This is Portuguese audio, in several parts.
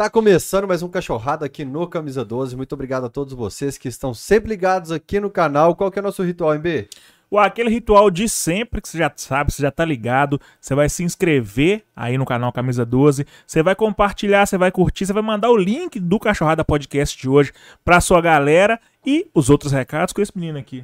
Tá começando mais um Cachorrada aqui no Camisa 12. Muito obrigado a todos vocês que estão sempre ligados aqui no canal. Qual que é o nosso ritual, MB? O aquele ritual de sempre que você já sabe, você já tá ligado. Você vai se inscrever aí no canal Camisa 12. Você vai compartilhar, você vai curtir, você vai mandar o link do Cachorrada Podcast de hoje pra sua galera e os outros recados com esse menino aqui.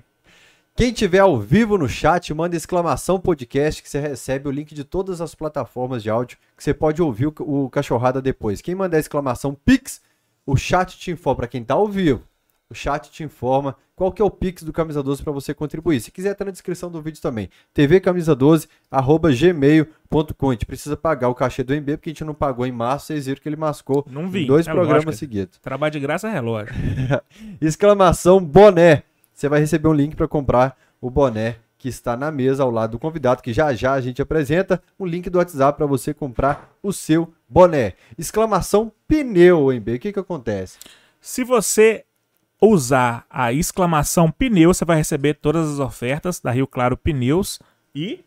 Quem tiver ao vivo no chat, manda exclamação podcast que você recebe o link de todas as plataformas de áudio que você pode ouvir o, Cachorrada depois. Quem mandar exclamação Pix, o chat te informa para quem tá ao vivo. O chat te informa qual que é o Pix do Camisa 12 para você contribuir. Se quiser, tá na descrição do vídeo também. tvcamisa12 arroba gmail.com. A gente precisa pagar o cachê do MB, porque a gente não pagou em março. Vocês viram que ele mascou Não vi. em dois é programas lógico. seguidos. Trabalho de graça é relógio. Exclamação boné. Você vai receber um link para comprar o boné que está na mesa ao lado do convidado, que já já a gente apresenta um link do WhatsApp para você comprar o seu boné. Exclamação pneu, MB. O que que acontece? Se você usar a exclamação pneu, você vai receber todas as ofertas da Rio Claro Pneus e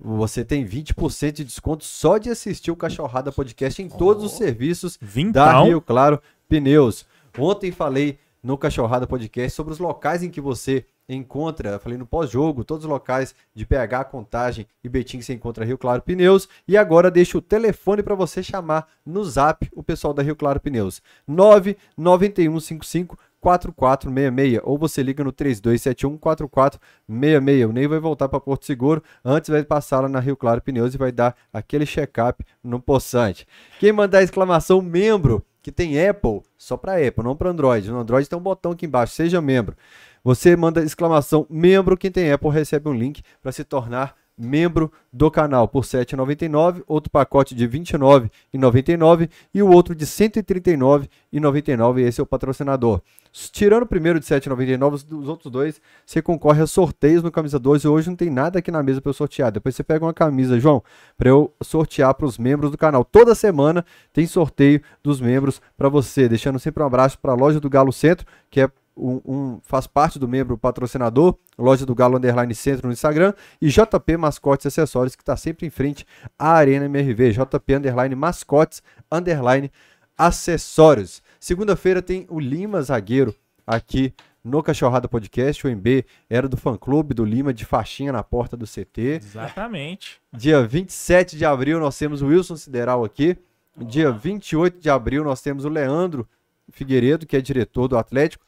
Você tem 20% de desconto só de assistir o Cachorrada Podcast em todos os serviços da vintão. Rio Claro Pneus. Ontem falei no Cachorrada Podcast sobre os locais em que você encontra, falei no pós-jogo, todos os locais de PH, Contagem e Betim que você encontra Rio Claro Pneus. E agora deixo o telefone para você chamar no Zap o pessoal da Rio Claro Pneus. 99155 4466 ou você liga no 3271 4466. O Ney vai voltar para Porto Seguro, antes vai passar lá na Rio Claro Pneus e vai dar aquele check-up no poçante. Quem mandar exclamação membro, que tem Apple, só para Apple, não para Android. No Android tem um botão aqui embaixo, seja membro. Você manda exclamação membro, quem tem Apple recebe um link para se tornar membro do canal por R$ 7,99, outro pacote de R$ 29,99 e o outro de R$ 139,99, esse é o patrocinador. Tirando o primeiro de R$ 7,99, os- os outros dois, você concorre a sorteios no Camisa 12 e hoje não tem nada aqui na mesa para eu sortear. Depois você pega uma camisa, João, para eu sortear para os membros do canal. Toda semana tem sorteio dos membros para você. Deixando sempre um abraço para a loja do Galo Centro, que é um, um- faz parte do membro patrocinador, loja do Galo Underline Centro no Instagram, e JP Mascotes Acessórios, que está sempre em frente à Arena MRV. JP Underline Mascotes Underline Acessórios. Segunda-feira tem o Lima Zagueiro aqui no Cachorrada Podcast. O MB era do fã-clube do Lima, de faixinha na porta do CT. Exatamente. Dia 27 de abril nós temos o Wilson Sideral aqui. Dia 28 de abril nós temos o Leandro Figueiredo, que é diretor do Atlético.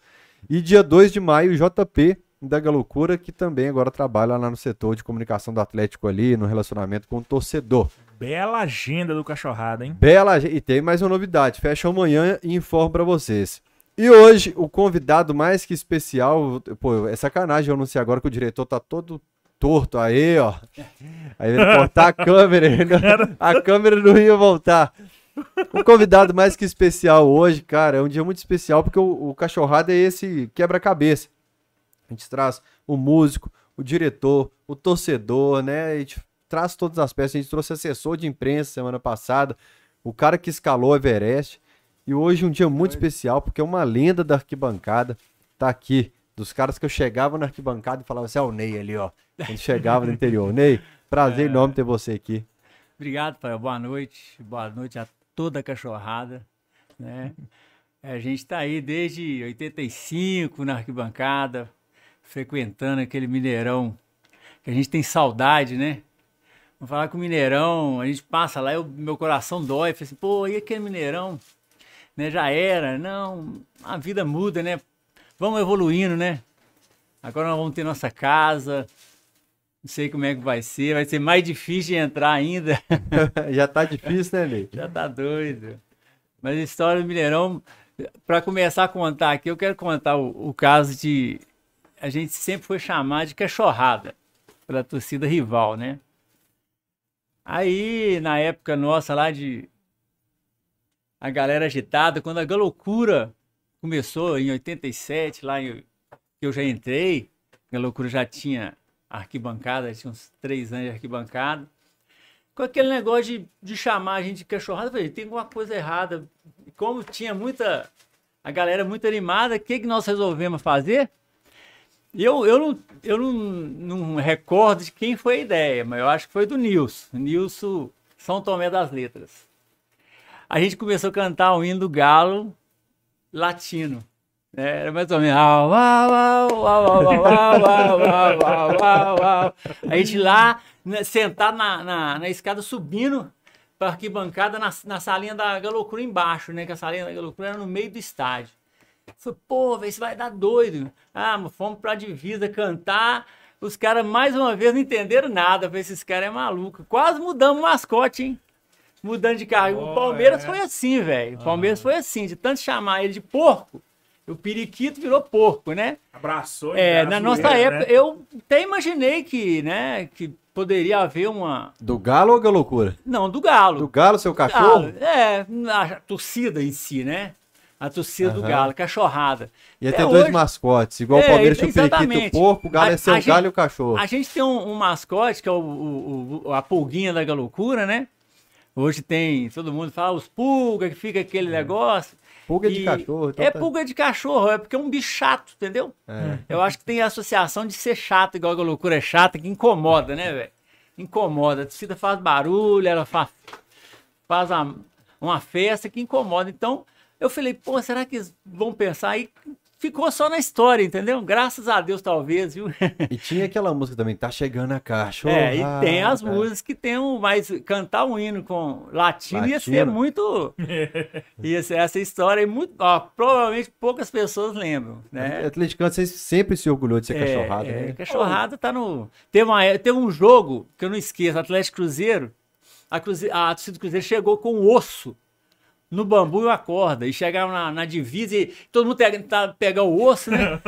E dia 2 de maio o JP da Galoucura, que também agora trabalha lá no setor de comunicação do Atlético ali, no relacionamento com o torcedor. Bela agenda do Cachorrada, hein? Bela, e tem mais uma novidade, fecha amanhã e informo pra vocês. E hoje, o convidado mais que especial, pô, é sacanagem eu anunciar agora que o diretor tá todo torto aí, ó. Aí vai cortar a câmera, a câmera não ia voltar. O convidado mais que especial hoje, cara, é um dia muito especial porque o, o Cachorrada é esse quebra-cabeça. A gente traz o músico, o diretor, o torcedor, né? A gente traz todas as peças. A gente trouxe assessor de imprensa semana passada, o cara que escalou o Everest. E hoje um dia muito especial porque é uma lenda da arquibancada. Tá aqui, dos caras que eu chegava na arquibancada e falava assim: é o Ney ali, ó. A gente chegava no interior. Ney, prazer enorme ter você aqui. Obrigado, pai. Boa noite. Boa noite a toda a cachorrada. Né? A gente está aí desde 85 na arquibancada, frequentando aquele Mineirão que a gente tem saudade, né? Falar que o Mineirão, a gente passa lá e o meu coração dói. Fala assim, pô, e aquele Mineirão? Né, já era. Não, a vida muda, né? Vamos evoluindo, né? Agora nós vamos ter nossa casa. Não sei como é que vai ser. Vai ser mais difícil de entrar ainda. Já tá difícil, né, Ney? Já tá doido. Mas a história do Mineirão, para começar a contar aqui, eu quero contar o, o caso de. A gente sempre foi chamado de cachorrada pela torcida rival, né? Aí, na época nossa lá de. A galera agitada, quando a Galocura começou em 87, lá que eu já entrei, a Galocura já tinha arquibancada, tinha uns três anos de arquibancada com aquele negócio de, de chamar a gente de cachorrada, eu falei, tem alguma coisa errada. E como tinha muita. A galera muito animada, o que, que nós resolvemos fazer? Eu, eu, não, eu não, não recordo de quem foi a ideia, mas eu acho que foi do Nilson, Nilson São Tomé das Letras. A gente começou a cantar o hino do galo latino. É, era mais ou menos. A gente lá, sentado na, na, na escada, subindo para a arquibancada na, na salinha da Galocru embaixo, né? Que a salinha da Galocru era no meio do estádio. Falei, pô, velho, isso vai dar doido. Ah, fomos pra divisa cantar. Os caras, mais uma vez, não entenderam nada. Falei, esses caras é maluco. Quase mudamos o mascote, hein? Mudando de carro. Oh, o Palmeiras é? foi assim, velho. O Palmeiras foi assim, de tanto chamar ele de porco. O periquito virou porco, né? Abraçou. É, na nossa época, né? eu até imaginei que, né, que poderia haver uma. Do Galo ou Galocura? Não, do Galo. Do Galo, seu cachorro? Galo, é, a torcida em si, né? A torcida do Aham. Galo, cachorrada. Ia Até ter dois hoje- mascotes. Igual É, o Palmeiras tinha o periquito e o porco, o Galo A- ia ser a galho e o cachorro. A gente tem um, um mascote, que é o, o- a pulguinha da galocura, né? Hoje tem, todo mundo fala os pulga, que fica aquele negócio. Pulga de E cachorro. então é tá- pulga de cachorro, é porque é um bicho chato, entendeu? É. Eu acho que tem a associação de ser chato, igual a galocura é chata, que incomoda, né, velho? Incomoda. A torcida faz barulho, ela faz, faz uma, uma festa que incomoda. Então, eu falei, pô, será que eles vão pensar? aí? ficou só na história, entendeu? Graças a Deus, talvez, viu? E tinha aquela música também, tá chegando a cachorro. É, e tem as músicas que tem um, mas cantar um hino com latino, ia ser Latino. muito. ia ser essa história e muito. Ó, provavelmente poucas pessoas lembram, né? Atleticano você sempre se orgulhou de ser É, cachorrada, é, né? Cachorrada tá no. Teve, uma, é- teve um jogo que eu não esqueço, Atlético Cruzeiro. A, Cruze, a torcida do Cruzeiro chegou com um osso no bambu e uma corda. E chegaram na, na divisa e todo mundo tentava pegar o osso, né?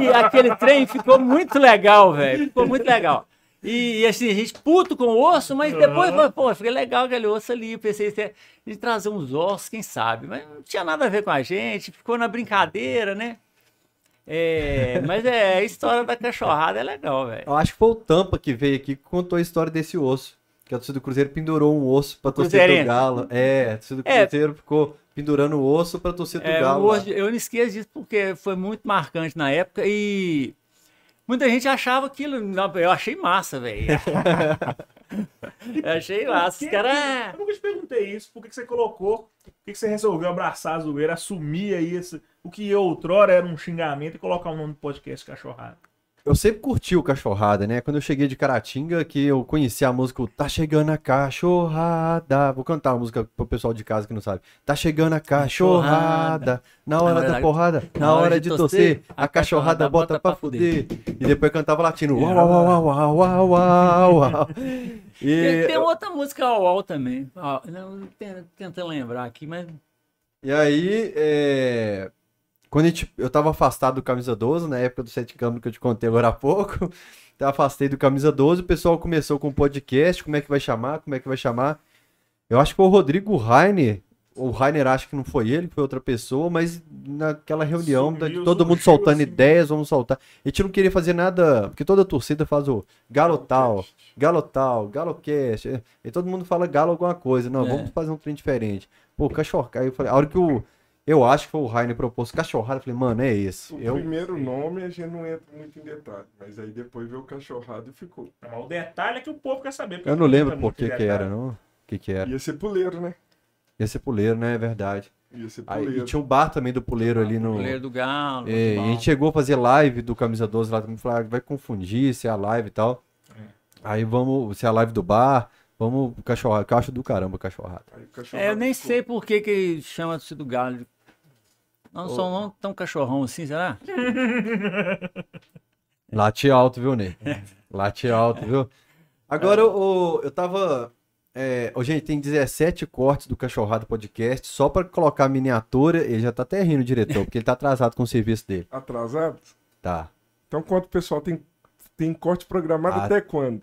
E aquele trem ficou muito legal, velho. Ficou muito legal. E, e, assim, a gente puto com o osso, mas depois, Aham. pô, fica legal aquele osso ali. Eu pensei se de trazer uns ossos, quem sabe. Mas não tinha nada a ver com a gente, ficou na brincadeira, né? É, mas é, a história da cachorrada é legal, velho. Eu acho que foi o Tampa que veio aqui que contou a história desse osso. Que a torcida do Cruzeiro pendurou um osso pra torcida do. Galo. É, a torcida do É. Cruzeiro ficou pendurando o osso pra torcida do É, Galo. lá. hoje, eu não esqueço disso porque foi muito marcante na época e muita gente achava aquilo. Eu achei massa, velho. Eu achei massa. Os caras. Eu nunca te perguntei isso. Por que, que você colocou? Por que, que você resolveu abraçar a zoeira, assumir aí esse, o que outrora era um xingamento e colocar o nome do podcast cachorrada? Eu sempre curti o Cachorrada, né? Quando eu cheguei de Caratinga, que eu conheci a música o Tá Chegando a Cachorrada. Vou cantar a música pro pessoal de casa que não sabe. Tá chegando a cachorrada, na hora da porrada, na hora de torcer, a cachorrada bota pra fuder. E depois cantava latino. Uau, uau, uau, uau, uau, uau, uau. Tem, E, tem outra música ao UOL também. Não, tentando lembrar aqui, mas. e aí, é, quando a gente, eu tava afastado do Camisa 12, na época do Sete Câmbio que eu te contei agora há pouco, eu afastei do Camisa 12, o pessoal começou com o podcast, como é que vai chamar, como é que vai chamar. Eu acho que foi o Rodrigo Rainer, o Rainer acho que não foi ele, foi outra pessoa, mas naquela reunião, Sumiu, todo mundo soltando assim. ideias, vamos soltar. A gente não queria fazer nada, porque toda torcida faz o galo tal, galo tal, galo cast, é, e todo mundo fala galo alguma coisa. Não, É. vamos fazer um trem diferente. Pô, cachorro, aí eu falei, a hora que o, eu acho que foi o Rainer propôs cachorrada, eu falei, mano, é esse. O Eu, primeiro nome a gente não entra muito em detalhe, mas aí depois veio o cachorrado e ficou. Mas o detalhe é que o povo quer saber. eu não lembro por que que era, não. O que que era. Ia ser puleiro, né? Ia ser puleiro, né? É verdade. Ia ser Aí, puleiro. e tinha o bar também do puleiro ali no... Goleiro do Galo. É, e a gente chegou a fazer live do Camisa 12 lá também, falou, ah, vai confundir se é a live e tal. Aí vamos, se é a live do bar, vamos cachorrada, que eu acho do caramba cachorrada. É, eu nem ficou. sei por que, que chama a torcida do Galo. Não são não tão cachorrão assim, será? Late alto, viu, Ney? Late alto, viu? Agora, o, eu tava. É, gente, tem 17 cortes do Cachorrado Podcast, só pra colocar a miniatura. Ele já tá até rindo, diretor, porque ele tá atrasado com o serviço dele. Atrasado? Tá. Então quanto o pessoal tem, tem corte programado Ah, até quando?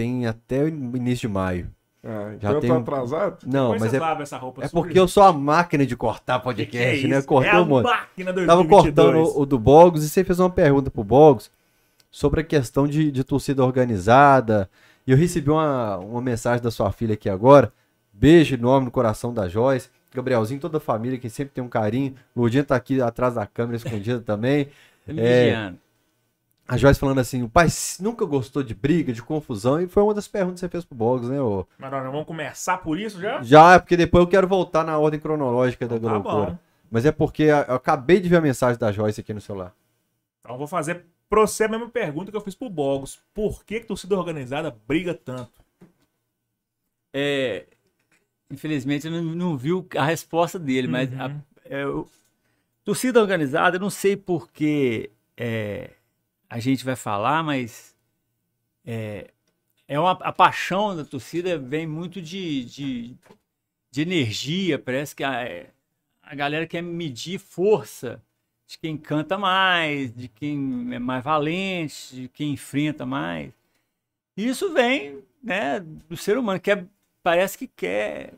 Tem até o início de maio. Ah, já então eu tem tô atrasado? Não, Depois mas é, essa roupa é suja. porque eu sou a máquina de cortar Que que é podcast, né? Cortei é a um monte. máquina Tava 2022. cortando o, o do Bogos e você fez uma pergunta pro Bogos sobre a questão de, de torcida organizada. E eu recebi uma, uma mensagem da sua filha aqui agora. Beijo enorme no coração da Joyce. Gabrielzinho, toda a família que sempre tem um carinho. Lurdinha tá aqui atrás da câmera escondida também. É. A Joyce falando assim, o pai nunca gostou de briga, de confusão, e foi uma das perguntas que você fez pro Boggs, né, ô? Mas nós vamos começar por isso já? Já, é porque depois eu quero voltar na ordem cronológica da Tá loucura. bom. Mas é porque eu acabei de ver a mensagem da Joyce aqui no celular. Então eu vou fazer pra você a mesma pergunta que eu fiz pro Bogos. Por que, que torcida organizada briga tanto? É, infelizmente eu não, não viu a resposta dele, mas a, Uhum. é, o- torcida organizada, eu não sei por que é, a gente vai falar, mas é, é uma, a paixão da torcida vem muito de, de, de energia, parece que a, a galera quer medir força de quem canta mais, de quem é mais valente, de quem enfrenta mais. Isso vem né, do ser humano, que é- parece que quer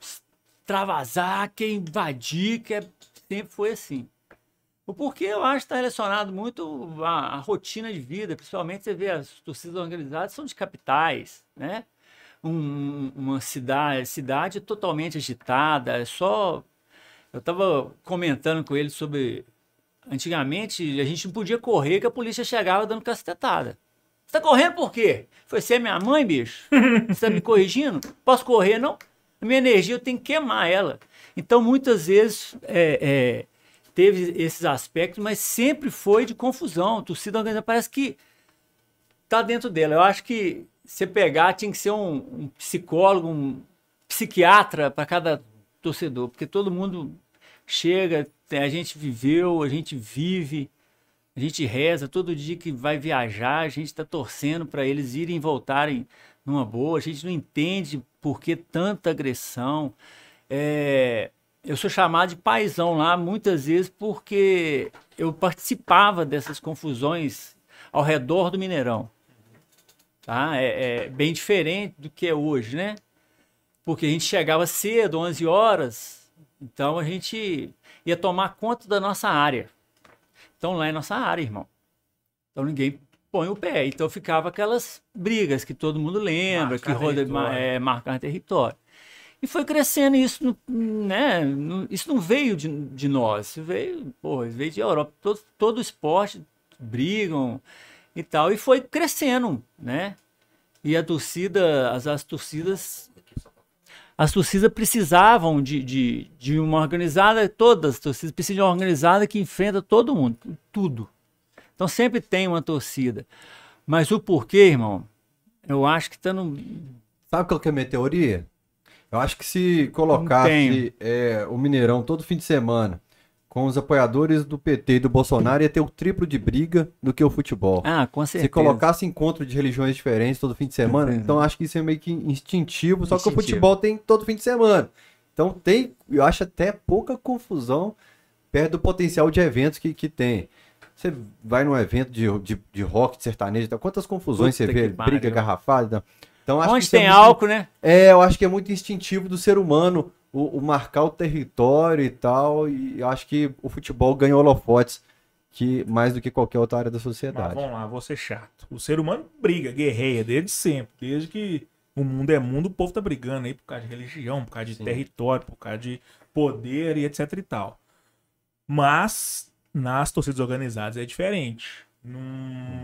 extravasar, quer invadir, quer, sempre foi assim. O porquê eu acho que está relacionado muito à, à rotina de vida, principalmente você vê as torcidas organizadas são de capitais, né? Um- uma cidade, cidade totalmente agitada, é só. Eu estava comentando com ele sobre. Antigamente a gente não podia correr que a polícia chegava dando cacetada. Você tá correndo por quê? Foi ser minha mãe, bicho? Você tá me corrigindo? Posso correr, não? A minha energia eu tenho que queimar ela. Então, muitas vezes é, é, teve esses aspectos, mas sempre foi de confusão. Torcida organizada parece que tá dentro dela. Eu acho que você pegar tinha que ser um, um psicólogo, um psiquiatra para cada torcedor, porque todo mundo chega, a gente viveu, a gente vive, a gente reza todo dia que vai viajar, a gente está torcendo para eles irem e voltarem numa boa, a gente não entende por que tanta agressão. É, eu sou chamado de paizão lá muitas vezes porque eu participava dessas confusões ao redor do Mineirão. Tá? É, é bem diferente do que é hoje, né? Porque a gente chegava cedo, 11 horas, então a gente ia tomar conta da nossa área. Então lá é nossa área, irmão. Então ninguém põe o pé. Então ficava aquelas brigas que todo mundo lembra, Marcar que roda, território. é, marcar território. E foi crescendo isso, não- né? Isso não veio de, de nós, isso veio, pô, isso veio de Europa. Todo, todo esporte brigam e tal, e foi crescendo, né? E a torcida, as, as torcidas, as torcidas precisavam de, de, de uma organizada, todas as torcidas precisam de uma organizada que enfrenta todo mundo, tudo. Então sempre tem uma torcida. Mas o porquê, irmão, eu acho que tá no, Sabe qual que é a minha teoria? Eu acho que se colocasse é, o Mineirão todo fim de semana com os apoiadores do PT e do Bolsonaro ia ter o triplo de briga do que o futebol. Ah, com certeza. Se colocasse encontro de religiões diferentes todo fim de semana, então acho que isso é meio que instintivo, só que o Instintivo. futebol tem todo fim de semana. Então tem, eu acho até pouca confusão perto do potencial de eventos que, que tem. Você vai num evento de, de, de rock, de sertanejo, tá? quantas confusões Puta você vê, briga garrafada. Então, acho que Onde é tem muito- álcool, né? é, eu acho que é muito instintivo do ser humano o, o marcar o território e tal. E eu acho que o futebol ganhou holofotes que, mais do que qualquer outra área da Mas sociedade. vamos lá, vou ser chato. O ser humano briga, guerreia desde sempre. Desde que o mundo é mundo, o povo tá brigando aí por causa de religião, por causa de Sim. território, por causa de poder e etc e tal. Mas nas torcidas organizadas é diferente. Não,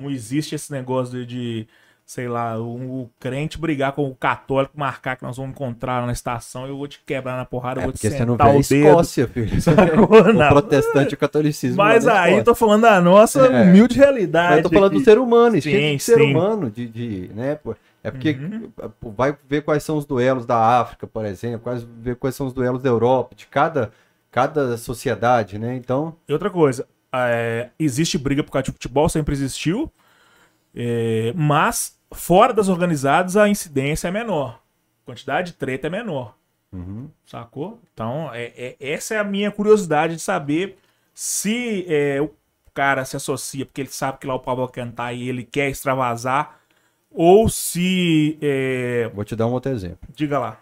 não existe esse negócio de, de, sei lá, o, o crente brigar com o católico, marcar que nós vamos encontrar na estação eu vou te quebrar na porrada, eu É vou te porque você não vê sentar o dedo. Escócia, filho. Sacou? o Não. protestante e o catolicismo. Mas aí Escócia. tô falando da nossa É. humilde realidade. Mas eu tô falando do ser humano, Sim, ser sim. humano, de, de, né, pô. É porque Uhum. vai ver quais são os duelos da África, por exemplo, quais, ver quais são os duelos da Europa, de cada, cada sociedade, né? Então, E outra coisa, é, existe briga por causa de futebol, sempre existiu, é, mas fora das organizadas a incidência é menor. A quantidade de treta é menor. uhum. Sacou? Então, é, é- essa é a minha curiosidade de saber se é, o cara se associa porque ele sabe que lá o pau vai cantar e ele quer extravasar, ou se. é, vou te dar um outro exemplo. diga lá,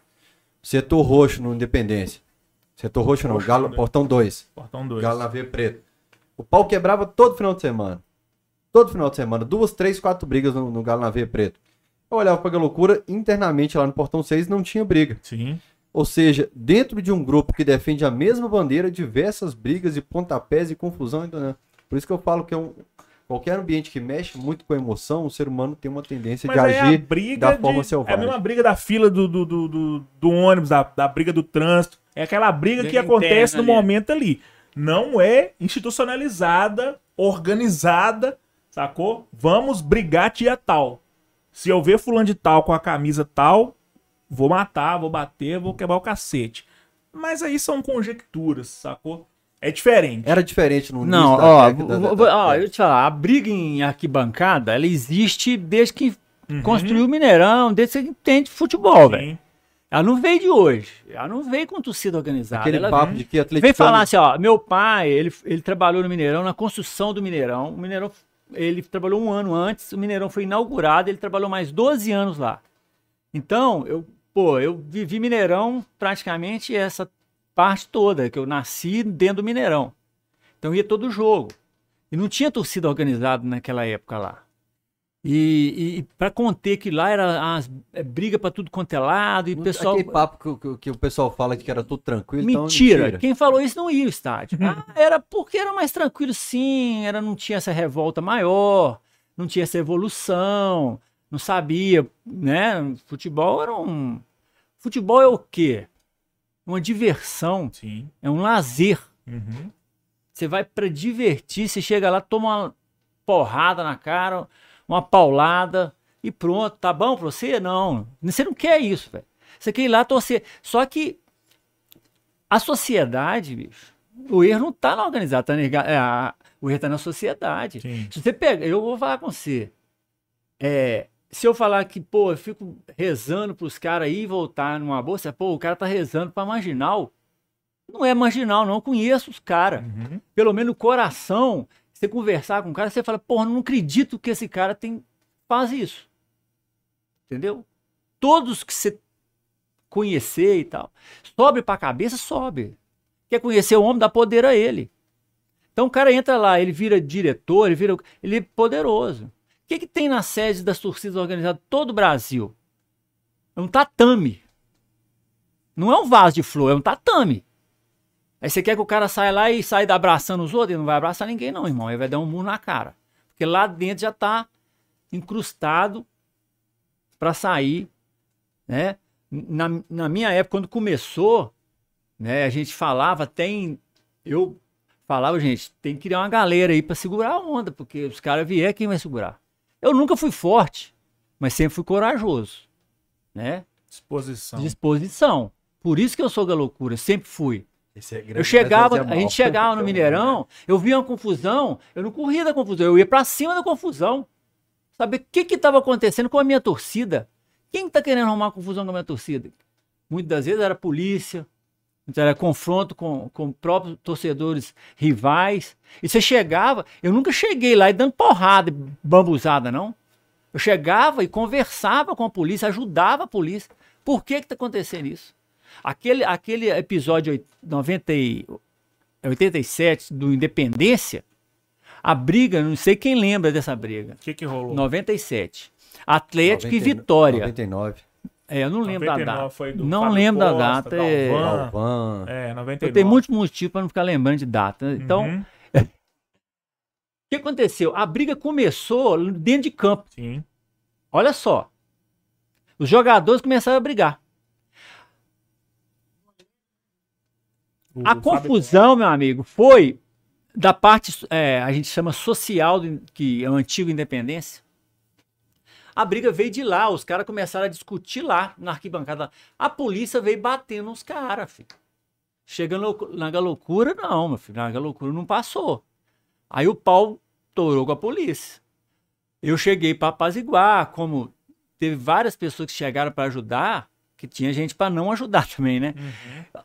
Setor roxo no Independência. Setor roxo não, Roxo Galo, Portão 2. portão 2. Galo preto. O pau quebrava todo final de semana. Todo final de semana. Duas, três, quatro brigas no, no Galo na veia preto. Eu olhava pra loucura, internamente lá no Portão 6 não tinha briga. Sim. Ou seja, dentro de um grupo que defende a mesma bandeira, diversas brigas e pontapés e confusão. Né? Por isso que eu falo que é um, qualquer ambiente que mexe muito com a emoção, o ser humano tem uma tendência Mas de é a agir briga da de- forma É a selvagem. mesma briga da fila do, do, do, do- do ônibus, da, da briga do trânsito. É aquela briga que acontece no ali. momento ali. Não é institucionalizada, organizada, sacou? Vamos brigar dia tal. Se eu ver fulano de tal com a camisa tal, vou matar, vou bater, vou quebrar o cacete. Mas aí são conjecturas, sacou? É diferente. Era diferente no Não, início da ó, da- vou- da- ó, da- eu te falar, a briga em arquibancada, ela existe desde que Uhum. construiu o Mineirão, desde que você entende futebol, velho. Ela não veio de hoje. Ela não veio com torcida organizada. Aquele ela papo de que atleticano... Vem falar assim, ó, meu pai, ele, ele trabalhou no Mineirão, na construção do Mineirão. O Mineirão, ele trabalhou um ano antes, o Mineirão foi inaugurado, ele trabalhou mais 12 anos lá. Então, eu, pô, eu vivi Mineirão praticamente essa parte toda, que eu nasci dentro do Mineirão. Então ia todo jogo. E não tinha torcida organizada naquela época lá. E, e para conter que lá era as é, briga para tudo quanto é lado, e o pessoal Aquele papo que, que- que o pessoal fala que era tudo tranquilo, então Mentira. Quem falou isso não ia ao estádio. Ah, era porque era mais tranquilo, sim. Era, não tinha essa revolta maior, não tinha essa evolução, não sabia, né? Futebol era um. Futebol é o quê? Uma diversão, Sim. é um lazer. Uhum. Você vai pra divertir, você chega lá, toma uma porrada na cara, uma paulada e pronto. Tá bom pra você? Não. Você não quer isso, velho. Você quer ir lá torcer. Só que a sociedade, bicho, o erro não tá na organizada, tá nega- é, a- o erro tá na sociedade. Sim. Se você pega, eu vou falar com você. É, se eu falar que, pô, eu fico rezando pros caras ir e voltar numa bolsa, pô, o cara tá rezando pra marginal. Não é marginal, não. Eu conheço os caras. Uhum. Pelo menos no coração, você conversar com o cara, você fala, porra, não acredito que esse cara tem, faz isso. Entendeu? Todos que você conhecer e tal. Sobe pra cabeça, sobe. Quer conhecer o homem, dá poder a ele. Então o cara entra lá, ele vira diretor, ele vira. Ele é poderoso. O que, que tem na sede das torcidas organizadas todo o Brasil? É um tatame. Não é um vaso de flor, é um tatame. Aí você quer que o cara saia lá e saia abraçando os outros? Ele não vai abraçar ninguém, não, irmão. Ele vai dar um murro na cara. Porque lá dentro já tá incrustado para sair, né? Na, na minha época, quando começou, né, a gente falava, tem. Eu falava, gente, tem que criar uma galera aí para segurar a onda, porque os caras vier, quem vai segurar? Eu nunca fui forte, mas sempre fui corajoso, né? Disposição. Disposição. Por isso que eu sou da loucura, sempre fui. É Eu chegava, mas é a gente chegava no Mineirão, eu via uma confusão, eu não corria da confusão, eu ia pra cima da confusão. Saber o que que tava acontecendo com a minha torcida. Quem tá querendo arrumar confusão com a minha torcida? Muitas das vezes era polícia, era confronto com, com próprios torcedores rivais. E você chegava, eu nunca cheguei lá e dando porrada, bambuzada, não. Eu chegava e conversava com a polícia, ajudava a polícia. Por que que tá acontecendo isso? Aquele, aquele episódio oit- 90 e- 87 do Independência, a briga, não sei quem lembra dessa briga. O que que rolou? 97. Atlético e 99, Vitória. 99. É, eu não lembro da 99 data. foi do Não Fábio lembro da Costa, data. é- Galvão. Galvão. É, Eu 99. tenho muitos motivos para não ficar lembrando de data. Então, Uhum. o que aconteceu? A briga começou dentro de campo. Sim. Olha só. Os jogadores começaram a brigar. O A Fábio confusão, meu amigo, foi da parte, é, a gente chama social, que é o antigo Independência. A briga veio de lá, os caras começaram a discutir lá na arquibancada. A polícia veio batendo nos caras, filho. Chega na galocura, não, meu filho. Na galocura não passou. Aí o pau torou com a polícia. Eu cheguei para apaziguar, como teve várias pessoas que chegaram para ajudar, que tinha gente para não ajudar também, né?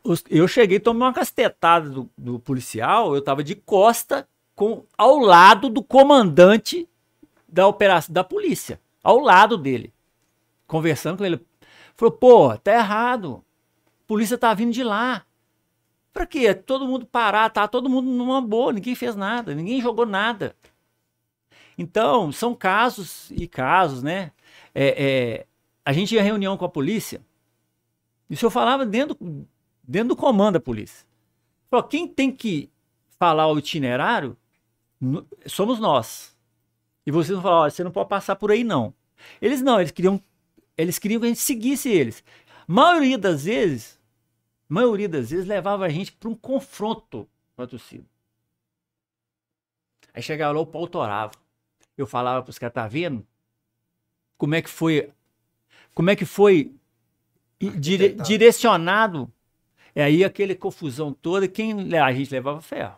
Os- eu cheguei, tomei uma castetada do, do policial, eu tava de costa com ao lado do comandante da operação da polícia, ao lado dele, conversando com ele. Falou: "Pô, tá errado. A polícia tá vindo de lá. Pra quê? Todo mundo parar, tá todo mundo numa boa, ninguém fez nada, ninguém jogou nada. Então, são casos e casos, né? É, é, a gente ia reunião com a polícia, isso eu falava dentro, dentro do comando da polícia. Falou, quem tem que falar o itinerário somos nós. E vocês vão falar, olha, você não pode passar por aí não. Eles não, eles queriam, eles queriam que a gente seguisse eles. Maioria das vezes, maioria das vezes levava a gente para um confronto com a torcida. Aí chegava lá, o pau torava. Eu falava para os caras, tá vendo? Como é que foi, como é que foi dire- direcionado? É aí aquele confusão toda, quem a gente levava ferro.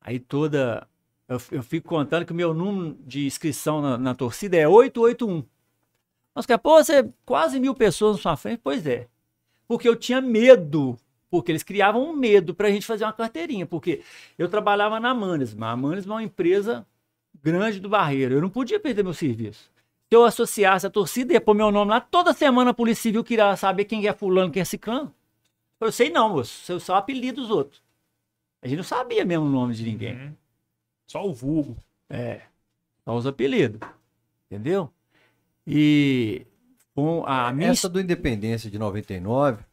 Aí toda. Eu, eu fico contando que o meu número de inscrição na, na torcida é 881. Mas, cara, pô, você quase mil pessoas na sua frente? Pois é. Porque eu tinha medo. Porque eles criavam um medo pra gente fazer uma carteirinha. Porque eu trabalhava na Manesma. A Manesma é uma empresa grande do Barreiro. Eu não podia perder meu serviço. Se eu associasse a torcida, ia pôr meu nome lá. Toda semana a Polícia Civil queria saber quem é fulano, quem é ciclano. Eu sei não, moço. Eu só apelido dos outros. A gente não sabia mesmo o nome de ninguém. Uhum. Só o vulgo. É. Só os apelidos. Entendeu? E com a minha Essa do Independência de 99, o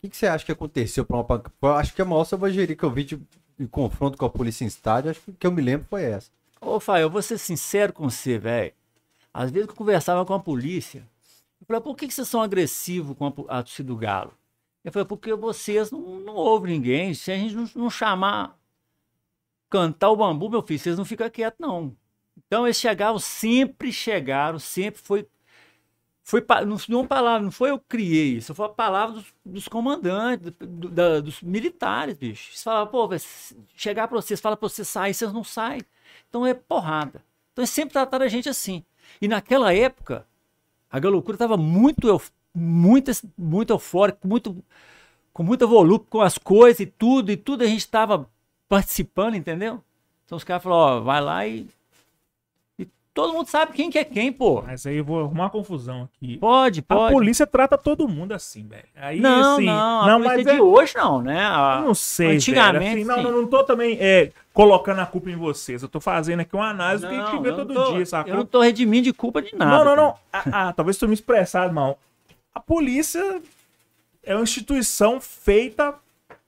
que, que você acha que aconteceu para uma. acho que a maior selvageria que eu vi de, de confronto com a polícia em estádio, acho que, que eu me lembro foi essa. Ô, Fael, eu vou ser sincero com você, velho. Às vezes eu conversava com a polícia, eu falava, por que, vocês são agressivos com a, a torcida do Galo? Eu falei, porque vocês não, não ouvem ninguém. Se a gente não, não chamar, cantar o bambu, meu filho, vocês não ficam quietos, não. Então eles chegavam, sempre chegaram, sempre foi. Foi, não, não palavra, não foi eu criei isso, foi a palavra dos, dos comandantes, do- da- dos militares, bicho. Eles falavam, pô, chegar pra vocês, fala pra vocês sair, vocês não saem. Então é porrada. Então eles sempre trataram a gente assim. E naquela época, a Galocura estava muito, muito, muito eufórica, muito, com muita volume com as coisas e tudo, e tudo a gente estava participando, entendeu? Então os caras falaram, ó, vai lá e. Todo mundo sabe quem que é quem, pô. Mas aí eu vou arrumar uma confusão aqui. Pode, A pode. polícia trata todo mundo assim, velho. Aí, não, assim, não, a não, mas de é, hoje não, né? A- não sei, Antigamente, velho. Assim, não, não, não tô também é, colocando a culpa em vocês. Eu tô fazendo aqui uma análise que a gente vê não todo tô- dia, sacou? Eu não tô redimindo de culpa de nada. Não, não, não. Ah, ah, talvez tu me expressado mal. A polícia é uma instituição feita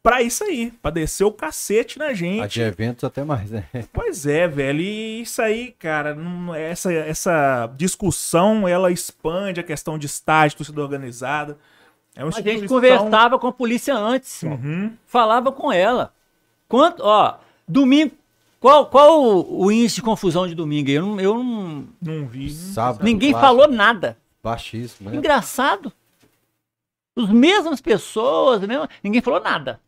pra isso aí, pra descer o cacete na A gente. de eventos até mais, né? Pois é, velho. E isso aí, cara, não- essa, essa discussão, ela expande a questão de estágio, torcida organizada. É uma A gente conversava com a polícia antes. Uhum. falava com ela. Quanto, ó, domingo, qual, qual o, o índice de confusão de domingo? Eu não, eu não Não vi. Sábado. ninguém clássico, falou nada. Baixíssimo, né? Engraçado. Os mesmas pessoas, mesmo, ninguém falou nada.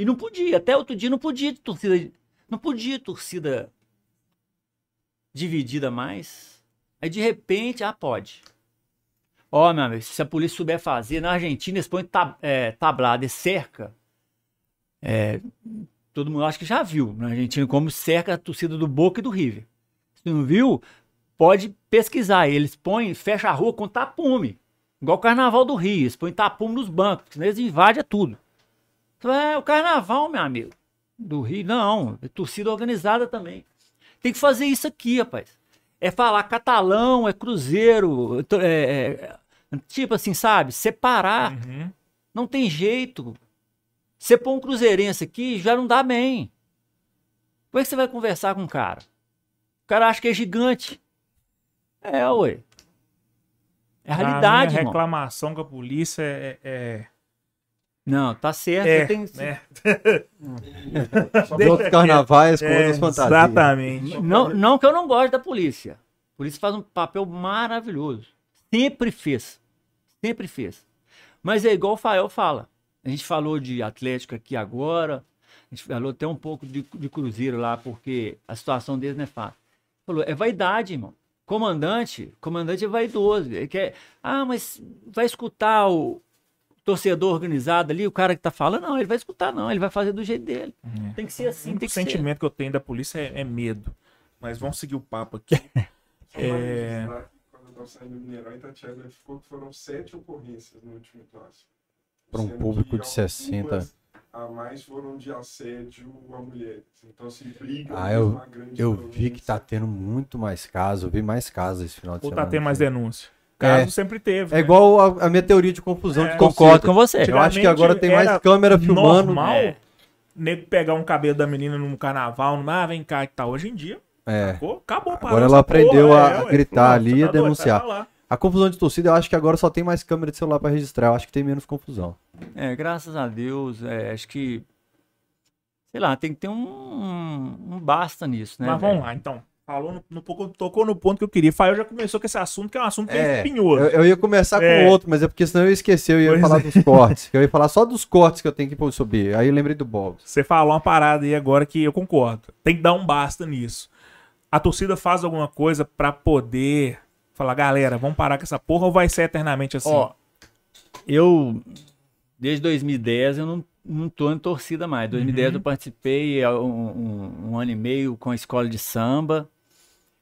E não podia, até outro dia não podia torcida, não podia torcida dividida mais. Aí de repente, ah, pode. Ó, meu amigo, se a polícia souber fazer, na Argentina eles põem tab, é, tablada e cerca. É, todo mundo acho que já viu na Argentina como cerca a torcida do Boca e do River. Se não viu, pode pesquisar. Eles põem, fecha a rua com tapume. Igual o carnaval do Rio. Eles põem tapume nos bancos, senão eles invadem tudo. É o carnaval, meu amigo. Do Rio, não. É torcida organizada também. Tem que fazer isso aqui, rapaz. É falar catalão, é cruzeiro, é, é, tipo assim, sabe? Separar. Uhum. Não tem jeito. Você põe um cruzeirense aqui, já não dá bem. Como é que você vai conversar com o cara? O cara acha que é gigante. É, ué. É a realidade, minha irmão. reclamação com a polícia é... é, Não, tá certo. é, você tem... é, Só De outros carnavais com é, outras fantasias. exatamente. Não, não que eu não goste da polícia. A polícia faz um papel maravilhoso. Sempre fez. Sempre fez. Mas é igual o Fael fala. A gente falou de Atlético aqui agora. A gente falou até um pouco de, de Cruzeiro lá, porque a situação deles não é fácil. Falou, é vaidade, irmão. Comandante, comandante é vaidoso. Ele quer, ah, mas vai escutar o torcedor organizado ali, o cara que tá falando? Não, ele vai escutar, não. Ele vai fazer do jeito dele. Tem que ser assim, O tem que ser. sentimento que eu tenho da polícia é, é medo. Mas vamos seguir o papo aqui. É. Quando do Mineirão, Itatiaia ficou que foram sete ocorrências no último clássico. Pra um público de 60. algumas A mais foram de assédio a mulheres. Então, assim, briga. Ah, eu, uma grande eu vi que tá tendo muito mais casos. Eu vi mais casos esse final de Ou semana. tá tendo mais denúncia. Caso sempre teve. É né? igual a, a minha teoria de confusão É. de Concordo com você. Eu acho que agora tem mais câmera filmando. Normal, É. nego pegar um cabelo da menina num carnaval, num, ah, vem cá e tal. Hoje em dia, É. Acabou, acabou parou Agora ela aprendeu porra, a é, gritar ali e tá doido, denunciar. A confusão de torcida, eu acho que agora só tem mais câmera de celular pra registrar. Eu acho que tem menos confusão. É, graças a Deus, é, acho que. Sei lá, tem que ter um, um, um basta nisso, né? Mas vamos lá, então. Falou no, no pouco- tocou no ponto que eu queria. Fael já começou com esse assunto, que é um assunto bem É, espinhoso. Eu, eu ia começar É. com outro, mas é porque senão eu ia esquecer, eu ia Pois falar é. dos cortes. que Eu ia falar só dos cortes que eu tenho que subir. Aí eu lembrei do Bob. Você falou uma parada aí agora que eu concordo. Tem que dar um basta nisso. A torcida faz alguma coisa pra poder falar, galera, vamos parar com essa porra ou vai ser eternamente assim? Ó, eu, desde 2010, eu não, não tô em torcida mais. 2010 Uhum. eu participei um, um- um ano e meio com a escola de samba.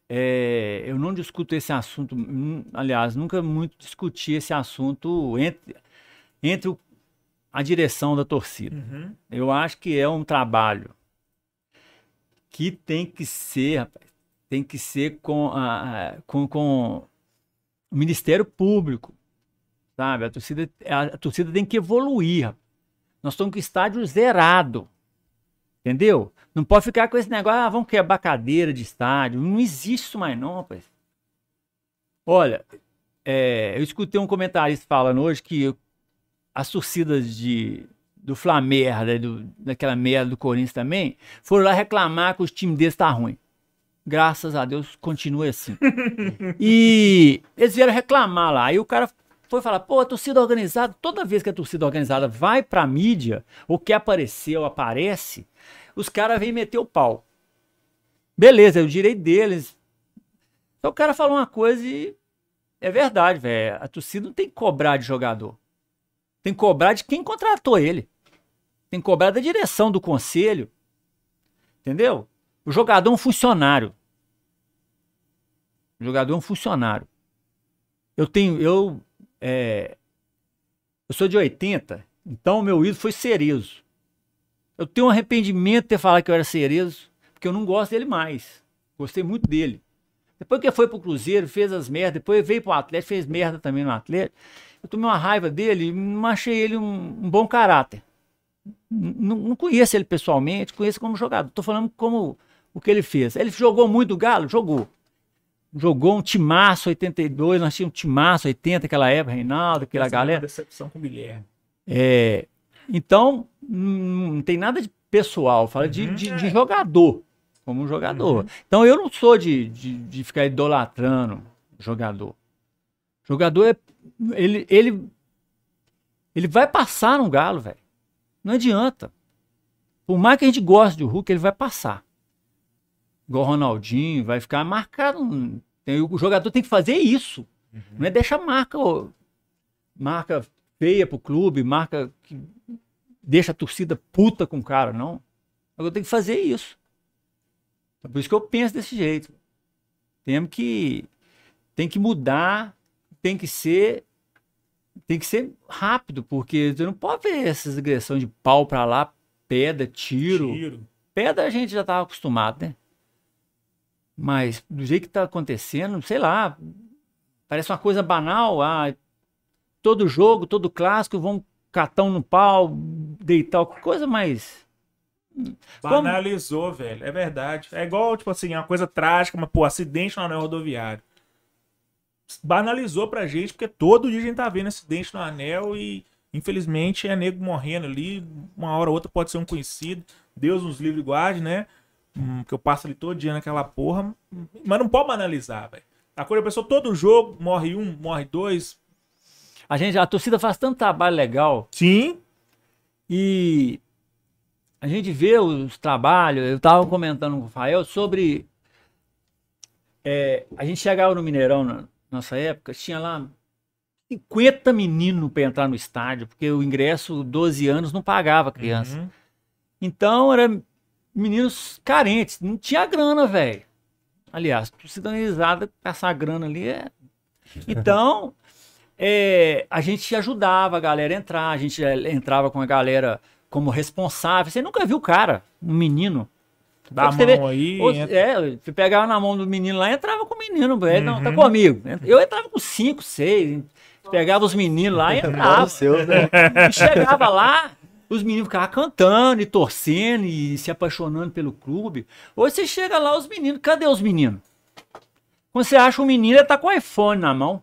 É, eu não discuto esse assunto, hum, aliás, nunca muito discuti esse assunto entre, entre o- a direção da torcida. Uhum. Eu acho que é um trabalho que tem que ser, rapaz, tem que ser com, a, com, com o Ministério Público, sabe? A torcida, a, a torcida tem que evoluir. rapaz. Nós estamos com o estádio zerado, entendeu? Não pode ficar com esse negócio, ah, vamos quebrar cadeira de estádio. Não existe isso mais não, rapaz. Olha, é, eu escutei um comentarista falando hoje que as torcidas de, do Flamengo, do, daquela merda do Corinthians também, foram lá reclamar que os times deles tá ruim. Graças a Deus, continua assim. e eles vieram reclamar lá. Aí o cara foi falar, pô, a torcida organizada, toda vez que a torcida organizada vai pra mídia, ou quer aparecer ou aparece, os caras vêm meter o pau. Beleza, é o direito deles. Então o cara falou uma coisa e é verdade, velho. A torcida não tem que cobrar de jogador. Tem que cobrar de quem contratou ele. Tem que cobrar da direção do conselho. Entendeu? O jogador é um funcionário. O jogador é um funcionário. Eu tenho. Eu, é, eu sou de 80, então meu ídolo foi Cerezo. Eu tenho um arrependimento de ter falado que eu era Cerezo, porque eu não gosto dele mais. Gostei muito dele. Depois que foi pro Cruzeiro, fez as merdas, depois veio pro Atlético, fez merda também no Atlético. Eu tomei uma raiva dele, não achei ele um, um bom caráter. Não, não conheço ele pessoalmente, conheço como jogador. Tô falando como o que ele fez. Ele jogou muito o Galo? Jogou. Jogou um timaço 82, nós tínhamos um timaço 80, aquela época, Reinaldo, aquela Essa é galera. decepção com o Guilherme. É, então, não não tem nada de pessoal, fala de, Uhum, de- é. de jogador, como um jogador. Então, eu não sou de, de, de ficar idolatrando jogador. Jogador é. Ele, ele, ele vai passar no Galo, velho. Não adianta. Por mais que a gente goste do Hulk, ele vai passar. Igual Ronaldinho, vai ficar marcado. Tem- o jogador tem que fazer isso. Não é deixar marca, ô, marca feia pro clube, marca que deixa a torcida puta com o cara, não. Eu tenho que fazer isso. É por isso que eu penso desse jeito. Temos que tem que mudar, tem que ser tem que ser rápido, porque você não pode ver essas agressões de pau pra lá, pedra, tiro. Tiro. Pedra a gente já estava acostumado, né? Mas do jeito que tá acontecendo, sei lá, parece uma coisa banal. Ah, todo jogo, todo clássico, vão catão no pau, deitar, coisa mais. Como- Banalizou, velho. É verdade. É igual, tipo assim, uma coisa trágica, mas, pô, acidente no anel rodoviário. Banalizou pra gente, porque todo dia a gente tá vendo acidente no anel e, infelizmente, é nego morrendo ali. Uma hora ou outra pode ser um conhecido. Deus nos livre e guarde, né? Hum, que eu passo ali todo dia naquela porra. Mas não pode banalizar, velho. A coisa, a pessoa, todo jogo, morre um, morre dois. A gente, a torcida faz tanto trabalho legal Sim. e a gente vê os trabalhos. Eu tava comentando com o Rafael sobre. é, a gente chegava no Mineirão na nossa época, tinha lá 50 meninos para entrar no estádio, porque o ingresso 12 anos não pagava criança. Uhum. Então, era meninos carentes, não tinha grana, velho. Aliás, torcida organizada, passar grana ali é. Então, é, a gente ajudava a galera a entrar, a gente entrava com a galera como responsável. Você nunca viu o cara, um menino. Dá a Você vê- mão aí. Ou- entra. é, você pegava na mão do menino lá, entrava com o menino, velho. Não, tá Uhum. comigo. Eu entrava com cinco, seis. Pegava os meninos lá e entrava. Os seus, né? E chegava lá, Os meninos ficavam cantando e torcendo e se apaixonando pelo clube. Hoje você chega lá, os meninos, cadê os meninos? Quando você acha um menino, ele tá com o iPhone na mão.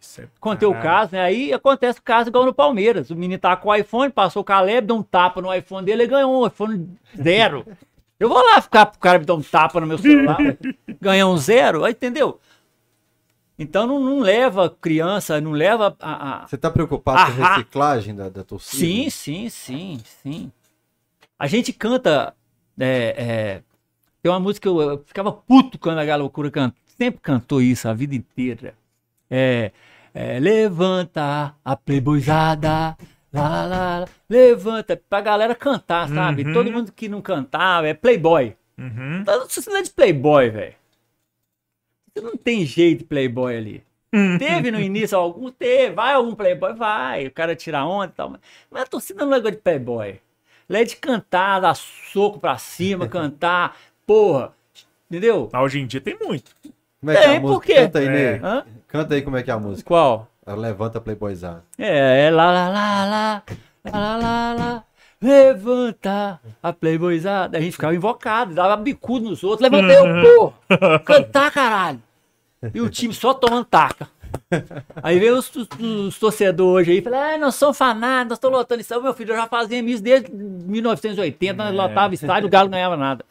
Isso é Contei o caso, né? Aí acontece o caso igual no Palmeiras. O menino tá com o iPhone, passou o Caleb, deu um tapa no iPhone dele e ganhou um iPhone zero. Eu vou lá ficar pro cara me dar um tapa no meu celular, ganhar um zero, aí entendeu? Então não, não leva criança, não leva a- a, Você tá preocupado com a Ahá. reciclagem da, da torcida? Sim, sim, sim, sim. A gente canta. é, é, tem uma música que eu, eu ficava puto quando a Galocura canta. Sempre cantou isso a vida inteira. É, é, levanta a playboyzada. Lá, lá, lá, levanta. Pra galera cantar, sabe? Uhum. Todo mundo que não cantava é playboy. Uhum. Tá- não é de playboy, velho. Você não tem jeito de playboy ali. Teve no início algum, teve, vai algum playboy, vai. O cara tira onda e tal. mas- Mas a torcida não é de playboy. Ela é de cantar, dar soco pra cima, cantar, porra. Entendeu? Mas hoje em dia tem muito. Como é que é a por música? quê? Canta aí, É. Canta aí como é que é a música. Qual? Ela levanta Playboyzada. É, é lá, lá, lá, lá, lá, lá, lá, lá. Levanta a playboyzada. A gente ficava invocado, dava bicudo nos outros. Levantei o porra. Cantar, caralho. E o time só tomando taca. Aí veio os, os- os torcedores hoje aí falaram: ah, nós somos fanáticos, nós estamos lotando isso. Meu filho, eu já fazia isso desde 1980, nós lotava estádio, o Galo não ganhava nada.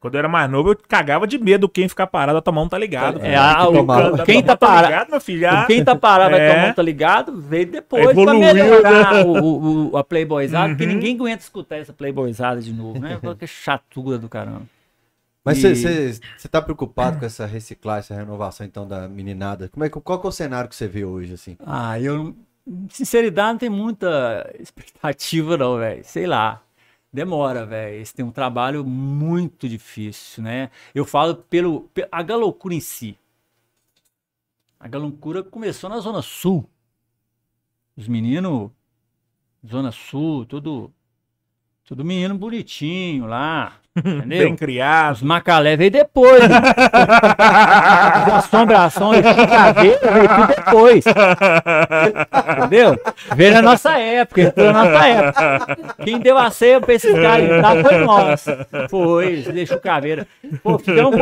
Quando eu era mais novo, eu cagava de medo quem ficar parado a tomar um tá ligado. É, a- o- tomava. quem tá parado? parado. meu filho? Já... Quem tá parado vai É. tomar um tá ligado, veio depois pra Evoluiu, melhorar né? o, o- o- a playboyzada, porque Uhum. ninguém aguenta escutar essa playboyzada de novo, né? Que chatura do caramba. Mas E- você tá preocupado com essa reciclagem, essa renovação então da meninada? Como é, que- qual que é o cenário que você vê hoje, assim? Ah, eu. Sinceridade, não tem muita expectativa, não, velho. Sei lá. Demora, velho. Esse tem um trabalho muito difícil, né? Eu falo pelo. pe- A galocura em si. A galocura começou na Zona Sul. Os meninos. Zona Sul, tudo. Tudo menino bonitinho lá. Entendeu? Bem criado. Os Macalé veio depois. né? As assombração caveira veio tudo depois. Entendeu? Veio na nossa época, entrou na nossa época. Quem deu a ceia pra esses caras entrar foi nós. Foi, deixou o caveira. Pô, fizemos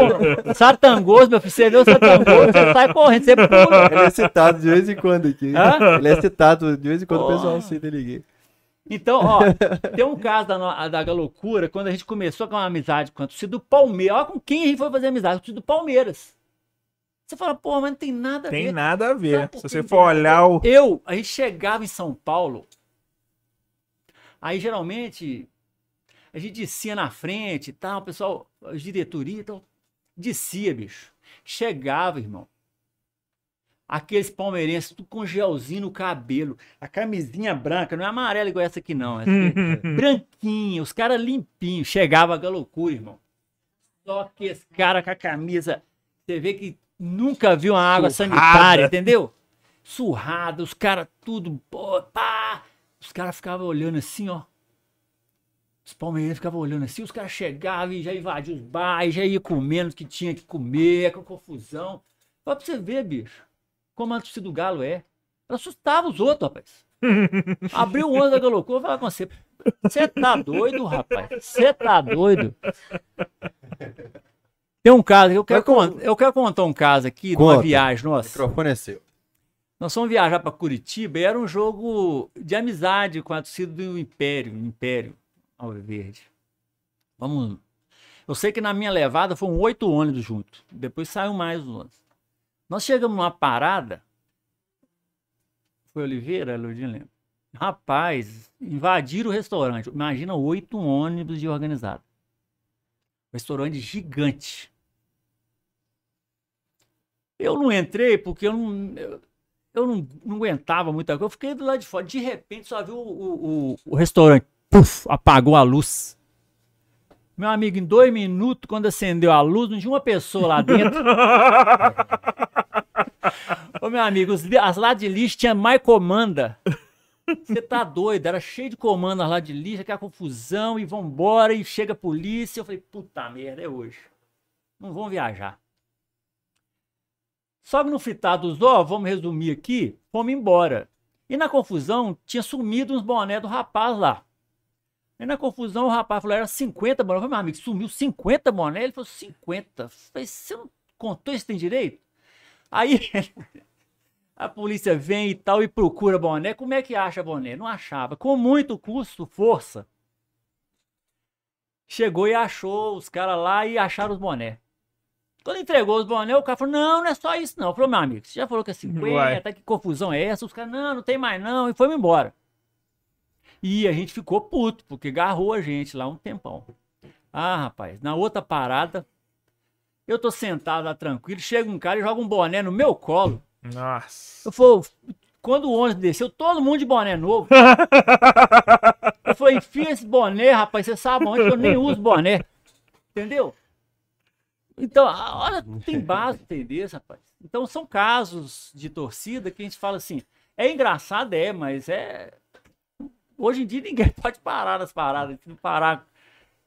um satangoso, meu filho. Você vê o satangoso, você sai correndo, você pula. Ele é citado de vez em quando aqui. Hã? Ele é citado de vez em quando o pessoal cita ele aqui. Então, ó, tem um caso da, da Galocura, quando a gente começou com uma amizade com a torcida do Palmeiras. Olha com quem a gente foi fazer amizade, com a torcida do Palmeiras. Você fala, pô, mas não tem nada a Tem ver. nada a ver. Sabe Se você for tem olhar o. Eu, a gente chegava em São Paulo, aí geralmente a gente descia na frente e tal, o pessoal, a diretoria e tal, descia, bicho. Chegava, irmão. Aqueles palmeirenses, tudo com gelzinho no cabelo, a camisinha branca, não é amarela igual essa aqui não, essa aqui é branquinha, os caras limpinhos. Chegava a loucura, irmão. Só que esse cara com a camisa, você vê que nunca viu uma água Surrada. sanitária, entendeu? Surrado, os caras tudo, pá. Os caras ficavam olhando assim, ó. Os palmeirenses ficavam olhando assim, os caras chegavam e já invadiam os bares, já ia comendo o que tinha que comer, com confusão. Só pra você ver, bicho, como a torcida do Galo é. Ela assustava os outros, rapaz. Abriu o ônibus da Galocura, eu vou falar com você. Você tá doido, rapaz? Você tá doido? Tem um caso, eu quero, con- eu quero contar um caso aqui Conta. viagem O nossa. microfone é seu. Nós fomos viajar para Curitiba e era um jogo de amizade com a torcida do Império, Império Alviverde. Vamos. Eu sei que na minha levada foram oito ônibus juntos. Depois saiu mais os ônibus. Nós chegamos numa parada. Foi Oliveira, Elodinho lembra? Rapaz, invadiram o restaurante. Imagina oito ônibus de organizado. Restaurante gigante. Eu não entrei porque eu não, eu, eu não, não aguentava muita coisa. Eu fiquei do lado de fora. De repente só vi o, o, o, o restaurante. Puf, apagou a luz. Meu amigo, em dois minutos, quando acendeu a luz, não tinha uma pessoa lá dentro. Ô, meu amigo, os as lá de lixo tinha mais comanda. Você tá doido? Era cheio de comandas lá de lixo, aquela confusão, e vambora, e chega a polícia. Eu falei, puta merda, é hoje. Não vão viajar. Só que no fritado dos ovos, vamos resumir aqui, fomos embora. E na confusão, tinha sumido uns boné do rapaz lá. Aí na confusão o rapaz falou, era 50 boné. Eu falei, meu amigo, sumiu 50 boné? Ele falou, 50. Eu falei, você não contou isso tem direito? Aí a polícia vem e tal e procura boné. Como é que acha boné? Não achava. Com muito custo, força. Chegou e achou os caras lá e acharam os boné. Quando entregou os boné, o cara falou: Não, não é só isso, não. Falou, meu amigo, você já falou que é 50, Vai. que confusão é essa? Os caras, não, não tem mais não. E foi embora. E a gente ficou puto, porque agarrou a gente lá um tempão. Ah, rapaz, na outra parada, eu tô sentado lá tranquilo, chega um cara e joga um boné no meu colo. Nossa. Eu falei, quando o ônibus desceu, todo mundo de boné novo. eu falei, enfia esse boné, rapaz, você sabe onde eu nem uso boné. Entendeu? Então, a- olha, tem base entender, rapaz. Então, são casos de torcida que a gente fala assim, é engraçado, é, mas é... Hoje em dia ninguém pode parar nas paradas, se não parar...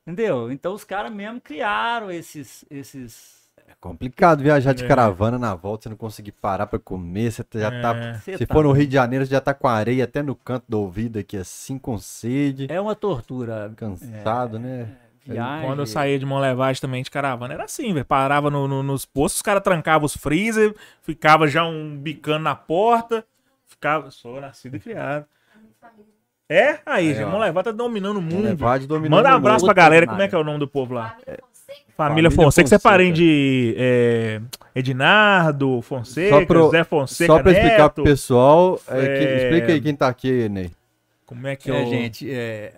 Entendeu? Então, os caras mesmo criaram esses... esses... É complicado viajar de É. caravana na volta, você não conseguir parar pra comer, você já É. tá. Cê Se tá for no Rio de Janeiro, você já tá com areia até no canto do ouvido aqui, assim, com sede, É uma tortura. cansado, né? Viagem. Quando eu saía de Monlevade também de caravana, era assim, velho. Parava no- no- nos postos, os caras trancavam os freezer, ficava já um bicando na porta, ficava. Sou nascido e criado. É? Aí, Aí, gente. Monlevade tá dominando o mundo. Monlevade dominando Manda um abraço mundo. pra galera, como é que que é o nome do povo lá? Família Fonseca. Família, Fonseca. Você é parente de é, Edinardo, Fonseca, Só pro- Zé Fonseca Só pra explicar Neto. pro pessoal, é, que- É. explica aí quem tá aqui, Ney. Como é que É, eu... gente, é,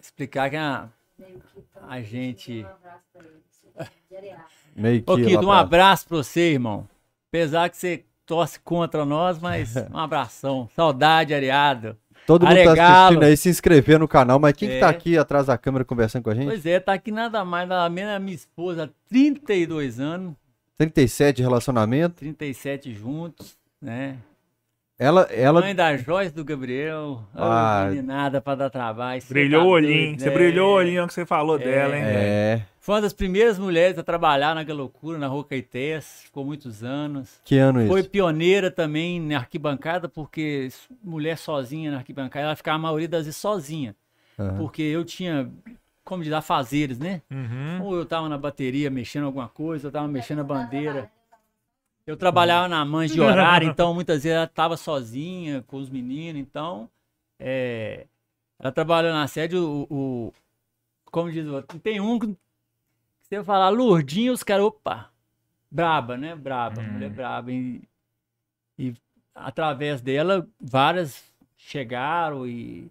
explicar que a, Meio que tá- a gente. Um abraço pra ele. De areia. Meio Ô, que Kito, um abraço pra você, irmão. Apesar que você torce contra nós, mas um abração. Saudade, areado. Todo mundo tá Aregalo. assistindo aí, se inscrever no canal, mas quem que tá É. aqui atrás da câmera conversando com a gente? Pois é, tá aqui nada mais, nada menos a minha esposa, há 32 anos, 37 de relacionamento. 37 juntos, né? Ela, ela Mãe da Joyce do Gabriel. Ah. Meninada pra dar trabalho. cê Brilhou tá o olhinho. doido, Você né? brilhou o olhinho que você falou É. dela, hein? velho? é. Foi uma das primeiras mulheres a trabalhar na Galocura, na Rua Caetés, ficou muitos anos. Que ano isso? Foi pioneira também na arquibancada, porque mulher sozinha na arquibancada, ela ficava a maioria das vezes sozinha. Aham. Porque eu tinha, como diz, afazeres, né? Uhum. Ou eu tava na bateria mexendo alguma coisa, eu tava mexendo a bandeira. Eu trabalhava na mãe de horário, então muitas vezes ela tava sozinha com os meninos, então é, ela trabalhou na sede, o, o- como diz o outro, tem um que você falar Lourdinho, os caras, opa, braba, né? Braba, Hum. mulher braba. E, e através dela, várias chegaram e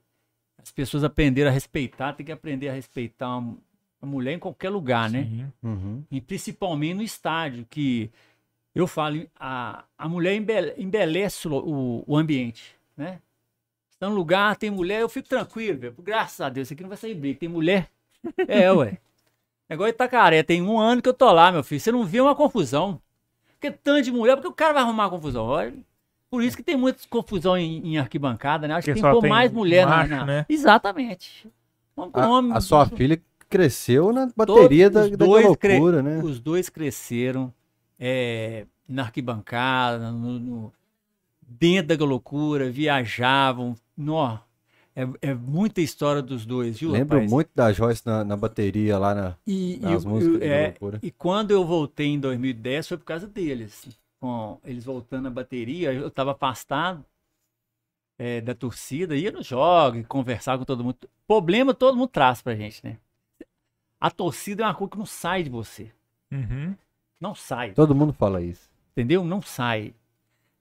as pessoas aprenderam a respeitar, tem que aprender a respeitar uma, uma mulher em qualquer lugar, né? Sim. Uhum. E principalmente no estádio, que eu falo, a, a mulher embele- embelece o, o, o ambiente, né? Está no lugar, tem mulher, eu fico tranquilo, velho. Graças a Deus, isso aqui não vai sair briga. Tem mulher? É, ué. É igual Itacaré, tem um ano que eu tô lá, meu filho. Você não vê uma confusão. Porque tanto de mulher, porque o cara vai arrumar confusão? Olha, Por isso que tem muita confusão em, em arquibancada, né? Acho que Porque tem que só pôr tem mais mulher na- macho, na, né? Exatamente. Com homem. A, a sua filha cresceu na bateria da, os da dois cre- loucura, né? Os dois cresceram é, na arquibancada, no, no- dentro da loucura, viajavam. Nó, é, é muita história dos dois, viu? Lembro rapaz? muito da Joyce na, na bateria lá na. E, e nas músicas e- da é, loucura. e quando eu voltei em 2010 foi por causa deles. Com eles voltando à bateria, eu estava afastado é, da torcida, ia nos jogos, conversar com todo mundo. Problema todo mundo traz pra gente, né? A torcida é uma coisa que não sai de você. Uhum. Não sai. Todo mundo fala isso. Entendeu? Não sai.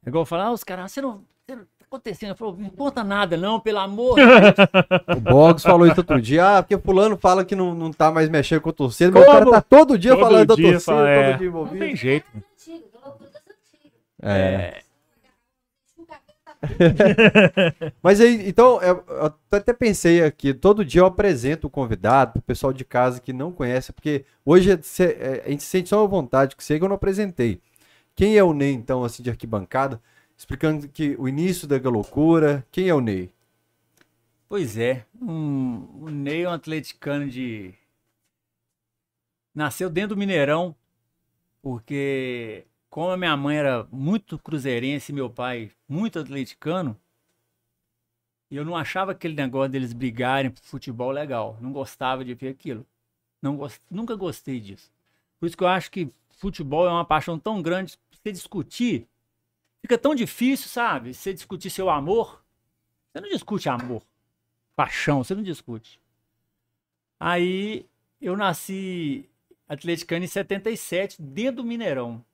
É igual falar, ah, os caras, você não. Você não acontecendo. Eu falo, não conta nada, não, pelo amor de Deus. O Boggs falou isso outro dia. Ah, porque fulano fala que não, não tá mais mexendo com a torcida, mas o cara tá todo dia Todo falando da dia torcida, fala, é. todo dia Não envolvido. tem jeito. Da antigas. É. É, Mas aí, então, eu, eu até pensei aqui, todo dia eu apresento o convidado pro pessoal de casa que não conhece, porque hoje cê- é, a gente sente só uma vontade que seja, eu não apresentei. Quem é o Ney, então, assim, de arquibancada? Explicando que o início da loucura, quem é o Ney? Pois é. Um, o Ney é um atleticano de. Nasceu dentro do Mineirão, porque como a minha mãe era muito cruzeirense e meu pai muito atleticano, eu não achava aquele negócio deles brigarem por futebol legal. Não gostava de ver aquilo. Não gos- Nunca gostei disso. Por isso que eu acho que futebol é uma paixão tão grande. Você discutir, fica tão difícil, sabe? Você discutir seu amor. Você não discute amor. Paixão, você não discute. Aí eu nasci atleticano em 77, dentro do Mineirão.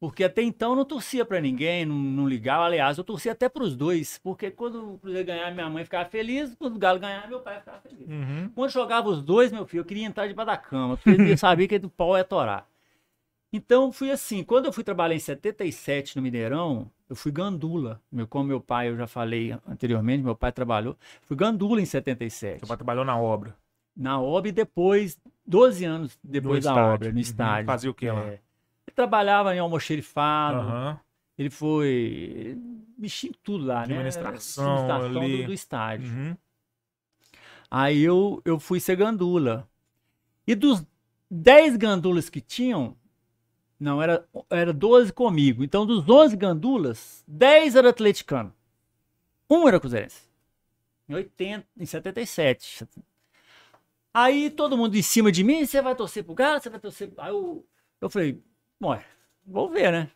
Porque até então eu não torcia pra ninguém, não, não ligava. Aliás, eu torcia até pros dois. Porque quando o Cruzeiro ganhar, minha mãe ficava feliz. Quando o Galo ganhar, meu pai ficava feliz. Uhum. Quando jogava os dois, meu filho, eu queria entrar debaixo da cama. Porque eu sabia que o pau é torar. Então fui assim. Quando eu fui trabalhar em 77 no Mineirão, eu fui gandula. Meu, como meu pai, eu já falei anteriormente, meu pai trabalhou. Fui gandula em 77 Seu pai trabalhou na obra. na obra e depois, 12 anos depois No da estádio. obra, no Uhum. estádio. Fazia o quê lá? É. Ele trabalhava em almoxerifado, Aham. ele foi. ele mexia em tudo lá, né? Administração Administração ali. do, do estádio. Uhum. Aí eu, eu fui ser gandula. E dos 10 gandulas que tinham, não, era, era 12 comigo. Então, dos 11 gandulas, 10 era atleticano. Um era cruzeirense. Em 80, em 77. Aí todo mundo em cima de mim, você vai torcer pro Galo, você vai torcer. Aí eu, eu falei, ué, vou ver, né?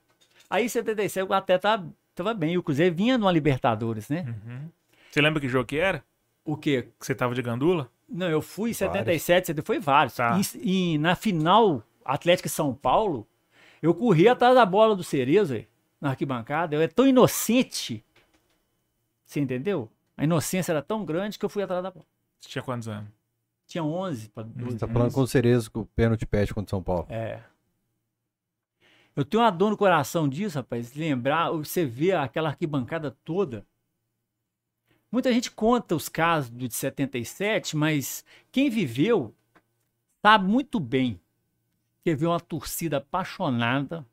Aí em 77 o até tava, tava bem. E o Cruzeiro vinha numa Libertadores, né? Uhum. Você lembra que jogo que era? O quê? Que você tava de gandula? Não, eu fui em Vários. 77, 70, foi vários. Tá. E, e na final, Atlético e São Paulo, eu corri atrás da bola do Cereza, na arquibancada. Eu era tão inocente. Você entendeu? A inocência era tão grande que eu fui atrás da bola. Você tinha quantos anos? Tinha 11 para 12 Você tá falando com o Cerezo, com o pênalti pet contra o São Paulo. É. Eu tenho uma dor no coração disso, rapaz. Lembrar, você vê aquela arquibancada toda. Muita gente conta os casos do de 77, mas quem viveu sabe muito bem que viu uma torcida apaixonada,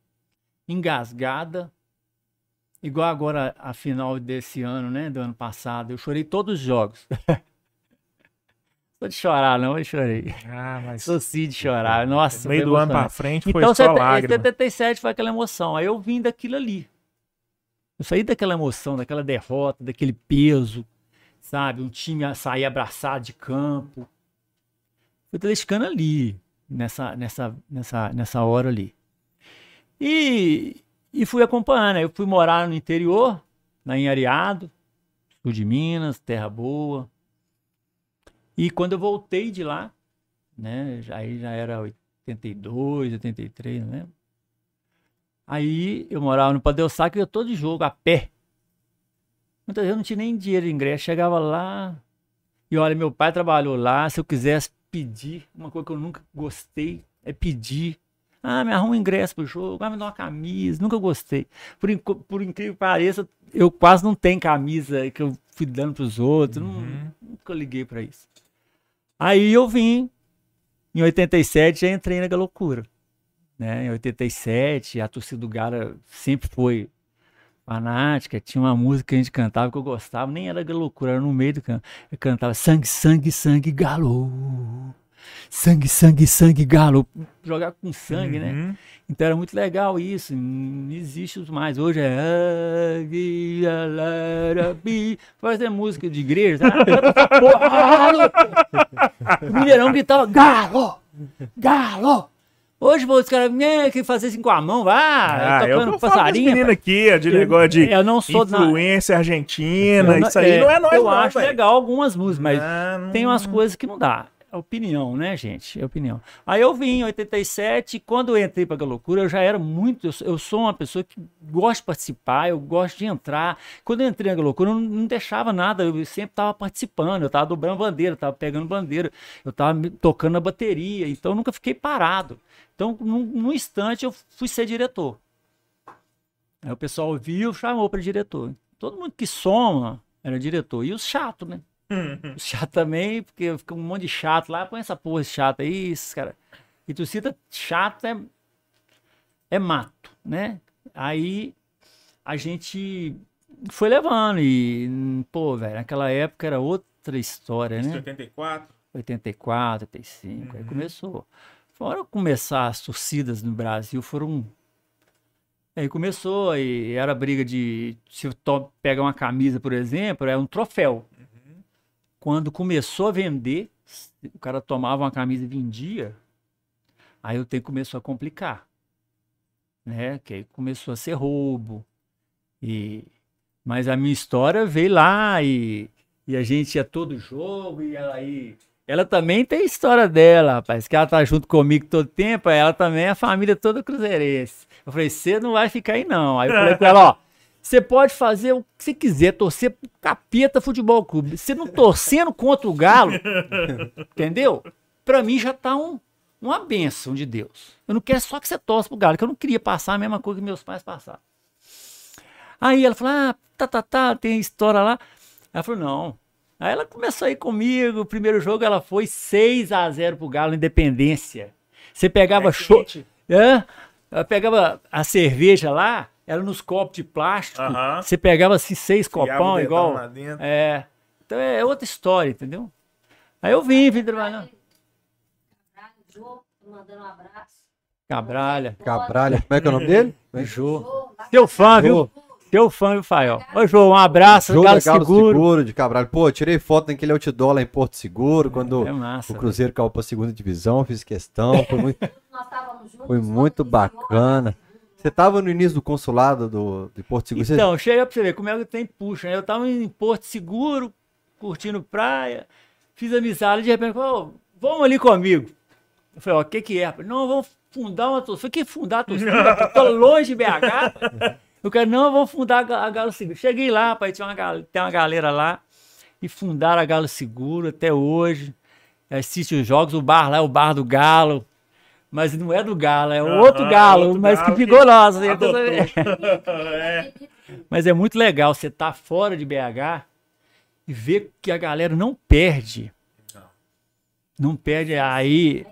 engasgada, igual agora a final desse ano, né? Do ano passado. Eu chorei todos os jogos. Sou de chorar, não, eu chorei. Ah, mas Sou sim de chorar. Nossa, no meio do ano pra frente foi Então, só sete- lágrima. 77 foi aquela emoção. Aí eu vim daquilo ali. Eu saí daquela emoção, daquela derrota, daquele peso, sabe? Um time a sair abraçado de campo. Fui atleticano ali, nessa, nessa, nessa, nessa hora ali. E, e fui acompanhando. Aí Eu fui morar no interior, lá em Areado, sul de Minas, terra boa. E quando eu voltei de lá, né? Aí já era 82, 83, não lembro. Aí eu morava no Padre Saco e eu todo de jogo, a pé. Muitas vezes eu não tinha nem dinheiro de ingresso, chegava lá. E olha, meu pai trabalhou lá. Se eu quisesse pedir, uma coisa que eu nunca gostei é pedir. Ah, me arruma um ingresso pro jogo, ah, me dá uma camisa. Nunca gostei. Por, por incrível que pareça, eu quase não tenho camisa que eu fui dando pros outros. não- Uhum. nunca liguei pra isso. Aí eu vim, em 87 já entrei na loucura. Né? Em 87, a torcida do Gara sempre foi fanática. Tinha uma música que a gente cantava que eu gostava, nem era loucura, era no meio do canto. Eu cantava sangue, sangue, sangue, galo. Sangue, sangue, sangue, galo. Jogar com sangue, né? Uhum. Então era muito legal isso. Não existe mais. Hoje é. Fazer música de igreja. O Mineirão gritava: Galo! Galo! Hoje os caras né, que fazer assim com a mão, vai, Ah, é tocando eu passarinho. meninos aqui, ó, de negócio de Eu não sou da. influência argentina, eu não- isso aí não é nós Eu não, acho velho. legal algumas músicas, mas Ah, tem umas coisas que não dá. É opinião, né, gente? É opinião. Aí eu vim em 87, e quando eu entrei pra loucura, eu já era muito. Eu, sou- uma pessoa que gosta de participar, eu gosto de entrar. Quando eu entrei na loucura, eu não, não deixava nada, eu sempre estava participando, eu estava dobrando bandeira, estava pegando bandeira, eu estava tocando a bateria, então eu nunca fiquei parado. Então, num, num instante, eu fui ser diretor. Aí o pessoal viu, chamou para diretor. Todo mundo que soma era diretor. E os chatos, né? Os chatos também, porque fica um monte de chato lá, põe essa porra de chato aí, esses cara. E torcida chato é, é mato, né? Aí a gente foi levando e, pô, velho, naquela época era outra história, né? 84. 84, 85, aí Uhum. começou. Fora começar as torcidas no Brasil foram aí começou, e era briga de. Se to- pega uma camisa, por exemplo, é um troféu. Quando começou a vender, o cara tomava uma camisa e vendia, aí o tempo começou a complicar. Né? Que aí começou a ser roubo. E... Mas a minha história veio lá e, e a gente ia todo jogo e ela aí. Ela também tem história dela, rapaz, que ela tá junto comigo todo tempo, ela também é a família toda cruzeirense. Eu falei, você não vai ficar aí não. Aí eu falei com ela, ó, você pode fazer o que você quiser, torcer pro Capeta Futebol Clube. Você não torcendo contra o Galo, entendeu? Pra mim já tá um, uma bênção de Deus. Eu não quero só que você torça pro Galo, que eu não queria passar a mesma coisa que meus pais passaram. Aí ela falou, ah, tá, tá, tá, tem história lá. Ela falou, não. Aí ela começou a ir comigo, o primeiro jogo ela foi 6 a 0 pro Galo, Independência. Você pegava É show... É, ela pegava a cerveja lá, era nos copos de plástico. Aham. Você pegava assim seis Enfiava o copão igual. lá dentro. É. Então é outra história, entendeu? Aí eu vim, vim trabalhando. Jô, tô mandando um abraço. Cabralha. Cabralha. Como é que é o nome dele? Jô. Seu fã, viu? Seu fã, viu, Fael? Ô, Jô, um abraço. Jogo Galo Galo Seguro. Seguro. de Cabralha. Pô, tirei foto naquele outdoor lá em Porto Seguro, quando É massa. o Cruzeiro caiu pra segunda divisão, fiz questão, foi muito, nós estávamos juntos. foi muito nós bacana. Você tava no início do consulado do, de Porto Seguro? Você- Então, chega pra você ver como é que tem puxa, né? Eu tava em Porto Seguro, curtindo praia, fiz amizade, de repente, falou, "Ô, vamos ali comigo. Eu falei, ó, o que que é? Não, vamos fundar uma torcida. Eu falei, que fundar a torcida? Eu tô longe de BH. Eu quero, não, vamos fundar a Ga- a Galo Seguro. Cheguei lá, pai, tinha uma, tem uma galera lá, e fundaram a Galo Seguro até hoje. Assiste os jogos, o bar lá é o bar do Galo. Mas não é do Galo, é outro Galo, outro mas Galo que adotou. Então, é. mas é muito legal você estar fora de BH e ver que a galera não perde. Não perde. Aí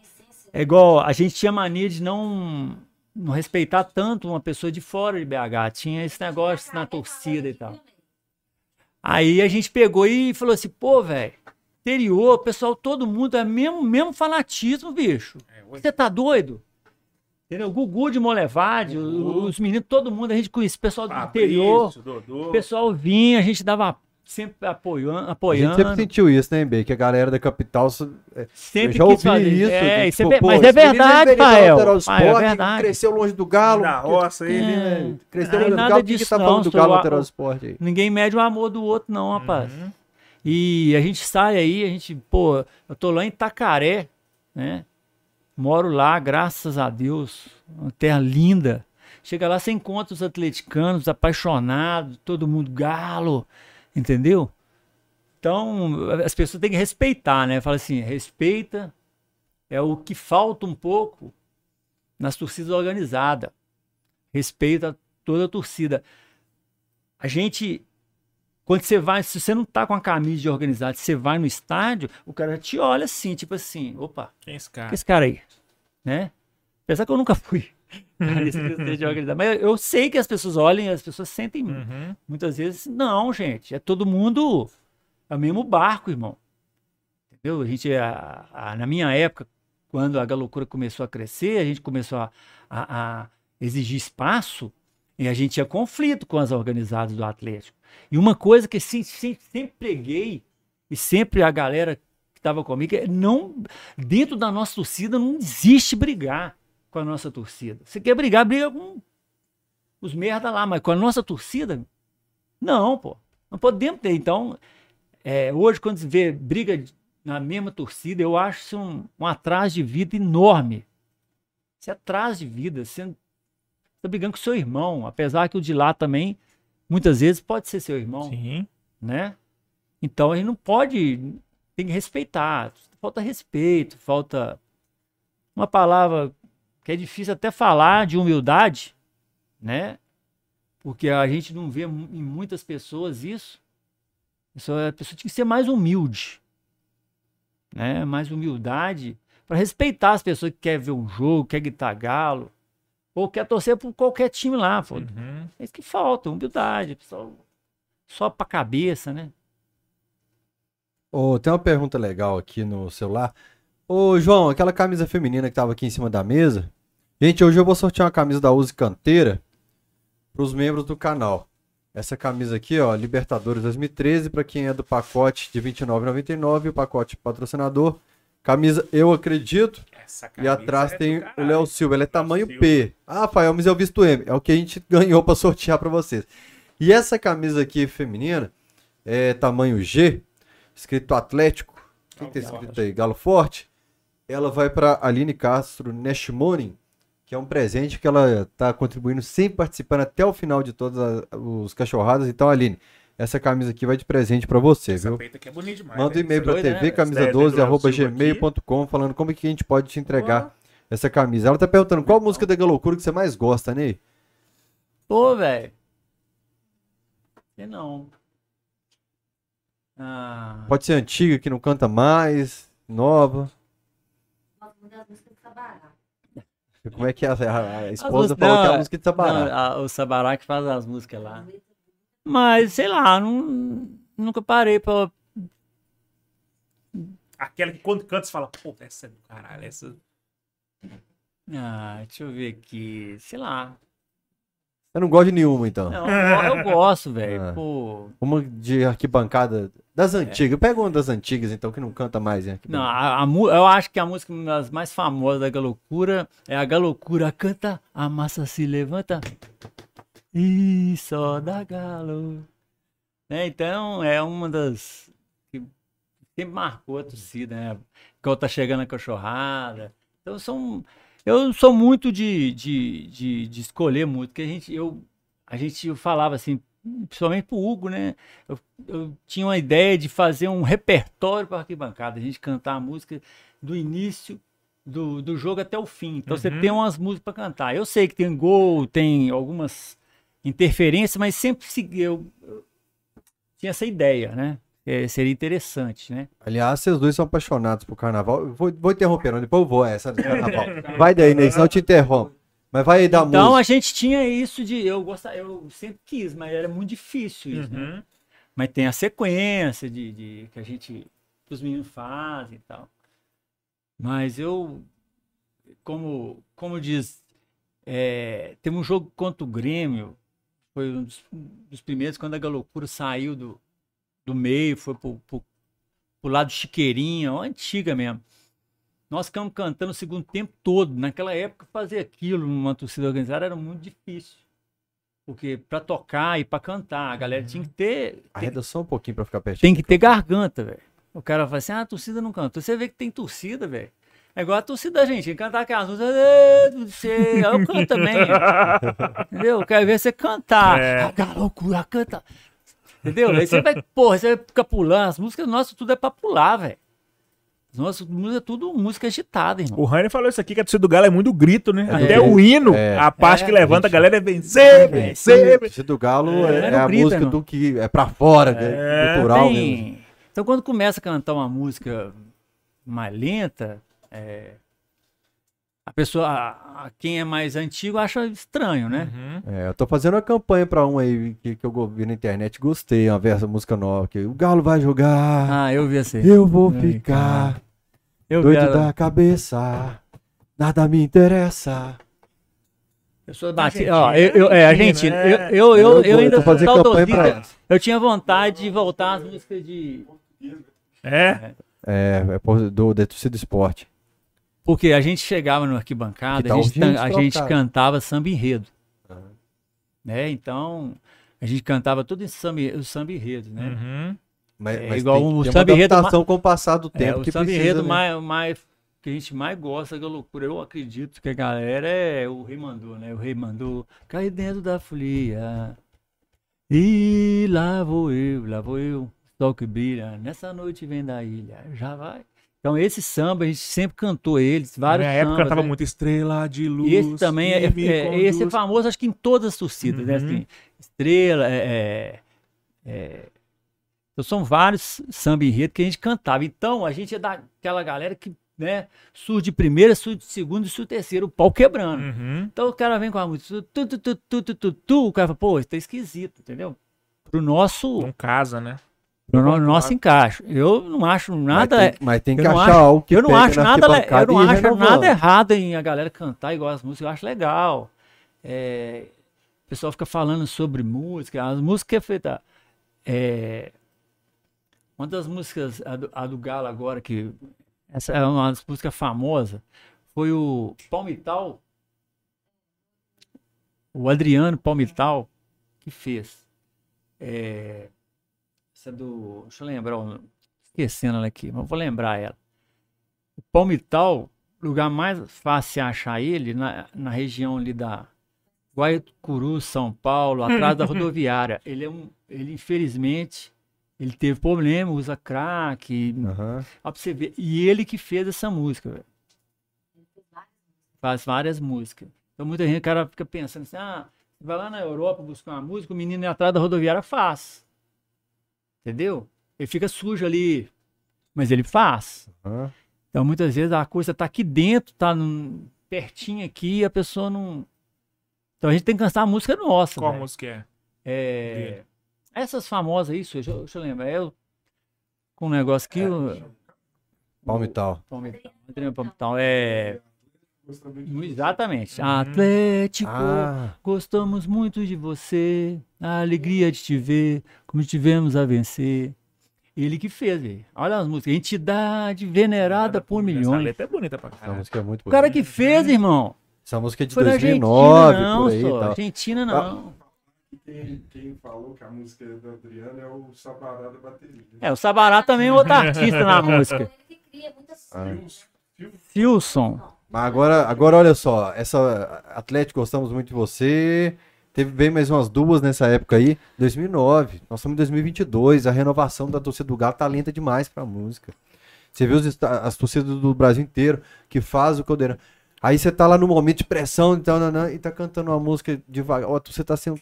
é igual a gente tinha mania de não, não respeitar tanto uma pessoa de fora de BH. Tinha esse negócio na torcida e tal. Aí a gente pegou e falou assim: pô, velho, interior, o pessoal, todo mundo é mesmo, mesmo fanatismo, bicho. Você tá doido? Entendeu? Gugu de Molevade, Gugu. os meninos, todo mundo, a gente conhecia, o pessoal do interior. Fabrício, Dodô. O pessoal vinha, a gente dava sempre apoiando, A gente apoiando. sempre sentiu isso, né, B? Que a galera da capital. é, sempre eu já ouvi fazer. isso. É, de, isso é tipo, pô, mas é verdade. Lateral Ah, é verdade. Cresceu longe do Galo. Na roça aí, Que- É. Cresceu longe do Galo. Por que que disso tá não, falando do sou Galo Lateral Sport aí? Ninguém mede o amor do outro, não, rapaz. Uhum. E a gente sai aí, a gente, pô, eu tô lá em Itacaré, né? Moro lá, graças a Deus. Uma terra linda. Chega lá, você encontra os atleticanos apaixonados, todo mundo galo, entendeu? Então, as pessoas têm que respeitar, né? Fala assim, respeita é o que falta um pouco nas torcidas organizadas. Respeita toda a torcida. A gente quando você vai, se você não tá com a camisa de organizado, você vai no estádio, o cara te olha assim, tipo assim, opa, Quem é esse cara? esse cara aí, né? Apesar que eu nunca fui de organizado, mas eu sei que as pessoas olhem, as pessoas sentem Uhum. muitas vezes, não, gente, é todo mundo é o mesmo barco, irmão. Entendeu? A gente, a- a- na minha época, quando a galocura começou a crescer, a gente começou a- a exigir espaço e a gente tinha conflito com as organizadas do Atlético. E uma coisa que sim, sim, sempre preguei, e sempre a galera que estava comigo, é não, dentro da nossa torcida não existe brigar com a nossa torcida. Você quer brigar, briga com os merda lá, mas com a nossa torcida, não, pô. Não podemos ter. Então, é, hoje, quando se vê briga na mesma torcida, eu acho isso um, um atraso de vida enorme. Você atraso de vida, você está brigando com seu irmão, apesar que o de lá também, muitas vezes, pode ser seu irmão, Sim. né? Então, a gente não pode, tem que respeitar. Falta respeito, falta uma palavra que é difícil até falar de humildade, né? Porque a gente não vê em muitas pessoas isso. É- a pessoa tinha que ser mais humilde, né? Mais humildade para respeitar as pessoas que querem ver um jogo, quer gritar galo, ou quer torcer por qualquer time lá. Pô. Uhum. É isso que falta, humildade, pessoal. Só pra cabeça, né? Ô, tem uma pergunta legal aqui no celular. Ô, João, aquela camisa feminina que tava aqui em cima da mesa. Gente, hoje eu vou sortear uma camisa da Use Canteira. para os membros do canal. Essa camisa aqui, ó, Libertadores 2013, para quem é do pacote de R$ 29,99 e o pacote patrocinador. Camisa Eu Acredito. E atrás é tem o. Léo Silva, ele é tamanho Silva. P. Ah, Rafael, mas eu visto M. É o que a gente ganhou para sortear para vocês. E essa camisa aqui feminina é tamanho G, escrito Atlético. O que tem escrito aí? Galo Forte. Ela vai para Aline Castro Neshmonin, que é um presente que ela está contribuindo, sempre participando até o final de todas as- os cachorradas. Então, Aline, essa camisa aqui vai de presente para você, Essa viu? peita aqui é bonita demais. Manda um né? e-mail para doida, né? TV Essa ideia do Léo camisa12@gmail.com falando como que a gente pode te entregar essa camisa. Ela tá perguntando qual música da Galocura que você mais gosta, Ney? Pô, velho. Sei não. Ah, Pode ser antiga que não canta mais, nova. Gosto muito das músicas do Sabará. Como é que é? A, a- esposa músicas- falou que é a música de Sabará. não, a- o Sabará que faz as músicas lá. Mas, sei lá, não, nunca parei pra. Aquela que quando canta você fala, pô, essa é do caralho, essa... Ah, deixa eu ver aqui. Sei lá. Eu não gosto de nenhuma, então. Não, eu, eu gosto, velho. Ah. Pô. Uma de arquibancada das antigas. Pega uma das antigas, então, que não canta mais em Não, a, a eu acho que a música das mais famosas da Galocura é a Galocura canta, a massa se levanta e só dá galo. Né, Então é uma das que sempre marcou a torcida, né? Quando tá chegando a cachorrada. Então são, eu sou muito de, de, de, de escolher muito, a gente, eu, a gente falava assim, principalmente pro Hugo, né? Eu, eu tinha uma ideia de fazer um repertório para arquibancada, a gente cantar a música do início do, do jogo até o fim. Então você Uhum. tem umas músicas para cantar. Eu sei que tem gol, tem algumas interferências, mas sempre segui, eu, eu tinha essa ideia, né? É, seria interessante, né? Aliás, vocês dois são apaixonados por carnaval. Eu Vou, vou interromper, não, depois eu vou essa do carnaval. Vai daí, Ney, senão eu te interrompo. Mas vai aí dar Então música. a gente tinha isso de eu gostava, eu sempre quis, mas era muito difícil isso, né? Uhum. Mas tem a sequência de, de- que a gente, que os meninos fazem e tal. Mas eu, como, como diz, é, tem um jogo contra o Grêmio, foi um dos, dos primeiros quando a Galocura saiu do, do meio, foi pro, pro, pro lado Chiqueirinha, uma antiga mesmo. Nós ficamos cantando o segundo tempo todo. Naquela época, fazer aquilo numa torcida organizada era muito difícil. Porque para tocar e para cantar, a galera tinha que ter, Arreda só um pouquinho pra ficar pertinho. tem que ter garganta, velho. O cara fala assim, ah, a torcida não canta. Você vê que tem torcida, velho. É igual a torcida da gente, cantar aquelas músicas, "Ê, não sei", eu canto também. Entendeu? Eu quero ver você cantar. É. A loucura, canta. Entendeu? Aí você vai, porra, você vai ficar pulando. As músicas nossas tudo é pra pular, velho. As nossas músicas é tudo música agitada, irmão. O Rainer falou isso aqui, que a torcida do Galo é muito grito, né? É, Até é, o hino, é. a parte É, que levanta gente. a galera é vencer, É, vencer. Torcida do Galo É, é, é a grita, música não. do que é pra fora, né? É, cultural Tem- mesmo. Então, quando começa a cantar uma música mais lenta, é, a pessoa, a, a- quem é mais antigo acha estranho, né? Uhum. É, eu tô fazendo uma campanha pra um aí que, que eu vi na internet, gostei, uma versa música nova, que o Galo vai jogar, Ah, eu vi assim. eu vou Ai, ficar Eu vi doido a, da cabeça, nada me interessa. pessoa bate, Argentina, ó, eu, eu- é, Argentina. né? Eu, eu, eu, eu ainda fazendo campanha. Eu tinha vontade de voltar às músicas de. É, É, é do, torcida do esporte. Porque a gente chegava no arquibancada, Que tá a gente, a gente cantava samba enredo. Aham. Né? Então, a gente cantava tudo em samba, o samba enredo, né? uhum. Mas, É mas igual tem, o tem samba enredo adaptação com o passar do É, tempo o que samba precisa, enredo né? mais, mais, que a gente mais gosta da loucura. Eu acredito que a galera é o rei mandou, né? O rei mandou cair dentro da folia. E lá vou eu, lá vou eu, sol que brilha, nessa noite vem da ilha, já vai. Então esse samba, a gente sempre cantou eles, Na vários minha época sambas, cantava né? muito Estrela de Luz. E esse também é, é- esse é famoso, acho que em todas as torcidas, né? Uhum. Assim, Estrela, é, é, é, então são vários samba enredo que a gente cantava. Então a gente é daquela galera que, né, surge de primeira, surge de segunda e surge de terceira, o pau quebrando. Uhum. Então o cara vem com a música, tu, tu, tu, tu, tu, tu, tu, o cara fala, pô, isso tá esquisito, entendeu? Pro nosso, Não casa, né? No- nosso encaixe. Eu não acho nada. mas, tem, mas tem que eu não achar acho- algo que eu não acho na nada, eu não acho renovando. nada errado em a galera cantar igual as músicas, eu acho legal. É, o pessoal fica falando sobre música. As músicas é feita. É, uma das músicas, a do, a do Galo agora, que essa é uma das músicas famosas, foi o Palmital, o Adriano Palmital, que fez. É, essa do. Deixa eu lembrar, o- esquecendo ela aqui, mas vou lembrar ela. O Palmital, lugar mais fácil de achar ele, na, na região ali da Guaicuru, São Paulo, atrás da rodoviária. Ele é um. Ele, infelizmente, ele teve problema, usa crack. Ó, pra você ver. E ele que fez essa música, velho. Faz várias músicas. Então muita gente, o cara fica pensando assim, ah, vai lá na Europa buscar uma música, o menino é atrás da rodoviária faz. Entendeu? Ele fica sujo ali, mas ele faz. aham. Então muitas vezes a coisa tá aqui dentro, tá num- pertinho aqui, e a pessoa não. Então a gente tem que cantar a música nossa. Qual velho. música é? É, essas famosas aí, deixa, eu- deixa eu lembrar. Eu, com um negócio aqui. o- Palmital. Palmital, Adriano Palmital, é. Gostamos de Exatamente. Atlético, Ah, gostamos muito de você, a alegria de te ver, como tivemos a vencer. Ele que fez, velho. Olha as músicas. Entidade venerada por Essa milhões. letra é bonita pra essa caralho. música é muito O bonita. cara que fez, irmão. Essa música é de Foi na Argentina, 2009, não, por aí só. Argentina, não. Quem, quem falou que a música é do Adriano é o Sabará da bateria. É, o Sabará também é outro artista na música. Ele cria muitas Ah. Mas agora, agora olha só, essa Atlético, gostamos muito de você. Teve bem mais umas duas nessa época aí. 2009, nós estamos em 2022. A renovação da torcida do Galo tá lenta demais pra música. Você viu as torcidas do Brasil inteiro que faz o Caldeirão. Aí você tá lá no momento de pressão então, nanã, e tá cantando uma música devagar. Ó, você tá sendo.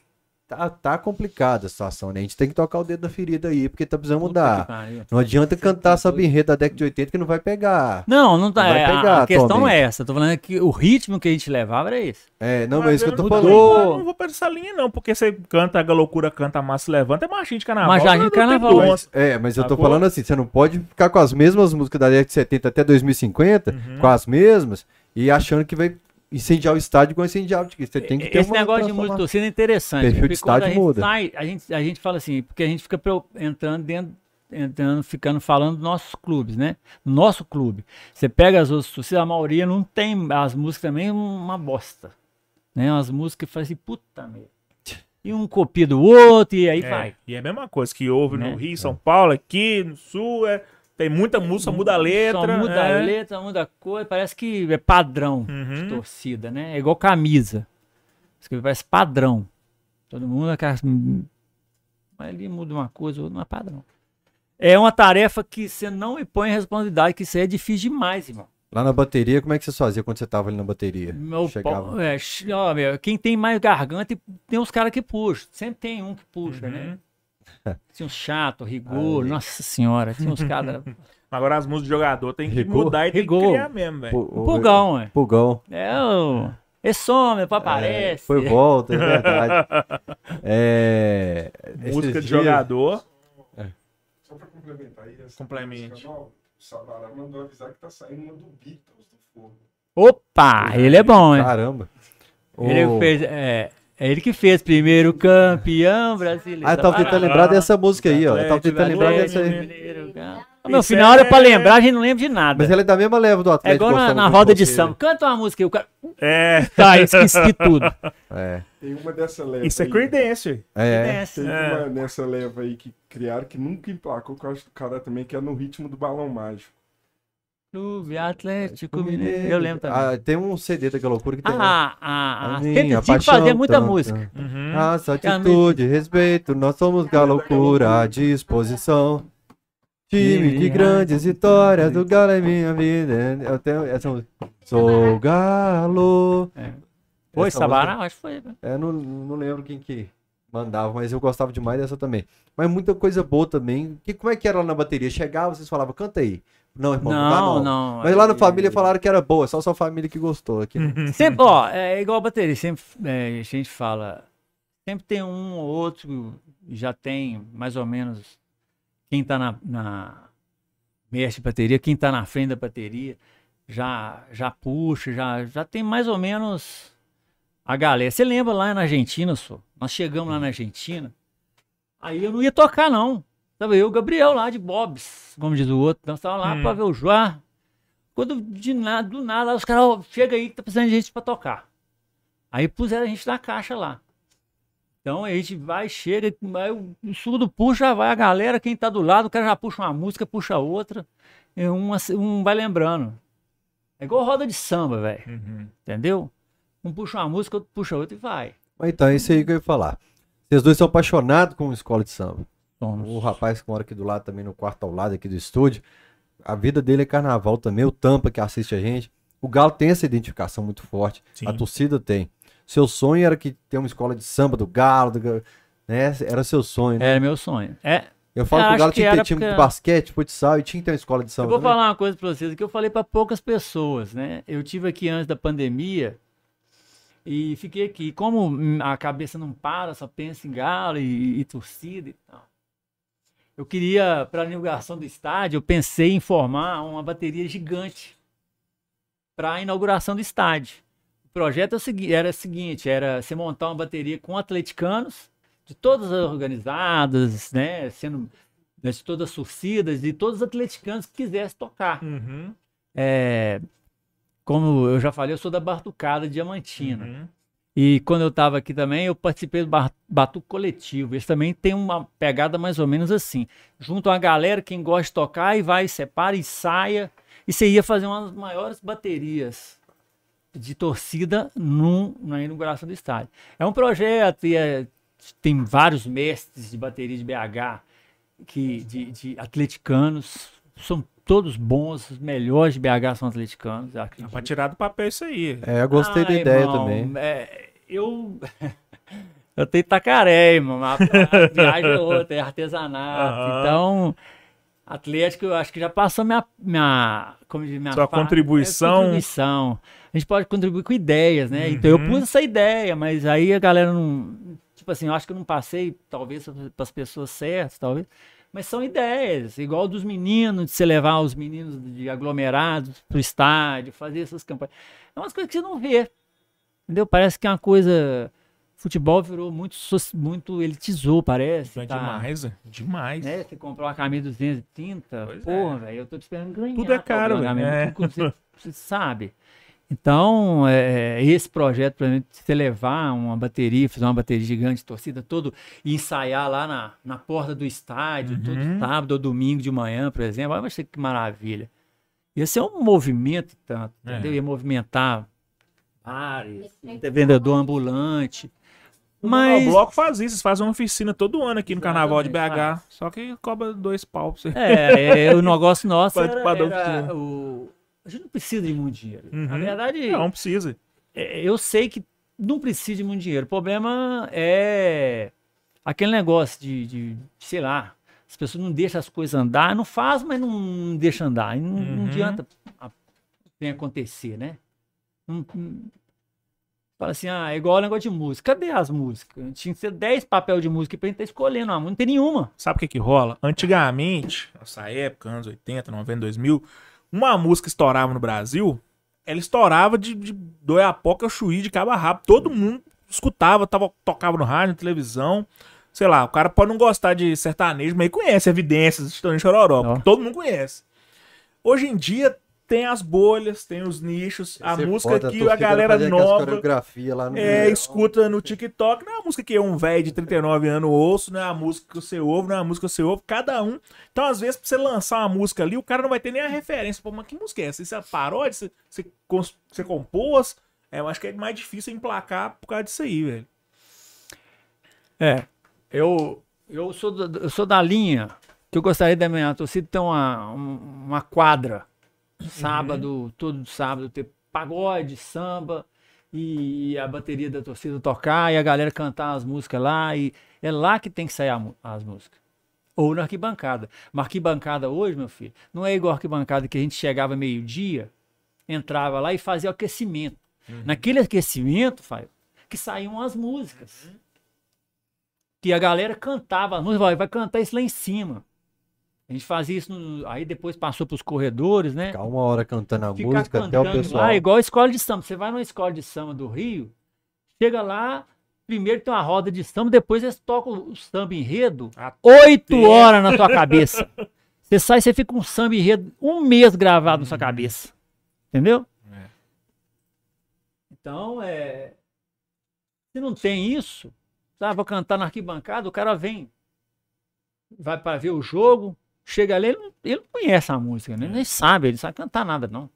Tá, tá complicada a situação, né? A gente tem que tocar o dedo na ferida aí, porque tá precisando mudar. Não adianta cantar essa enredo da década de 80 que não vai pegar. Não, não tá. Vai é, a- pegar a questão não atualmente. é essa. Tô falando que o ritmo que a gente levava era esse. É, não, mas é isso que eu tô não, falando. Eu não vou pra essa linha, não, porque você canta a loucura, canta a massa, levanta, é marchinho de carnaval. De não tem carnaval. Mas, é, mas eu tô falando assim, você não pode ficar com as mesmas músicas da década de 70 até 2050, Uhum. com as mesmas, e achando que vai incendiar o estádio igual incendiava. Você tem que ter Esse uma negócio de música transforma- torcida é interessante. Perfil de a estádio gente muda. sai, a gente, a gente fala assim, porque a gente fica entrando dentro, entrando, ficando falando dos nossos clubes, né? No nosso clube. Você pega as outras torcidas, a maioria não tem, as músicas também, uma bosta. Né? As músicas que fazem assim, puta merda. E um copia do outro, e aí É, vai. E é a mesma coisa que houve Né? no Rio, São Paulo, aqui no Sul, é, tem muita música, muda a letra. Só muda é. a letra, muda a cor, parece que é padrão de Uhum. torcida, né? É igual camisa. Parece padrão. Todo mundo aquelas- Mas ali muda uma coisa, outra não é padrão. É uma tarefa que você não impõe responsabilidade, que isso aí é difícil demais, irmão. Lá na bateria, como é que você fazia quando você tava ali na bateria? Meu Chegava. pau- é, ó, meu, quem tem mais garganta, tem uns caras que puxam. Sempre tem um que puxa, Uhum. né? Tinha uns chato, rigor, Aí. nossa senhora. Tinha uns caras. Agora as músicas de jogador tem que Rigor? mudar e tem Rigor. que criar mesmo, velho. O- Pulgão, é. Pulgão. É o. Esse some, É, aparece. foi volta, é verdade. é, Música esses de dias- jogador. Só pra complementar aí, essa Complemente. o Sabará mandou avisar que tá saindo uma do Beatles do forno. Opa, ele é bom, hein? Caramba. Ele O- fez, é, é ele que fez primeiro campeão brasileiro. Ah, eu tava tentando lembrar dessa música aí, ó. Eu tava tentando lembrar dessa aí. Campeão. Meu final, hora é- pra lembrar, a gente não lembra de nada. Mas ela é da mesma leva do É Atlético. igual na, na roda de samba. Canta uma música aí, o cara. É, Tá, esqueci tudo. É. Tem uma dessa leva isso é aí. É. Tem É. uma nessa leva aí que criaram que nunca emplacou, que eu acho do cara também, que é no ritmo do balão mágico. Clube Atlético Mineiro. Eu lembro também. Ah, tem um CD daquela loucura que tem. Ah, a, a, A minha sempre tinha que fazer muita tanta. música. Uhum. Nossa atitude, respeito, nós somos da loucura, à disposição. Time de grandes vitórias, do Galo é minha vida. Eu tenho essa música. Sou Galo. Foi, Essa Sabará? Acho que foi. né? É, não, não lembro quem que mandava, mas eu gostava demais dessa também. Mas muita coisa boa também. Que, como é que era lá na bateria? Chegava, vocês falavam, canta aí. Não, irmão, não, Não, não. Mas lá na família falaram que era boa, só sua família que gostou. Aqui, não. Sempre, ó, é igual a bateria, sempre é, a gente fala, sempre tem um ou outro, já tem mais ou menos quem tá na, na mestre de bateria, quem tá na frente da bateria, já, já puxa, já, já tem mais ou menos a galera. Você lembra lá na Argentina, só? Nós chegamos lá na Argentina. Aí eu não ia tocar, não. Tava eu e o Gabriel lá de Bobs, como diz o outro. Nós tava lá Hum. pra ver o Joá. Quando de nada, do nada, os caras, ó, chega aí que tá precisando de gente pra tocar. Aí puseram a gente na caixa lá. Então a gente vai, chega, aí o surdo puxa, vai a galera, quem tá do lado, o cara já puxa uma música, puxa outra. E um, assim, um vai lembrando. É igual roda de samba, velho. Uhum. Entendeu? Um puxa uma música, outro puxa outra e vai. Mas Então, é isso aí que eu ia falar. Vocês dois são apaixonados com escola de samba. O rapaz que mora aqui do lado também, no quarto ao lado aqui do estúdio. A vida dele é carnaval também. O Tampa que assiste a gente. O Galo tem essa identificação muito forte. Sim. A torcida tem. Seu sonho era que ter uma escola de samba do Galo, do né? Era seu sonho. né? Era meu sonho. É, Eu falo eu que o Galo tinha que ter time de porque- basquete, futsal e tinha que ter uma escola de eu samba. vou também. falar uma coisa pra vocês que eu falei pra poucas pessoas, né? Eu tive aqui antes da pandemia e fiquei aqui. Como a cabeça não para, só pensa em galo e, e torcida e tal. Eu queria, para a inauguração do estádio, eu pensei em formar uma bateria gigante para a inauguração do estádio. O projeto é era o seguinte, era você montar uma bateria com atleticanos, de todas as organizadas, né, sendo de todas as torcidas, de todos os atleticanos que quisessem tocar. Uhum. É, como eu já falei, eu sou da Bartucada Diamantina. Uhum. E quando eu estava aqui também, eu participei do Batuque Coletivo. Eles também tem uma pegada mais ou menos assim. Junto a galera, quem gosta de tocar, e vai, separa e saia. E você ia fazer uma das maiores baterias de torcida num- na inauguração do estádio. É um projeto e é- tem vários mestres de bateria de BH, que, de, de atleticanos. São todos bons, os melhores de BH são atleticanos. acredito. pra tirar do papel isso aí. É, eu gostei da Ah, ideia irmão, também. é, eu. Eu tenho Itacaré, irmão. A, a viagem é outra, é artesanato. Aham. Então, Atlético, eu acho que já passou minha. minha como diz, minha Sua fa- contribuição. é, contribuição. A gente pode contribuir com ideias, né? Então eu Uhum. pus essa ideia, mas aí a galera não. Tipo assim, eu acho que eu não passei, talvez, para as pessoas certas, talvez. Mas são ideias, igual dos meninos, de você levar os meninos de aglomerados pro estádio, fazer essas campanhas. É umas coisas que você não vê. Entendeu? Parece que é uma coisa. Futebol virou muito, muito elitizou, parece. É tá? demais, é demais. Né? Você comprou uma camisa de 230, Pois porra, velho, eu tô esperando ganhar. Tudo é caro, velho, é. tudo Você, você sabe. Então, é, esse projeto para você levar uma bateria, fazer uma bateria gigante, torcida todo, e ensaiar lá na, na porta do estádio, todo Uhum. sábado ou domingo de manhã, por exemplo, vai ser que maravilha. Ia ser um movimento tanto, É. entendeu? Ia movimentar bares, ter vendedor ambulante. O Mas, bloco faz isso, eles fazem uma oficina todo ano aqui no Carnaval de BH. Exatamente, Só que cobra dois pau pra você. É, é, o negócio nosso era, era o... A gente não precisa de muito dinheiro. Na Uhum. verdade, Não, precisa. é, eu sei que não precisa de muito dinheiro. O problema é aquele negócio de, de, sei lá, as pessoas não deixam as coisas andar. Não faz, mas não, não deixa andar. Não, não Uhum. adianta a- tem acontecer, né? Não- não- Fala assim, ah, é igual o negócio de música. Cadê as músicas? Tinha que ser 10 papel de música pra gente estar escolhendo uma. Não tem nenhuma. Sabe o que que rola? Antigamente, nessa época, anos 80, 90, 2000, uma música estourava no Brasil, ela estourava de, de do Oiapoque ao Chuí, de cabo a rabo. Todo mundo escutava, tava, tocava no rádio, na televisão. Sei lá, o cara pode não gostar de sertanejo, mas ele conhece Evidências, Estourinho Chororó. Todo mundo conhece. Hoje em dia, tem as bolhas, tem os nichos, a é música foda, que torcida a galera nova coreografia lá no é, meio. escuta no TikTok. Não é uma música que um velho de 39 anos ouço, não é a música que você ouve, não é a música que você ouve, cada um. Então, às vezes, pra você lançar uma música ali, o cara não vai ter nem a referência. Pô, mas que música é essa? Isso é paródia? Você, você, você compôs? É, eu acho que é mais difícil emplacar por causa disso aí, velho. É, eu, eu, sou da, eu sou da linha que eu gostaria da minha torcida ter uma, um- uma quadra. Sábado, todo sábado, ter pagode, samba e a bateria da torcida tocar e a galera cantar as músicas lá. E é lá que tem que sair a as músicas. Ou na arquibancada. Mas arquibancada hoje, meu filho, não é igual a arquibancada que a gente chegava meio-dia, entrava lá e fazia o aquecimento. Naquele aquecimento, Fábio, que saíam as músicas que a galera cantava as músicas, vai, vai cantar isso lá em cima. A gente fazia isso, no- aí depois passou para os corredores, né? Ficar uma hora cantando a Ficar música até o cantando pessoal. lá, igual a escola de samba. Você vai numa escola de samba do Rio, Chega lá, primeiro tem uma roda de samba, depois eles tocam o samba enredo oito horas na sua cabeça. Você sai, você fica com um samba enredo um mês gravado na sua cabeça. Entendeu? É. Então, é. Se não tem isso, tá, vou cantar na arquibancada, o cara vem, vai para ver o jogo, chega ali, ele não, ele não conhece a música, né? ele nem sabe, ele não sabe cantar nada, não.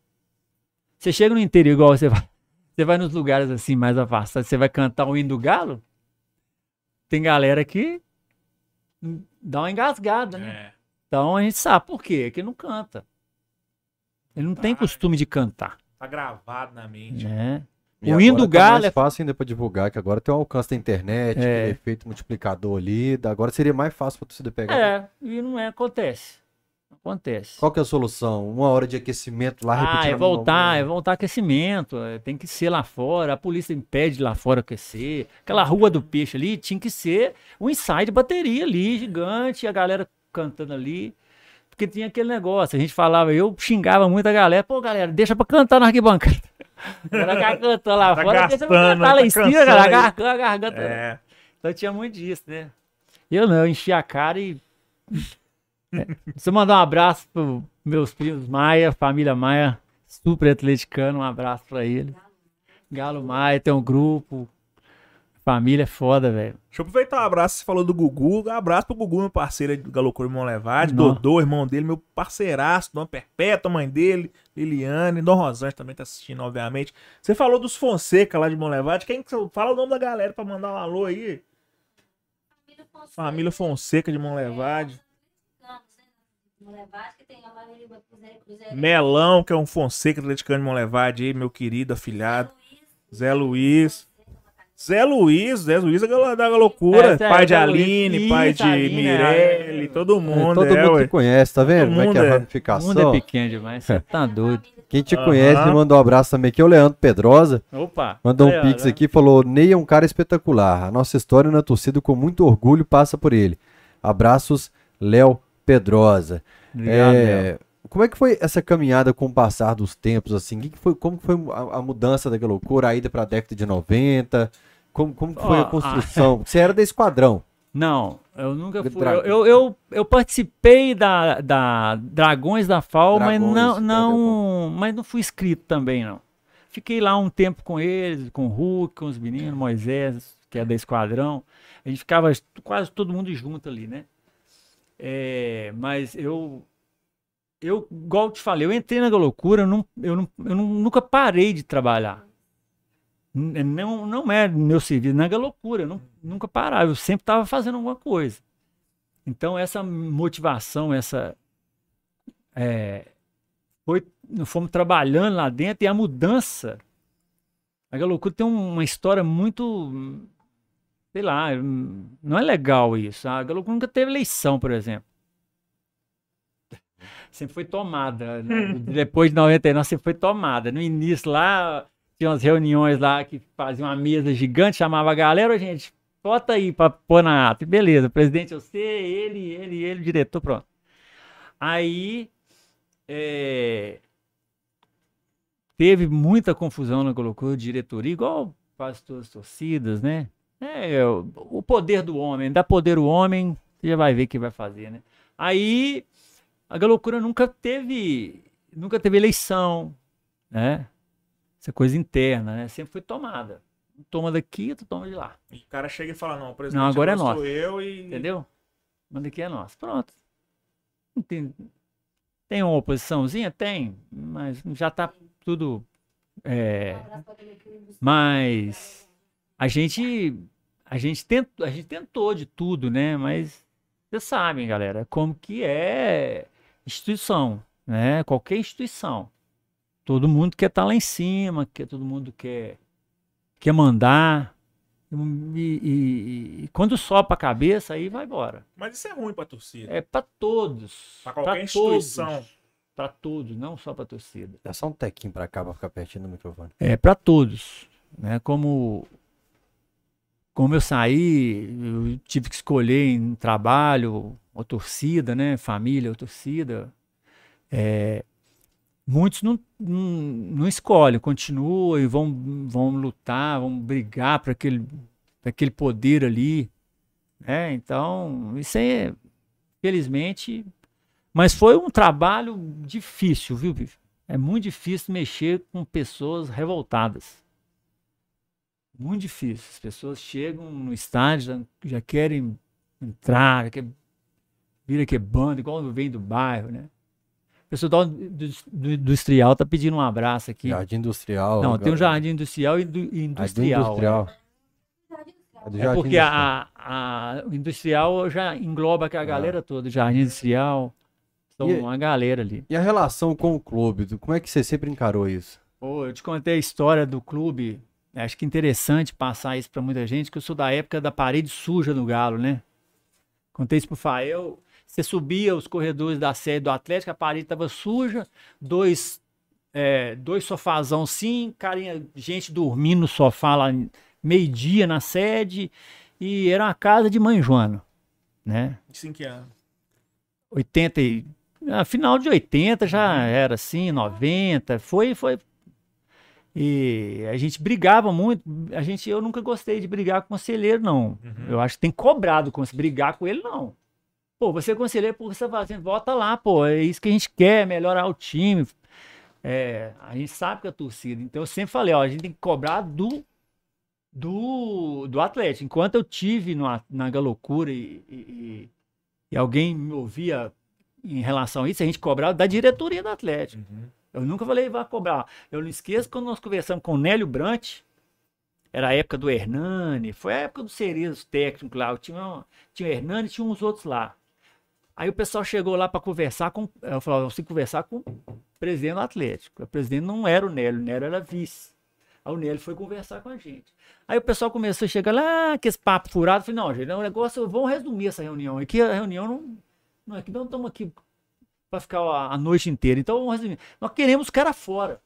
Você chega no interior, igual você vai, você vai nos lugares assim mais afastados, você vai cantar o hino do galo, tem galera que dá uma engasgada, né? É. Então a gente sabe por quê, que ele não canta. Ele não tem Tá. costume de cantar, Tá gravado na mente. né? E O hino agora do tá Galo mais é- fácil ainda pra divulgar, que agora tem o alcance da internet, É. aquele efeito multiplicador ali. Agora seria mais fácil pra torcida pegar. É, e não é, acontece. Acontece. Qual que é a solução? Uma hora de aquecimento lá, Ah, repetindo. é voltar, é voltar aquecimento, é, tem que ser lá fora, a polícia impede lá fora aquecer. Aquela rua do peixe ali tinha que ser um ensaio de bateria ali, gigante, a galera cantando ali. Porque tinha aquele negócio, a gente falava, eu xingava muito a galera, pô, galera, deixa pra cantar na arquibancada. Ela cantando lá Tá fora, gastando, cantar lá tá em cima, cansando cara, a aí. garganta, a garganta. É. Então tinha muito disso, né? Eu não, eu enchi a cara e. É. Eu mandar um abraço pros meus primos Maia, família Maia, super atleticano, um abraço pra ele. Galo Maia, tem um grupo. Família é foda, velho. Deixa eu aproveitar o abraço, você falou do Gugu. Um abraço pro Gugu, meu parceiro aí do Galocura Irmão Levade. Dodô, irmão dele, meu parceiraço, Dona Perpétua, mãe dele, Liliane, Dom Rosante também tá assistindo, obviamente. Você falou dos Fonseca lá de Irmão Levade. Quem que Fala o nome da galera pra mandar um alô aí. Família Fonseca. Família Fonseca de Irmão Levade. Melão, que é um Fonseca atleticano de Irmão Levade aí, meu querido afilhado. Zé Luiz. Zé Luiz, Zé Luiz é galo- da loucura. É, Zé- pai de Zé Luiz. Aline, pai de Aline, Mirelle, é. todo É, mundo. todo é, mundo te conhece, tá vendo? Todo Como é que é mundo a é. O ramificação? mundo é pequeno demais, você tá doido. Quem te Aham. conhece me mandou um abraço também aqui, é o Leandro Pedrosa. Opa! Mandou um pix né? aqui, falou: Ney é um cara espetacular. A nossa história na torcida, com muito orgulho, passa por ele. Abraços, Léo Pedrosa. Obrigado, É, Léo. como é que foi essa caminhada com o passar dos tempos, assim? Que que foi, como que foi a, a mudança daquela loucura, a ida pra década de 90? Como, como foi a construção? Você era da Esquadrão. Não, eu nunca fui. Eu, eu, eu, eu participei da, da Dragões da FAO, mas Dragões, não, tá, não, mas não fui inscrito também, não. Fiquei lá um tempo com eles, com o Hulk, com os meninos, Moisés, que é da Esquadrão. A gente ficava quase todo mundo junto ali, né? É, mas eu, eu, igual te falei, eu entrei na loucura, eu, não, eu, não, eu não- nunca parei de trabalhar. Não, não é meu serviço, não é loucura, não, nunca parava, eu sempre estava fazendo alguma coisa. Então, essa motivação, essa. é, foi, fomos trabalhando lá dentro e a mudança. A loucura tem um- uma história muito. Sei lá, hum, não é legal isso. A Galocura nunca teve eleição, por exemplo. Sempre foi tomada. né? Depois de 99, sempre foi tomada. No início lá, tinha umas reuniões lá que faziam uma mesa gigante, chamava a galera, "Ô, gente, bota aí pra pôr na ata. Beleza, presidente eu sei, ele, ele, ele, diretor, pronto. Aí é, teve muita confusão na colocou diretoria, igual quase todas as torcidas, né? É, o, poder do homem, dá poder o homem, você já vai ver o que vai fazer, né? Aí a Galocura nunca teve, nunca teve eleição, né? Essa coisa interna, né? Sempre foi tomada. Toma daqui, tu toma de lá. O cara chega e fala, não, presidente Não, agora é sou nosso. eu e... Entendeu? Manda aqui é nosso. Pronto. Tem, tem uma oposiçãozinha? Tem, mas já tá tudo. é, mas a gente a gente tentou, a gente tentou de tudo, né? Mas vocês sabem, galera, como que é instituição, né? Qualquer instituição. Todo mundo quer estar lá em cima, quer todo mundo quer quer mandar. E, e- e quando sopa a cabeça, aí vai embora. Mas isso é ruim pra torcida. É para todos. Pra qualquer pra instituição. Para todos, não só para torcida. Dá só um tequinho pra cá pra ficar pertinho do microfone. É para todos, né? Como como eu saí, eu tive que escolher em trabalho ou torcida, né? Família ou torcida. É, muitos não, não, não escolhem, continuam e vão, vão lutar, vão brigar para aquele, aquele poder ali. Né? Então, isso é, felizmente. Mas foi um trabalho difícil, viu, Vivi? É muito difícil mexer com pessoas revoltadas. Muito difícil. As pessoas chegam no estádio, já, já querem entrar, já quer, vira que é banda, igual vem do bairro, né? O pessoal do, do, industrial tá pedindo um abraço aqui. Jardim Industrial. Não, tem um jardim industrial e do, e industrial. industrial. É, é porque a, a, o industrial já engloba a galera toda, jardim industrial. São e, uma galera ali. E a relação com o clube? Como é que você sempre encarou isso? Pô, eu te contei a história do clube. Acho que é interessante passar isso para muita gente, que eu sou da época da parede suja no Galo, né? Contei isso pro Fael. Você subia os corredores da sede do Atlético, a parede estava suja, dois, é, dois sofazão sim, carinha, gente dormindo no sofá lá meio-dia na sede, e era uma casa de mãe Joana, né? Isso em que ano? 80 e... Ah, final de 80 já uhum. era assim, 90, foi, foi... E a gente brigava muito, a gente, eu nunca gostei de brigar com o conselheiro, não. Uhum. Eu acho que tem cobrado com brigar com ele, não. Pô, você é conselheiro, por você fala assim, volta lá, pô, é isso que a gente quer, melhorar o time. É, a gente sabe que é torcida. Então eu sempre falei, ó, a gente tem que cobrar do do, do Atlético. Enquanto eu tive no, na Galocura e, e, e, alguém me ouvia em relação a isso, a gente cobrava da diretoria do Atlético. Uhum. Eu nunca falei, vai cobrar. Eu não esqueço quando nós conversamos com o Nélio Brant, era a época do Hernani, foi a época do Cerezo técnico lá. Tinha, tinha o Hernani e tinha uns outros lá. Aí o pessoal chegou lá para conversar com. Eu falava, você conversar com o presidente do Atlético. O presidente não era o Nélio, o Nélio era vice. Aí o Nélio foi conversar com a gente. Aí o pessoal começou a chegar lá, que esse papo furado. Eu falei, não, gente, é um negócio, vamos resumir essa reunião. Aqui a reunião não. Não é que não estamos aqui para ficar a, a, noite inteira. Então vamos resumir. Nós queremos os caras fora.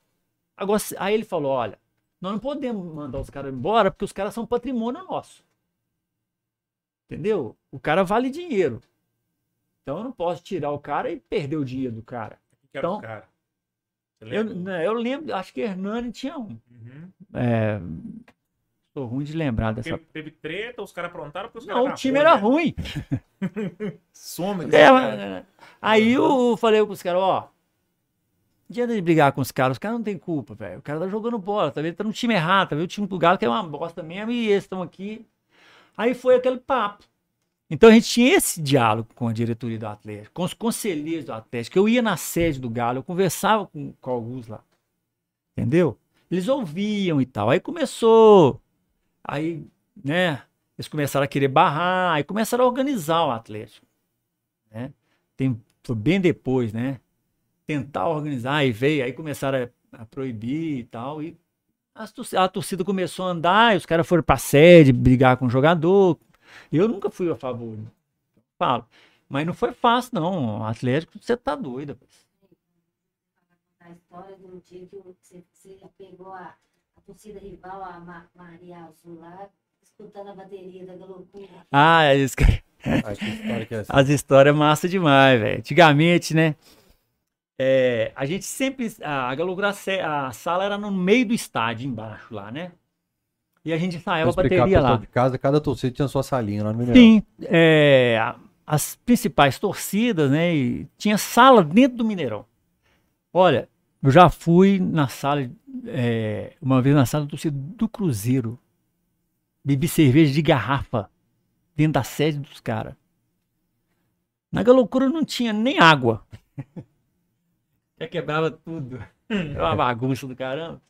Agora, aí ele falou: olha, nós não podemos mandar os caras embora porque os caras são patrimônio nosso. Entendeu? O cara vale dinheiro. Então eu não posso tirar o cara e perder o dinheiro do cara. Que então, cara? Eu, né, eu lembro, acho que Hernani tinha um. Uhum. É, tô ruim de lembrar dessa. Teve, teve treta, os caras aprontaram porque os Não, o time era né? ruim. Some. É, é, aí eu falei com os caras, ó. Adianta de brigar com os caras, os caras não tem culpa, velho. O cara tá jogando bola, tá vendo? Tá no time errado, tá vendo? O time do Galo que é uma bosta mesmo e eles estão aqui. Aí foi aquele papo. Então a gente tinha esse diálogo com a diretoria do Atlético, com os conselheiros do Atlético. Eu ia na sede do Galo, eu conversava com, com alguns lá. Entendeu? Eles ouviam e tal. Aí começou. Aí, né? Eles começaram a querer barrar, aí começaram a organizar o Atlético. Né? Tem, foi bem depois, né? Tentar organizar, e veio, aí começaram a, a proibir e tal. E a, a torcida começou a andar, e os caras foram pra sede brigar com o jogador, eu nunca fui a favor. Falo. Mas não foi fácil, não. O Atlético, você tá doido. A história do dia que você, você pegou a, a torcida rival, a Ma Maria Azul lá, escutando a bateria da loucura. Ah, é isso que... As histórias massa demais, velho. Antigamente, né? É, a gente sempre. A, a, a sala era no meio do estádio, embaixo lá, né? E a gente ensaiava a bateria lá. De casa, cada torcida tinha sua salinha lá no Mineirão. Sim, é, as principais torcidas, né? E tinha sala dentro do Mineirão. Olha, eu já fui na sala, é, uma vez na sala da torcida do Cruzeiro. Bebi cerveja de garrafa dentro da sede dos caras. Na loucura não tinha nem água. Já quebrava tudo. Era uma bagunça do caramba.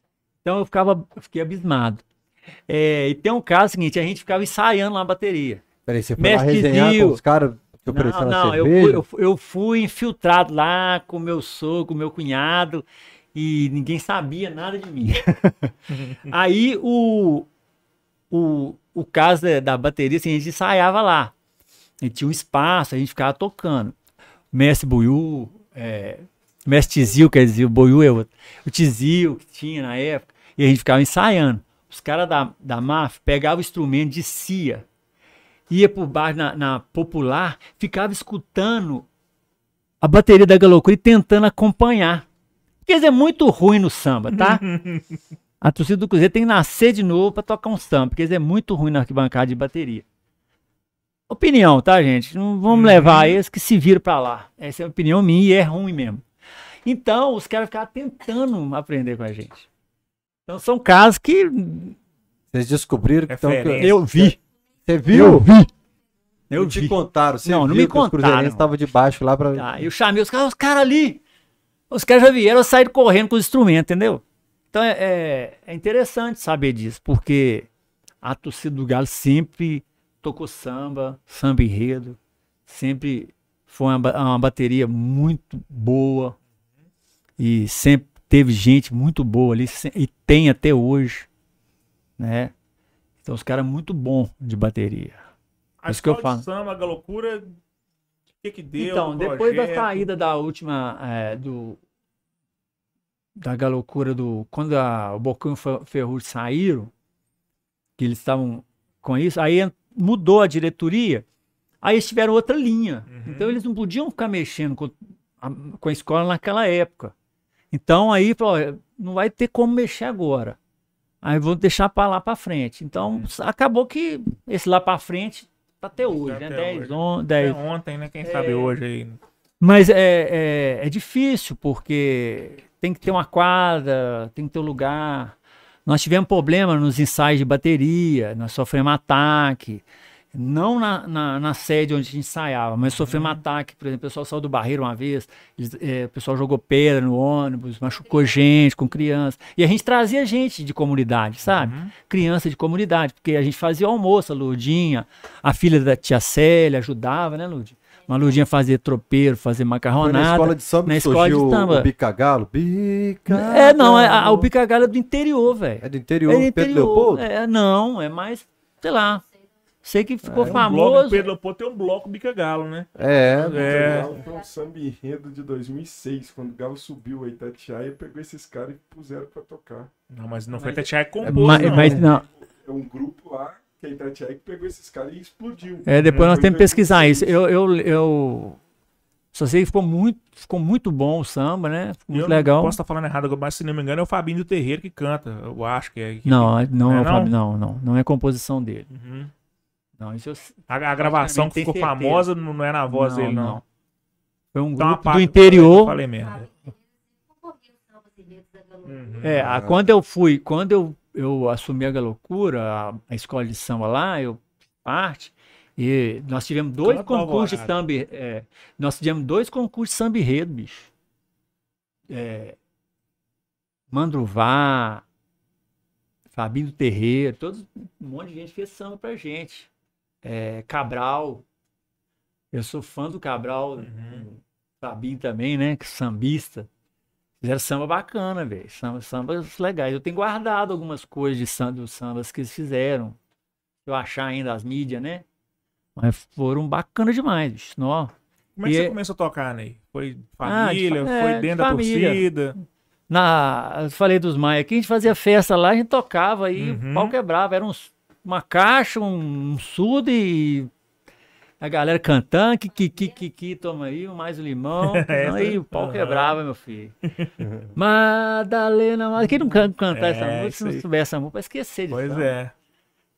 Então eu ficava, eu fiquei abismado. É, e tem um caso seguinte, a gente ficava ensaiando lá a bateria. Peraí, você foi Mestre lá resenhar com os caras não, não, eu fui, eu, eu fui, infiltrado lá com meu sogro, com meu cunhado, e ninguém sabia nada de mim. Aí o, o, o caso da bateria, assim, a gente ensaiava lá. A gente tinha um espaço, a gente ficava tocando. Mestre Buiu, é, Mestre Tizil, quer dizer, o Buiu é o, o Tizil que tinha na época, e a gente ficava ensaiando. Os caras da, da MAF pegavam o instrumento, descia, ia por baixo na, na popular, ficava escutando a bateria da Galocura e tentando acompanhar. Porque eles é muito ruim no samba, tá? A torcida do Cruzeiro tem que nascer de novo pra tocar um samba, porque eles é muito ruim na arquibancada de bateria. Opinião, tá, gente? Não vamos levar eles que se viram pra lá. Essa é a opinião minha e é ruim mesmo. Então, os caras ficaram tentando aprender com a gente. Então, são casos que Vocês descobriram que estão. Eu vi. Você viu? vi. Eu Eu te vi. contaram. Você Não, não me que os contaram. cruzeirenses estavam debaixo lá pra. Tá, eu chamei os caras, os caras ali. Os caras já vieram sair correndo com os instrumentos, entendeu? Então é, é, é interessante saber disso, porque a torcida do Galo sempre tocou samba, samba enredo, sempre foi uma, uma bateria muito boa e sempre teve gente muito boa ali e tem até hoje, né? Então os caras muito bom de bateria. A Isso que eu falo. samba, a loucura, o que que deu? Então, depois da saída da última, é, do da galocura do quando a, o Bocão e Ferrugem saíram, que eles estavam com isso, aí mudou a diretoria, aí eles tiveram outra linha. Uhum. Então eles não podiam ficar mexendo com a, com a escola naquela época. Então aí falou, "Olha, não vai ter como mexer agora. Aí vou deixar para lá para frente. Então Uhum. acabou que esse lá para frente tá até hoje, né? até 10, hoje. 11, É 10, ontem, né? Quem É. sabe hoje aí. mas é, é, é difícil, porque tem que ter uma quadra, tem que ter um lugar. Nós tivemos problema nos ensaios de bateria, nós sofremos ataque. Não na, na, na sede onde a gente ensaiava, mas sofremos ataque. Por exemplo, o pessoal saiu do barreiro uma vez, eles, é, o pessoal jogou pedra no ônibus, machucou gente com criança. E a gente trazia gente de comunidade, sabe? Uhum. Criança de comunidade, porque a gente fazia almoço, a Lurdinha, a filha da tia Célia ajudava, né, Lurdinha? Uma Lurdinha fazia tropeiro, fazia Foi macarronada. na escola de samba na escola de samba. o Bicagalo. Bicagalo. É, não, é, a, o Bicagalo é do interior, velho. É do interior, É do Pedro interior. Leopoldo? É, não, é mais, sei lá. Sei que ficou um bloco, famoso. o Pedro Leopoldo tem um bloco bica galo, né? É, É. Galo foi um samba enredo de 2006, quando o Galo subiu a Itatiaia, pegou esses caras e puseram pra tocar. Não, mas não foi Mas- Tatiaia que É, compôs, mas, não. mas não, É um grupo lá, que é a Itatiaia, que pegou esses caras e explodiu. é, depois nós temos que pesquisar 2006. isso. Eu, eu, eu só sei que ficou muito, ficou muito bom o samba, né? Ficou muito eu legal. Não posso estar falando errado agora, mas se não me engano é o Fabinho do Terreiro que canta. Eu acho que é. que- Não, não, É, é o não? Fábio, não, não, não é composição dele. Uhum. Não, isso eu, A, a gravação que ficou certeza. famosa não não é na voz dele, não. Foi um Então, grupo do interior. Falei merda. Uhum. É, a- quando eu fui, quando eu, eu assumi a Galocura, a, a escola de samba lá, eu fiz parte, e nós tivemos dois concursos de samba, é, nós tivemos dois concursos de samba enredo, bicho. É, Mandruvá, Fabinho do Terreiro, todos, um monte de gente fez samba pra gente. É, Cabral, eu sou fã do Cabral, Uhum. Fabinho também, né, que sambista. Fizeram samba bacana, velho. Samba, sambas legais. Eu tenho guardado algumas coisas de samba, dos sambas que eles fizeram. Se Eu achar ainda as mídias, né? Mas foram bacanas demais, bicho. Nó. Como é que E você é- começou a tocar, Ney? Foi Ah, de família? fa- é, foi de dentro da família. torcida? Na, eu falei dos Maia aqui, a gente fazia festa lá, a gente tocava aí, Uhum. o pau quebrava. Era uns, uma caixa, um, um sudo e a galera cantando, que, que, que, que, que, toma aí, mais um limão. Essa- aí o pau Aham. quebrava, meu filho. Madalena, mas quem não canta, cantar essa É, música, isso se não souber essa música, vai esquecer disso. Pois é.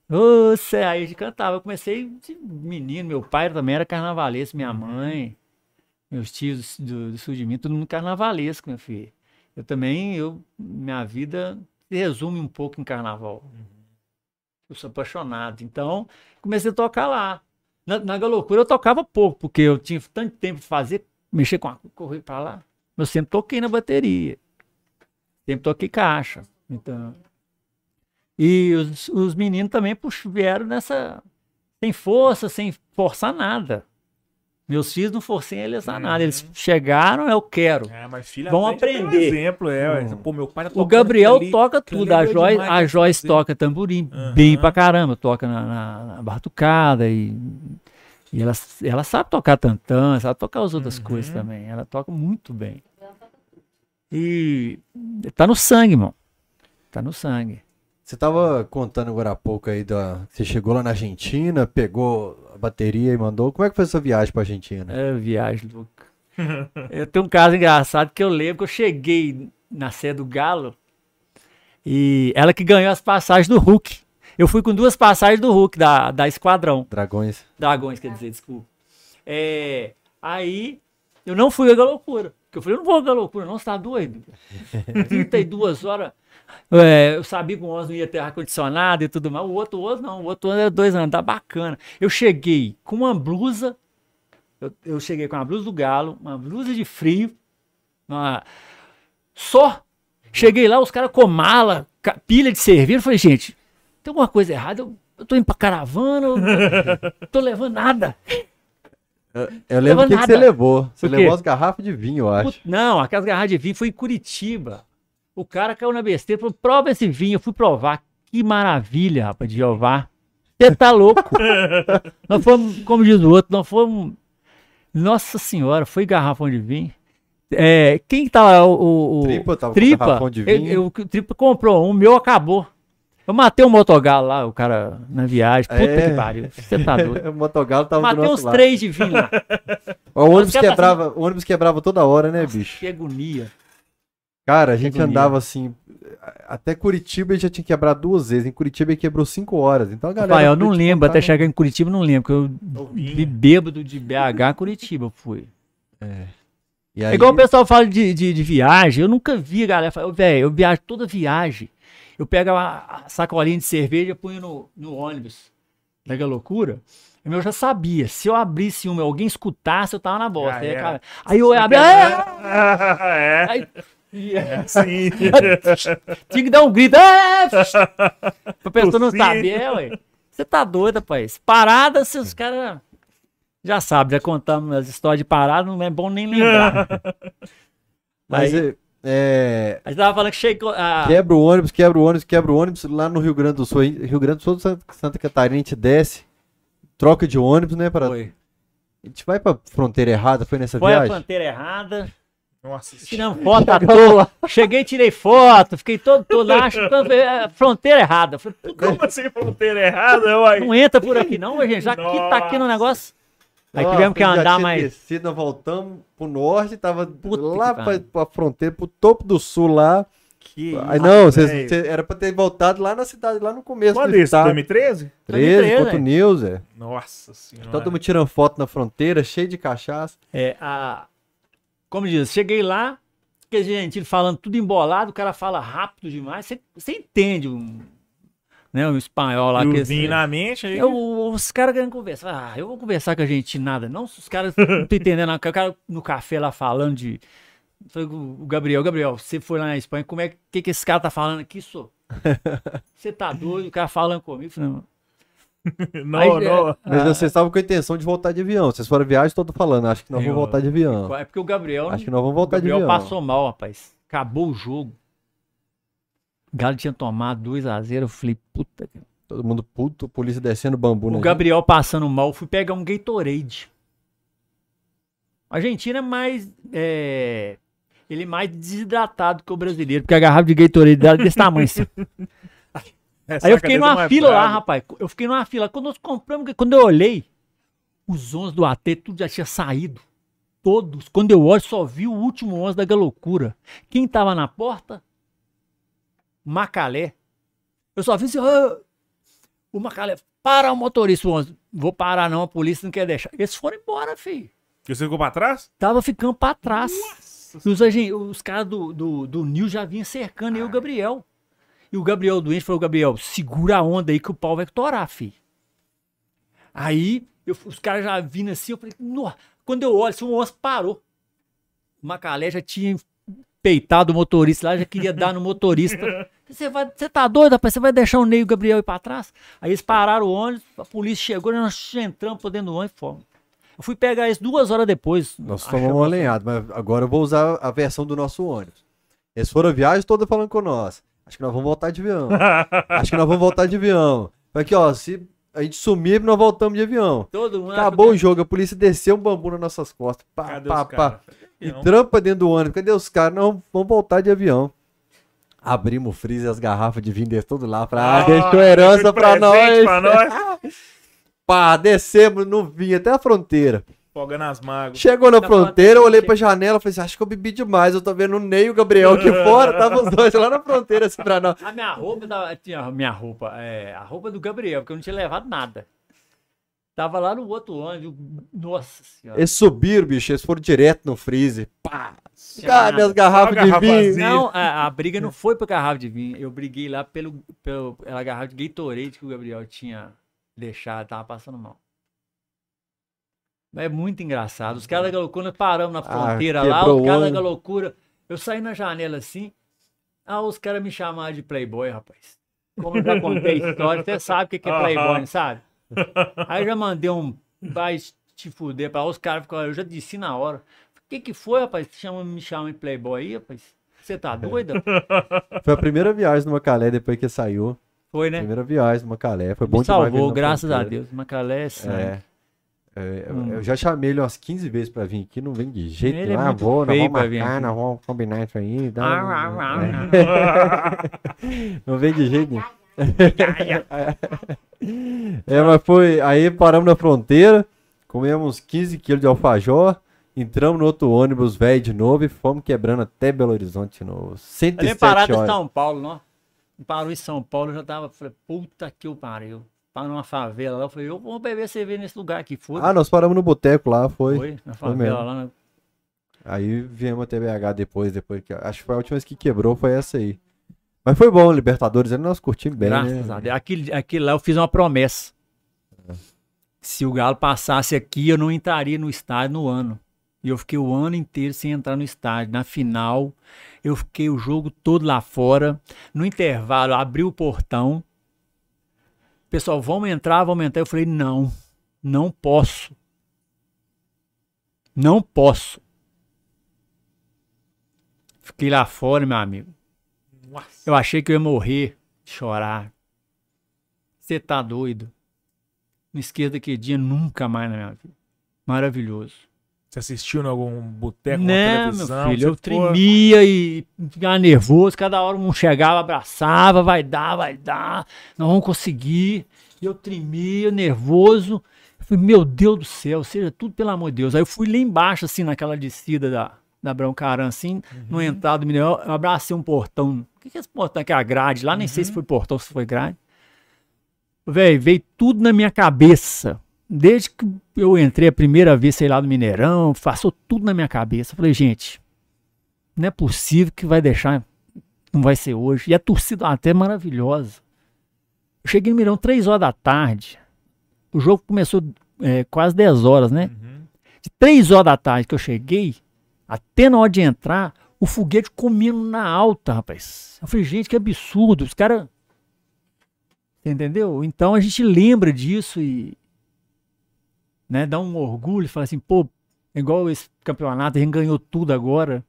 Você, aí a gente cantava. Eu comecei de menino, meu pai também era carnavalesco, minha mãe, meus tios do, do sul de mim, todo mundo carnavalesco, meu filho. Eu também, eu, minha vida resume um pouco em carnaval. Eu sou apaixonado. Então, comecei a tocar lá. Na, na eu tocava pouco, porque eu tinha tanto tempo de fazer, mexer com a correr pra lá. Eu sempre toquei na bateria. Sempre toquei caixa. Então. E os, os meninos também puxa, vieram nessa. Sem força, sem forçar nada. Meus filhos não forcei eles a nada. Eles Uhum. chegaram, eu quero. É, mas filha Vão aprender. exemplo, é. ué. Hum. Pô, meu pai tá O Gabriel ali. toca tudo. A demais a Joyce toca tamborim Aham. bem pra caramba. Toca na, na, na batucada e, e ela, ela sabe tocar tantã, sabe tocar as outras Uhum. coisas também. Ela toca muito bem. E tá no sangue, irmão. Tá no sangue. Você tava contando agora há pouco aí da. Você chegou lá na Argentina, pegou a bateria e mandou. Como é que foi essa viagem pra Argentina? É viagem, Luca. eu tenho um caso engraçado que eu lembro que eu cheguei na sede do Galo. E ela que ganhou as passagens do Hulk. Eu fui com duas passagens do Hulk, da, da Esquadrão. Dragões. Dragões, quer dizer, desculpa. É, aí eu não fui a loucura. Porque eu falei, eu não vou a loucura, não, você tá doido? 32 horas. É, eu sabia que o ônibus não ia ter ar-condicionado e tudo mais. O outro ônibus não, o outro ônibus era dois anos, tá bacana. Eu cheguei com uma blusa, eu, eu cheguei com uma blusa do galo, uma blusa de frio, uma- só. Cheguei lá, os caras com mala, pilha de cerveja. Eu falei, gente, tem alguma coisa errada? Eu, eu tô indo pra caravana, eu não tô levando nada. Eu lembro o que, que você levou. Você levou as garrafas de vinho, eu acho. Não, aquelas garrafas de vinho foi em Curitiba. O cara caiu na besteira e falou: prova esse vinho. Eu fui provar. Que maravilha, rapaz, de Jeová. Você tá louco. nós fomos, como diz o outro, nós fomos. Nossa Senhora, foi garrafão de vinho. É, quem tá lá? O, o, o- Tripa tava com Tripa. garrafão de Eu- vinho. eu- o Tripa comprou um, o meu acabou. Eu matei o motogalo lá, o cara na viagem. Puta É. que pariu. Você tá doido. o motogalo tava do Matei nosso uns lado. três de vinho lá. O ônibus tá quebrava, o ônibus quebrava toda hora, né, Nossa, bicho? Que agonia. Cara, a gente andava assim. Até Curitiba ele já tinha quebrado duas vezes. Em Curitiba ele quebrou cinco horas. Então a galera. Pai, eu não te lembro, até chegar em Curitiba, eu não lembro, porque eu vi bêbado de BH Curitiba, eu fui. E É aí, igual o pessoal fala de, de, de viagem, eu nunca vi a galera falar, velho, eu viajo toda viagem. Eu pego a, sacolinha de cerveja e punho no, no ônibus. Daquela loucura. Eu já sabia, se eu abrisse uma e alguém escutasse, eu tava na bosta. Já Aí, era. cara- aí eu abri, "Ah!" é, aí, sim. tinha que dar um grito, "Ah!" pra pessoa não saber, ué. Você tá doido, rapaz. Parada, se os caras já sabem, já contamos as histórias de parada, não é bom nem lembrar. Mas Aí- é, é, A gente tava falando que chegou. A... quebra o ônibus, quebra o ônibus, quebra o ônibus. Lá no Rio Grande do Sul, Rio Grande do Sul, Santa Catarina, a gente desce, troca de ônibus, né? Pra, Foi, A gente vai pra fronteira errada, foi nessa foi a viagem? fronteira errada. Nossa Tiramos foto à toa. Cheguei, tirei foto, fiquei todo, todo lá, achando que é fronteira errada. Falei, "Puta, Como assim fronteira errada, uai? não entra por aqui, não, gente. Já que tá aqui no negócio. Aí Nossa, tivemos que andar mais. Descido, nós voltamos pro norte, tava Puta lá pra, pra fronteira, pro topo do sul lá. Que Aí não, vocês- velho. cê- era pra ter voltado lá na cidade, lá no começo Quando do isso? estado. 2013? 13, 2013, Porto é. News, é. Nossa senhora. Todo mundo tirando foto na fronteira, cheio de cachaça. É, a, como diz, cheguei lá, que gente falando tudo embolado, o cara fala rápido demais. Você, entende um, né, um espanhol lá E que vinho na mente aí. Eu- os caras querendo conversar. Ah, eu vou conversar com a gente nada. Não, os caras não tô entendendo. O cara no café lá falando de. Falei com o Gabriel, Gabriel, você foi lá na Espanha, como é que, que esse cara tá falando aqui, sou? Você tá doido? O cara falando comigo. Falei, não. Não, Aí, não. Mas Ah. vocês estavam com a intenção de voltar de avião. Vocês foram viagem, todo falando. Acho que nós Aí, vamos ó, voltar de avião. É porque o Gabriel. Acho que nós vamos o voltar de Gabriel avião. passou mal, rapaz. Acabou o jogo. O Galo tinha tomado 2x0. Eu falei, puta. Todo mundo puto, polícia descendo bambu O Gabriel passando mal, eu fui pegar um Gatorade. A Argentina é mais. é, Ele é mais desidratado que o brasileiro, porque a garrafa de Gatorade dela é desse tamanho. assim. Essa Aí eu fiquei numa mais fila lá, rapaz. Eu fiquei numa fila. Quando nós compramos, quando eu olhei, os 11 do AT, tudo já tinha saído. Todos. Quando eu olho, só vi o último 11 da Galocura. Quem tava na porta? Macalé. Eu só vi assim, "Ah!" o Macalé, para o motorista, o 11. Vou parar não, a polícia não quer deixar. Eles foram embora, filho. E você ficou pra trás? Tava ficando pra trás. E os, os caras do, do, do Nil já vinham cercando eu e o Gabriel. E o Gabriel doente falou, Gabriel, segura a onda aí que o pau vai torar, filho. Aí, eu- os caras já vindo assim, eu falei, "Nó." quando eu olho, assim, o onça parou. O Macalé já tinha peitado o motorista lá, já queria dar no motorista. Você vai, você tá doido, rapaz? Você vai deixar o Ney e o Gabriel ir pra trás? Aí eles pararam o ônibus, a polícia chegou, nós entramos por dentro do ônibus e fomos. Eu fui pegar eles duas horas depois. Nós tomamos uma lenhada, mas agora eu vou usar a versão do nosso ônibus. Eles foram a viagem toda falando com nós. Acho que nós vamos voltar de avião. Acho que nós vamos voltar de avião. Aqui, ó, se a gente sumir, nós voltamos de avião. Todo mundo Acabou o jogo, a polícia desceu um bambu nas nossas costas. Pá, Cadê pá, pá. E trampa dentro do ônibus. Cadê os caras? Não, vamos voltar de avião. Abrimos o freezer, as garrafas de vinho tudo lá. Pra, ah, deixou herança pra nós. pra nós. Pá, descemos no vinho até a fronteira. Folga nas mágoas. Chegou na Tá fronteira, eu olhei pra janela, falei assim, acho que eu bebi demais, eu tô vendo o Ney e o Gabriel aqui fora, tava os dois lá na fronteira, assim, pra nós. A minha roupa, tava, tinha a minha roupa, é, a roupa do Gabriel, porque eu não tinha levado nada. Tava lá no outro ônibus, nossa senhora. Eles subiram, bicho, eles foram direto no freezer, pá, cadê as garrafas de vinho? Não, a, a briga não foi por garrafa de vinho. Eu briguei lá pelo, pelo, pela garrafa de Gatorade que o Gabriel tinha deixado, tava passando mal. É muito engraçado. Os caras da loucura, nós paramos na fronteira lá, quebrou os caras da loucura. Eu saí na janela assim, ah, os caras me chamaram de Playboy, rapaz. Como eu já contei a história, você sabe o que que é. Playboy, não sabe? Aí já mandei um vai te fuder pra lá, os caras ficaram, eu já disse na hora. O que que foi, rapaz? Chama, me chama de Playboy aí, rapaz? Você tá doida? Foi a primeira viagem no Macalé depois que saiu, Foi, né? primeira viagem no Macalé, foi bom Me demais ver ele salvou, graças a. Deus. Macalé é sangue. É. É, eu- Hum. Eu já chamei ele umas 15 vezes pra vir aqui, não vem de jeito Ele nenhum. é ah, vou, vamos pra vir marcar, nós vamos combinar isso aí. dá- Ah, ah, ah, É. Não vem de jeito nenhum. É, mas foi. Aí paramos na fronteira, comemos 15 quilos de alfajor, entramos no outro ônibus velho de novo e fomos quebrando até Belo Horizonte de novo. Ali 107 é parada em horas. São Paulo, não? Parou em São Paulo, eu já tava, falei, puta que eu pariu. Parou numa favela lá, eu falei, eu vou beber cerveja nesse lugar aqui, foi. Ah, nós paramos no boteco lá, foi. foi, na favela lá. Na... Aí viemos até BH depois, depois que. Acho que foi a última vez que quebrou, foi essa aí. Mas foi bom, Libertadores, aí nós curtimos bem, Graças né? a Deus. Aquele, aquele lá eu fiz uma promessa. Se o Galo passasse aqui, eu não entraria no estádio no ano. E eu fiquei o ano inteiro sem entrar no estádio. Na final, eu fiquei o jogo todo lá fora. No intervalo, abri o portão. Pessoal, vamos entrar, vamos entrar. Eu falei, não, não posso. Não posso. Fiquei lá fora, meu amigo. Nossa. Eu achei que eu ia morrer, chorar. Você tá doido? Não esqueça daquele dia nunca mais na minha vida. Maravilhoso. Você assistiu em algum boteco, Não, na Né, meu televisão? filho, eu tremia e ficava nervoso. Cada hora um chegava, abraçava, vai dar, vai dar, nós vamos conseguir. Eu tremia, nervoso. Eu falei, meu Deus do céu, seja tudo pelo amor de Deus. Aí eu fui lá embaixo, assim, naquela descida da, da Broncaran, assim, no entrado do Mineirão, eu abracei um portão. O que que é esse portão aqui? A grade lá, nem sei se foi portão, se foi grade. Véi, veio tudo na minha cabeça. Desde que eu entrei a primeira vez, sei lá, no Mineirão, passou tudo na minha cabeça. Falei, gente, não é possível que vai deixar, não vai ser hoje. E a torcida até é maravilhosa. Eu cheguei no Mineirão 3 horas da tarde. O jogo começou é, quase 10 horas, né? Uhum. De 3 horas da tarde que eu cheguei, até na hora de entrar, o foguete comendo na alta, rapaz. Eu falei, gente, que absurdo. Os caras. Entendeu? Então a gente lembra disso e. Né, dá um orgulho, fala assim, pô, igual esse campeonato, a gente ganhou tudo agora.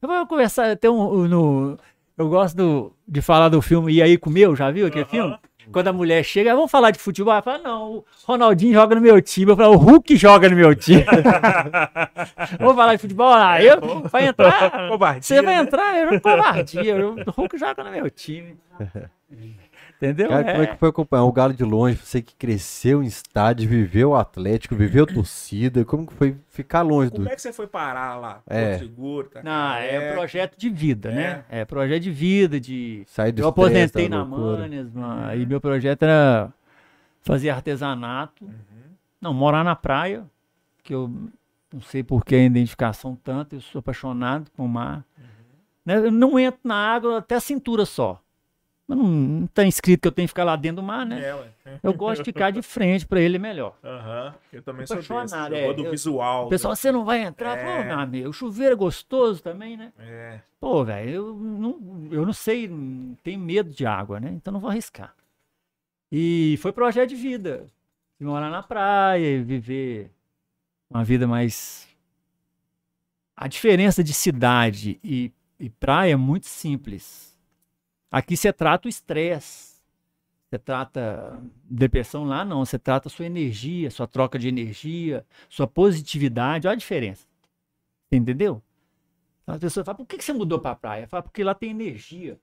Eu vou conversar até um, no. Eu gosto do- de falar do filme E aí Comeu, já viu aquele filme? Quando a mulher chega, "Ah, vamos falar de futebol. Ela fala, não, o Ronaldinho joga no meu time. Eu falo, o Hulk joga no meu time. vamos falar de futebol? Ah, eu, vai entrar. Covardia, Você vai né? entrar, eu não covardia. eu- O Hulk joga no meu time. Entendeu? Cara, como é que foi acompanhar o Galo de longe? Você que cresceu em estádio, viveu o Atlético, viveu torcida, como que foi ficar longe do. Como é que você foi parar lá? É. Seguro, tá? Não, é, É. projeto de vida, né? É projeto de vida, de Sair do Eu aposentei na. Manes, mano, e meu projeto era fazer artesanato. Uhum. Não, morar na praia, que eu não sei por que a identificação tanto, eu sou apaixonado com o mar. Uhum. Né, Eu não entro na água até a cintura só. Mas não, não tá escrito que eu tenho que ficar lá dentro do mar, né? É, ué. Eu gosto de ficar de frente, pra ele melhor. Aham. Eu também sou desse. Eu é, do eu- visual. Pessoal, você não vai entrar? É. Pô, meu amigo, o chuveiro é gostoso também, né? É. Pô, velho, eu não, eu não sei, tenho medo de água, né? Então não vou arriscar. E foi projeto de vida. De morar na praia viver uma vida mais. A diferença de cidade e, e praia é muito simples. Aqui você trata o estresse. Você trata depressão lá, não. Você trata sua energia, sua troca de energia, sua positividade. Olha a diferença. Entendeu? Então as pessoas falam, por que você mudou para a praia? Fala, porque lá tem energia.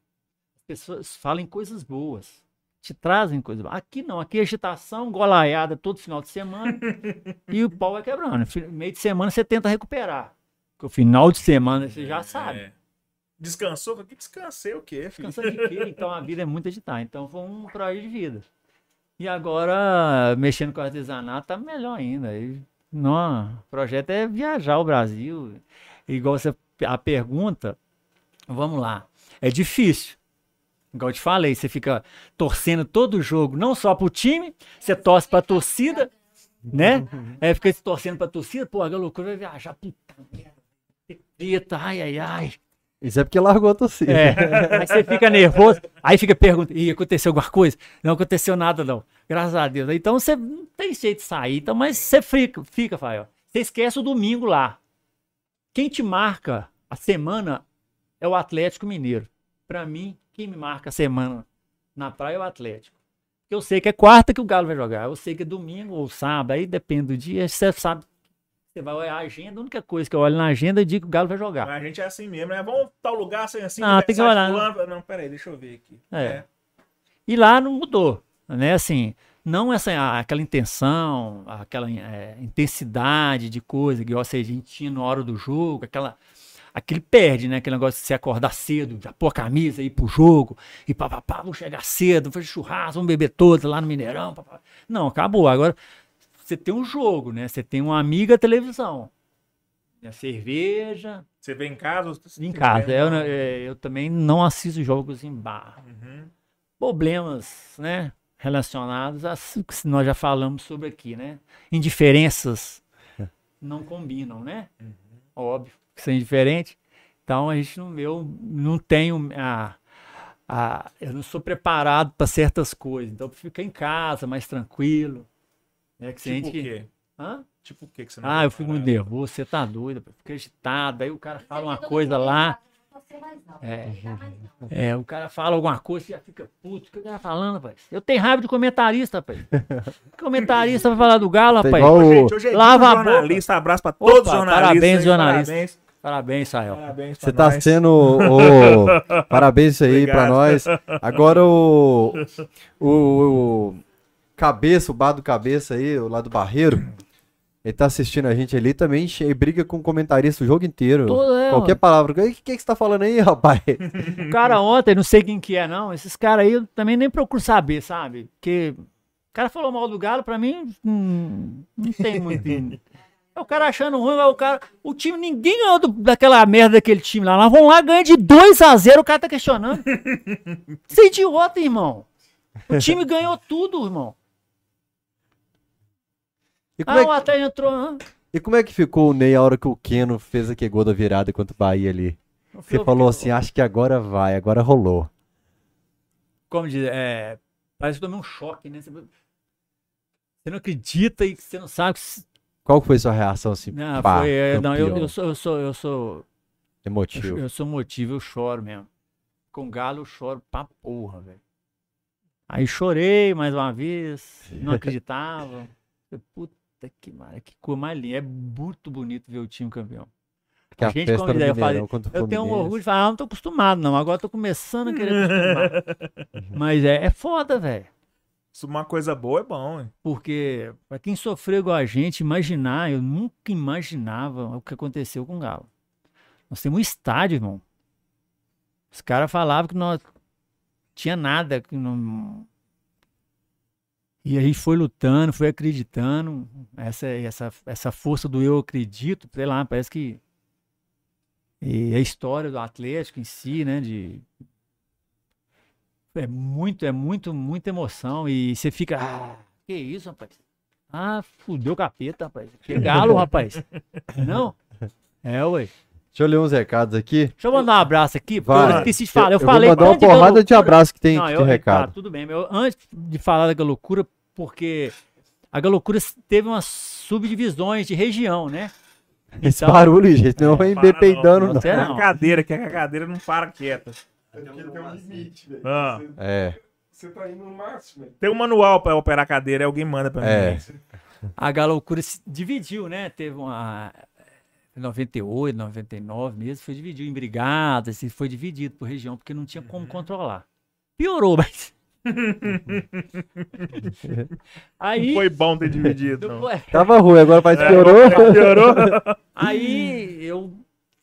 As pessoas falam coisas boas. te trazem coisa. boa. Aqui não, aqui é agitação, golaiada todo final de semana e o pau vai quebrando. Meio de semana você tenta recuperar. Porque o final de semana você já sabe. É. Descansou? Que descansei o quê, filho? Descansando de quê? Então a vida é muito agitada. Então foi um projeto de vida. E agora, mexendo com artesanato, tá melhor ainda. E, não, o projeto é viajar o Brasil. Igual você, a pergunta, vamos lá. É difícil. Igual eu te falei, você fica torcendo todo jogo, não só pro time, você torce pra torcida, né? É, fica se torcendo pra torcida, pô, a loucura vai viajar, puta merda. Treta, ai, ai, ai. Isso é porque largou a torcida. É, aí você fica nervoso, aí fica perguntando, ih, aconteceu alguma coisa? Não aconteceu nada, não. Graças a Deus. Então você não tem jeito de sair, então, mas você fica, fica, Fael. Você esquece o domingo lá. Quem te marca a semana é o Atlético Mineiro. Pra mim, quem me marca a semana na praia é o Atlético. Eu sei que é quarta que o Galo vai jogar. Eu sei que é domingo ou sábado, aí depende do dia. Você sabe. Você vai olhar a agenda, a única coisa que eu olho na agenda é dia que o Galo vai jogar. A gente é assim mesmo, né? Vamos tal lugar assim, assim. Não, tem que olhar, de fulano. Não, peraí, deixa eu ver aqui. É. E lá não mudou, né? Assim, não essa aquela intenção, aquela é, intensidade de coisa que ou seja, a gente tinha na hora do jogo, aquela aquele perde, né? Aquele negócio de se acordar cedo, já pôr a camisa, ir pro jogo, e pá, pá, pá, vamos chegar cedo, vamos fazer churrasco, vamos beber todos lá no Mineirão. pá, pá. Não, acabou. Agora você tem um jogo, né? Você tem uma amiga televisão. né? Cerveja, Você vê em casa? em casa. Eu, é, eu também não assisto jogos em bar Uhum. problemas, né, relacionados a que nós já falamos sobre aqui, né? Indiferenças não combinam, né? Óbvio que são diferentes. Então a gente não eu não tenho a, a eu não sou preparado para certas coisas. Então fica em casa, mais tranquilo. É que Tipo o quê? Hã? Tipo o quê que você não Ah, eu fico muito nervoso, você tá doido, pô, fica agitado, aí o cara fala uma coisa lá. É. Não mais não. É, o cara fala alguma coisa, você já fica puto. O que o cara tá falando, rapaz? Eu tenho raiva de comentarista, rapaz. comentarista vai falar do Galo, rapaz. igual o- Gente, hoje é Lava a boca. jornalista. Abraço pra Opa, todos os jornalistas. parabéns, jornalista. Parabéns, Parabéns, Sael. parabéns Você tá nós. sendo o, Parabéns aí pra Obrigado. nós. Agora o, o, o Cabeça, o bar do Cabeça aí, o lado do Barreiro, ele tá assistindo a gente ali também che- briga com o comentarista o jogo inteiro. Todo- é, Qualquer palavra. O que, que, que você tá falando aí, rapaz? O cara ontem, não sei quem que é, não. Esses caras aí eu também nem procuro saber, sabe? Porque o cara falou mal do Galo, pra mim, hum, não tem muito. É o cara achando ruim, o cara. O time, ninguém ganhou do- daquela merda daquele time lá. Nós vamos lá, ganha de 2 a 0 o cara tá questionando. Você é idiota, irmão. O time ganhou tudo, irmão. E como, Ah, é o que, Atlético entrou. ah. e como é que ficou o Ney a hora que o Keno fez aquele gol da virada contra o Bahia ali? Você Eu- falou assim, acho que agora vai, agora rolou. Como diz, é. Parece que eu tomei um choque, né? Você, não acredita e você não sabe. Qual foi sua reação assim? Não, pá, foi. é, não, eu, eu sou. Eu sou, eu sou Eu, Emotivo. eu sou motivo, eu choro mesmo. Com galo eu choro pra porra, velho. Aí chorei mais uma vez, não acreditava. Falei, Puta que maravilha, que cor mais linda. É muito bonito ver o time campeão. Que a a gente festa ideia, eu falei, Eu tenho um orgulho de falar, ah, não tô acostumado não, agora tô começando a querer acostumar. Mas é, é foda, velho. Se uma coisa boa é bom, hein? Porque, pra quem sofreu igual a gente, imaginar, eu nunca imaginava o que aconteceu com o Galo. Nós temos um estádio, irmão. Os caras falavam que nós tinha nada, que não. E a gente foi lutando, foi acreditando. Essa, essa, essa força do eu acredito, sei lá, parece que. E a história do Atlético em si, né? De, é muito, é muito, muita emoção. E você fica. Ah, que isso, rapaz? Ah, fudeu o capeta, rapaz. Que galo, rapaz. Não? É, ué. Deixa eu ler uns recados aqui. Deixa eu mandar um abraço aqui. Vai. eu esqueci de falar. Eu, eu falei vou mandar uma porrada de loucura. abraço que tem Não, de eu, recado. Tá, tudo bem. Eu, antes de falar da Galocura, porque a Galocura teve umas subdivisões de região, né? Esse Então- barulho, gente, não vai para me peidando, não. não. É não. a cadeira, que a cadeira não para quieta. É porque tem um limite, velho. Ah. Você, É, você tá indo no máximo, velho. Tem um manual pra operar a cadeira, alguém manda pra mim. É. A Galocura se dividiu, né? Teve uma. em 98, 99 mesmo, foi dividido em brigadas, foi dividido por região, porque não tinha como controlar. Piorou, mas Aí, Não foi bom ter dividido, não. Ué, Tava ruim, agora parece que É, piorou. Piorou? aí eu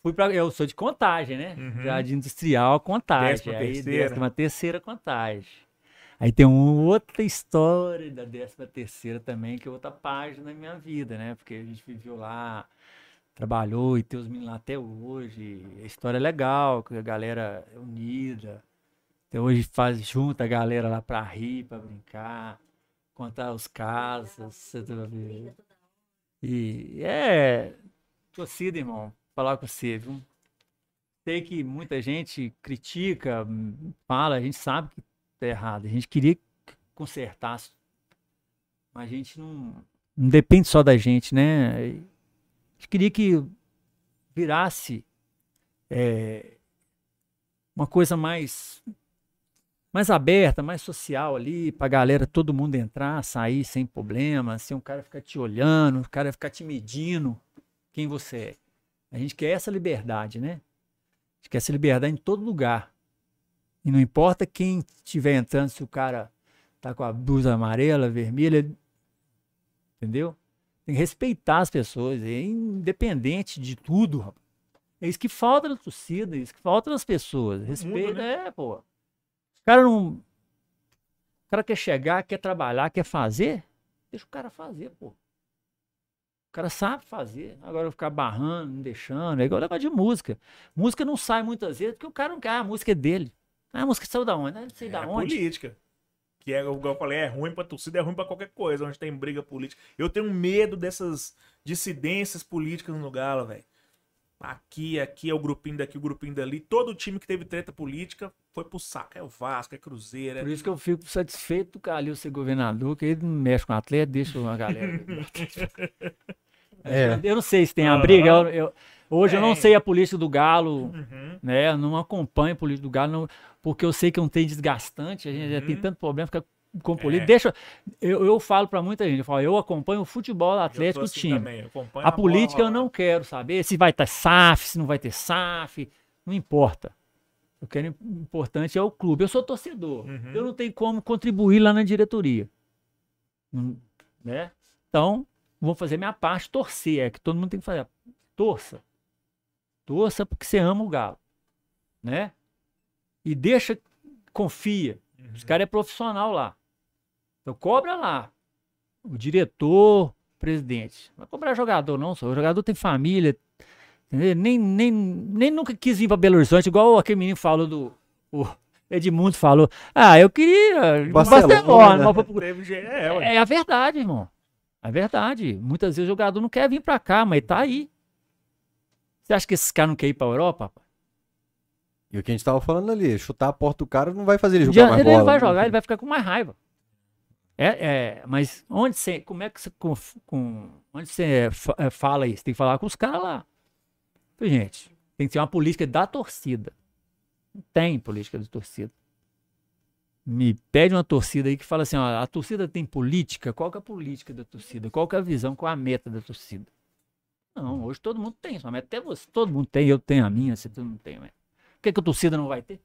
fui pra. Eu sou de contagem, né? Uhum. Jardim industrial, contagem. Décima aí, terceira. décima terceira contagem. Aí tem uma outra história da décima terceira também, que é outra página na minha vida, né? Porque a gente viveu lá, trabalhou e tem os meninos lá até hoje. A história é legal, que a galera é unida. Até hoje faz junta a galera lá pra rir, pra brincar, contar os casos. Você tá vendo? E é. Torcida, irmão, falar com você, viu? Sei que muita gente critica, fala, a gente sabe que tá errado. A gente queria que consertasse. Mas a gente não. Não depende só da gente, né? A gente queria que virasse é, uma coisa mais mais aberta, mais social ali, pra galera, todo mundo entrar, sair sem problema, sem um cara ficar te olhando, o cara ficar te medindo quem você é. A gente quer essa liberdade, né? A gente quer essa liberdade em todo lugar. E não importa quem estiver entrando, se o cara tá com a blusa amarela, vermelha, entendeu? Tem que respeitar as pessoas, é independente de tudo, rapaz. É isso que falta na torcida, é isso que falta nas pessoas. Respeito, é, pô. O cara não. O cara quer chegar, quer trabalhar, quer fazer, deixa o cara fazer, pô. O cara sabe fazer. Agora ficar barrando, não deixando. É igual negócio de música. Música não sai muitas vezes porque o cara não quer. Ah, a música é dele. Ah, a música saiu da onde? Ah, Não sei É da a onde. política. Que é, igual eu falei, é ruim pra torcida, é ruim pra qualquer coisa, onde tem briga política. Eu tenho medo dessas dissidências políticas no Galo, velho. Aqui, aqui é o grupinho daqui, o grupinho dali. Todo time que teve treta política foi pro saco. É o Vasco, é Cruzeiro. Por É... isso que eu fico satisfeito do Calil ser governador, que ele não mexe com o atleta, deixa a galera. É. Eu não sei se tem a briga. eu- eu- hoje eu não Tem. sei a política do Galo, Uhum. né? Eu não acompanho a política do Galo, não- porque eu sei que é um trem desgastante, a gente já tem Uhum. tanto problema, fica com política. É. Deixa, eu, eu falo pra muita gente, eu falo, eu acompanho o futebol Eu atlético, o assim time. também, eu A bola política eu rolar. não quero saber se vai ter SAF, se não vai ter SAF, não importa. O que é importante é o clube. Eu sou torcedor. Uhum. Eu não tenho como contribuir lá na diretoria. Né? Então, vou fazer minha parte, torcer. É que todo mundo tem que fazer. Torça. Torça porque você ama o Galo. Né? E deixa, confia. Uhum. Os caras é profissional lá. Então cobra lá. O diretor, o presidente. Não vai cobrar jogador, não. só. O jogador tem família. Nem, nem, nem nunca quis vir pra Belo Horizonte, igual aquele menino falou do. O Edmundo falou. Ah, eu queria. ir pro Barcelona, Barcelona. né? mas É, ué. é a verdade, irmão. É verdade. Muitas vezes o jogador não quer vir pra cá, mas tá aí. Você acha que esses caras não querem ir pra Europa? E o que a gente tava falando ali, chutar a porta do cara não vai fazer ele jogar dia mais ele bola. vai né? jogar, ele vai ficar com mais raiva. É, é, mas onde você, como é que você, com, com- onde você é, fala isso? Tem que falar com os caras lá. Gente, tem que ter uma política da torcida. Não tem política de torcida. Me pede uma torcida aí que fala assim, ó, a torcida tem política? Qual que é a política da torcida? Qual que é a visão? Qual é a meta da torcida? Não, hoje todo mundo tem sua meta. Até você, todo mundo tem, eu tenho a minha, você mundo tem. Por que, que a torcida não vai ter?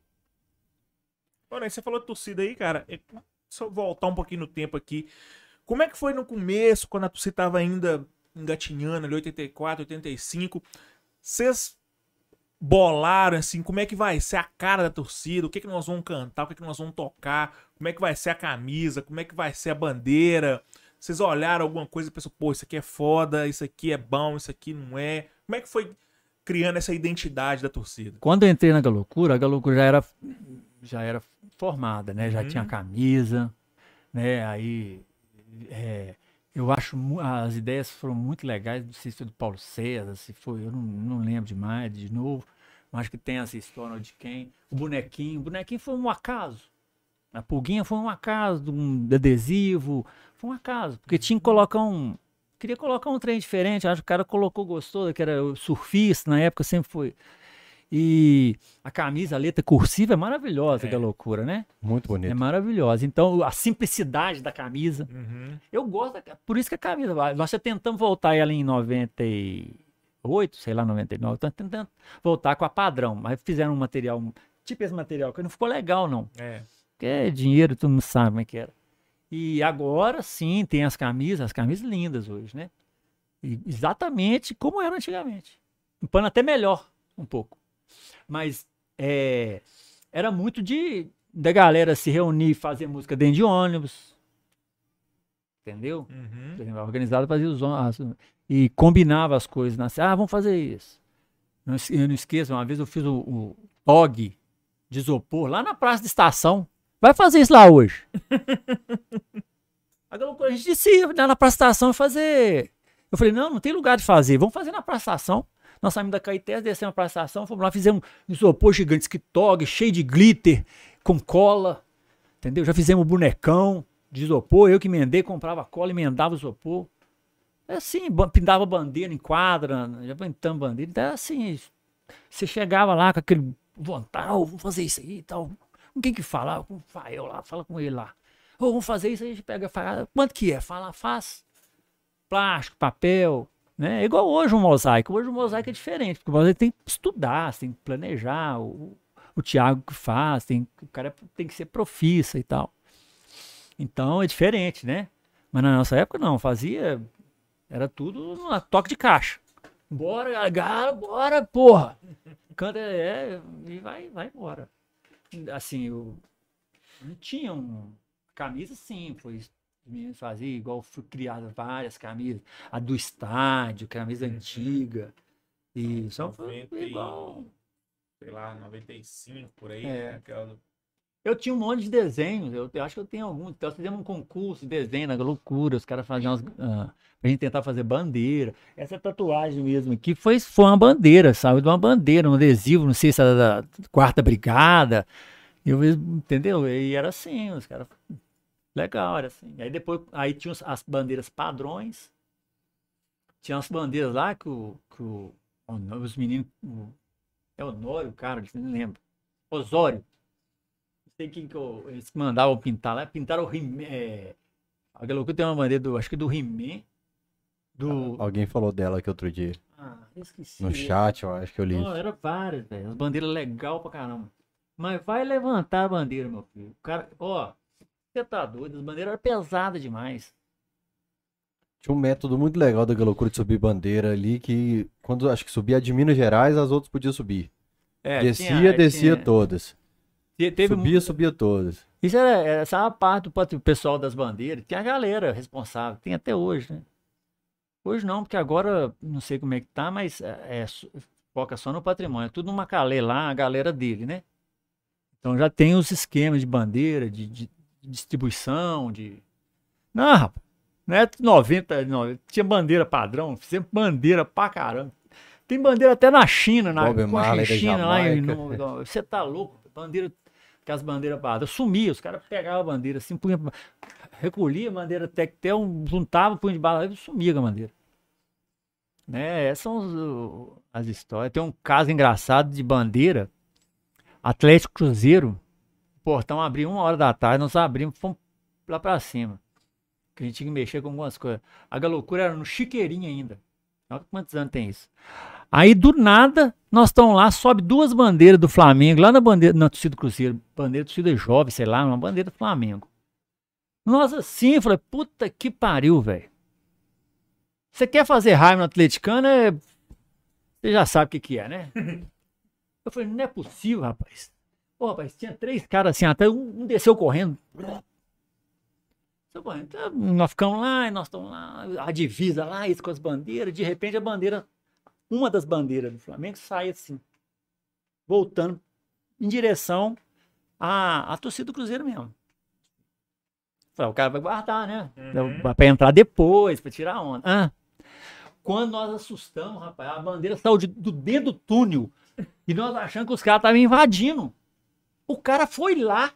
Ney, você falou de torcida aí, cara. É, Só voltar um pouquinho no tempo aqui. Como é que foi no começo, quando a torcida tava ainda engatinhando ali, 84, 85? Vocês bolaram, assim, como é que vai ser a cara da torcida? O que, que nós vamos cantar? O que, que nós vamos tocar? Como é que vai ser a camisa? Como é que vai ser a bandeira? Vocês olharam alguma coisa e pensaram, pô, isso aqui é foda, isso aqui é bom, isso aqui não é. Como é que foi criando essa identidade da torcida? Quando eu entrei na Galocura, a Galocura já era, já era formada, né? Já Uhum. tinha camisa, né? Aí é, eu acho as ideias foram muito legais, não sei se foi do Paulo César, se foi, eu não, não lembro demais, de novo. Mas acho que tem essa história de quem. O bonequinho, o bonequinho foi um acaso. A pulguinha foi um acaso, de um adesivo, foi um acaso. Porque tinha que colocar um. Queria colocar um trem diferente, acho que o cara colocou, gostou, que era o surfista, na época sempre foi. E a camisa, a letra cursiva é maravilhosa, É. que é loucura, né? Muito É bonito. maravilhosa. Então, a simplicidade da camisa. Uhum. Eu gosto, da, por isso que a camisa, vai- nós já tentamos voltar ela em 98, sei lá, 99, estamos tentando voltar com a padrão, mas fizeram um material, tipo esse material, que não ficou legal, não. É. Porque é dinheiro, todo mundo sabe como é que era. E agora sim tem as camisas, as camisas lindas hoje, né? E exatamente como era antigamente. Um pano até melhor, um pouco. Mas é, era muito de da galera se reunir e fazer música dentro de ônibus. Entendeu? Uhum. Organizado fazia os ônibus. E combinava as coisas. Né? Ah, vamos fazer isso. Eu não esqueço, uma vez eu fiz o, o TOG de isopor lá na praça de estação. Vai fazer isso lá hoje. Agora a gente disse ir lá na praça de estação e fazer. Eu falei, não, não tem lugar de fazer. Vamos fazer na praça de estação. Nós saímos da Caetés, descemos praça de estação, fomos lá, fizemos um isopor gigante, que TOG, cheio de glitter, com cola. Entendeu? Já fizemos bonecão de isopor. Eu que emendei, comprava cola, emendava o isopor. É assim, pintava bandeira em quadra, já pintamos bandeira. Então, é assim, você chegava lá com aquele vontade, "Ô, vamos fazer isso aí e tal. Com quem que fala? Com o Fael lá, fala com ele lá. Ô, vamos fazer isso aí, a gente pega, fala, quanto que é? Fala, faz. Plástico, papel, né? É igual hoje um mosaico. Hoje o mosaico é diferente, porque o mosaico tem que estudar, tem que planejar, o, o Thiago que faz, tem, o cara tem que ser profissa e tal. Então é diferente, né? Mas na nossa época não, fazia era tudo no toque de caixa. Bora, galera, bora, porra. Canta, é, e vai, vai embora. Assim, eu não tinha um camisa sim, foi meninos faziam igual fui criado várias camisas, a do estádio, camisa antiga. E só foi 90 igual. Sei lá, 95 por aí. É. aquela- Eu tinha um monte de desenhos, eu, eu acho que eu tenho alguns. Então, nós fizemos um concurso de desenho, na loucura, os caras faziam umas. ah, pra gente tentar fazer bandeira. Essa tatuagem mesmo aqui foi, foi uma bandeira, saiu de uma bandeira, um adesivo, não sei se era da quarta brigada. Eu, entendeu? E era assim, os caras. Legal, era assim. Aí depois, aí tinha as bandeiras padrões. Tinha as bandeiras lá que o. Que o os meninos. o- é Honório, o cara, não lembro. Osório não sei quem que eu, eles mandavam pintar lá, pintaram o He-Man. É, a tem uma bandeira do, acho que do He-Man. Do. Alguém falou dela aqui outro dia. Ah, eu esqueci. No chat, eu acho que eu li. Não, era várias, velho. As bandeiras legal pra caramba. Mas vai levantar a bandeira, meu filho. O cara, ó, você tá doido, as bandeiras eram pesadas demais. Tinha um método muito legal da loucura de subir bandeira ali, que quando acho que subia a de Minas Gerais, as outras podiam subir. É, descia, tinha- descia tinha- todas. te- Teve subia, subia todas. Isso era, essa era a parte do pessoal das bandeiras. Tem a galera responsável, tem até hoje, né? Hoje não, porque agora não sei como é que tá, mas é, é foca só no patrimônio. É tudo numa calê lá, a galera dele, né? Então já tem os esquemas de bandeira, de, de distribuição, de. Não, rapaz. Não é 90, não. Tinha bandeira padrão, fizemos bandeira pra caramba. Tem bandeira até na China, na Bob China, lá em, no- no- Você tá louco? Bandeira, com as bandeiras padrão. Sumia, os caras pegavam a bandeira assim, punha, recolhia a bandeira tectel, juntava, punha de bala e sumia com a bandeira. Né? Essas são as histórias. Tem um caso engraçado de bandeira. Atlético Cruzeiro. Portão abriu uma hora da tarde, nós abrimos, fomos lá pra cima. Que a gente tinha que mexer com algumas coisas. A loucura era no chiqueirinho ainda. Olha quantos anos tem isso. Aí do nada, nós estamos lá, sobe duas bandeiras do Flamengo, lá na bandeira, na torcida do Cruzeiro, bandeira da torcida jovem, sei lá, uma bandeira do Flamengo. Nós assim, falei, puta que pariu, velho. Você quer fazer raiva no atleticano, é... você já sabe o que que é, né? Eu falei, não é possível, rapaz. Pô, rapaz, tinha três caras assim, até um, um desceu correndo. Então, Nós ficamos lá, e nós estamos lá, a divisa lá, isso com as bandeiras, de repente a bandeira, uma das bandeiras do Flamengo sai assim, voltando em direção à, à torcida do Cruzeiro mesmo. Falei, o cara vai guardar, né? Uhum. Pra entrar depois, pra tirar onda. Ah, quando nós assustamos, rapaz, a bandeira saiu de, do dentro do túnel e nós achando que os caras estavam invadindo. O cara foi lá,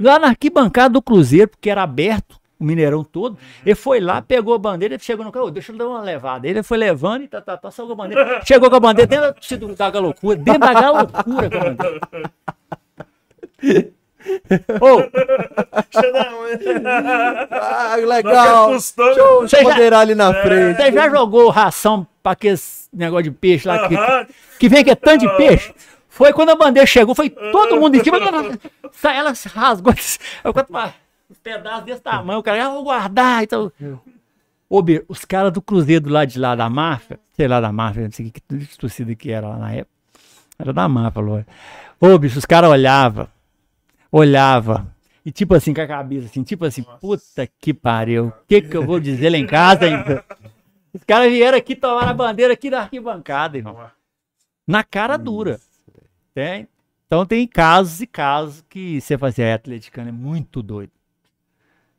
lá na arquibancada do Cruzeiro, porque era aberto, o Mineirão todo. Ele foi lá, pegou a bandeira, ele chegou no carro, deixa eu dar uma levada. Ele foi levando e tá, tá, tá, saiu com a bandeira. Chegou com a bandeira dentro da loucura, dentro da loucura com a bandeira. Ô, Deixa eu dar uma- Ah, Não, legal! custou- Deixa eu já- ali na frente. você já jogou ração pra aquele negócio de peixe lá que, que vem que é tanto de peixe? Foi quando a bandeira chegou, foi todo mundo em cima. Ela se rasgou. Eu quanto mais, pedaços desse tamanho. O cara, ah, vou guardar. Então. Ô, Bia, os caras do Cruzeiro lado de lá da máfia, sei lá da máfia, não sei que, que torcida que era lá na época. Era da máfia, Lóia. Ô, bicho, os caras olhavam, olhava E tipo assim, com a cabeça assim, tipo assim, puta que pariu. O que que eu vou dizer lá em casa, ainda? Os caras vieram aqui tomar a bandeira aqui da arquibancada, irmão. Na cara dura. Tem. Então tem casos e casos que você fazia é, atleticano é muito doido.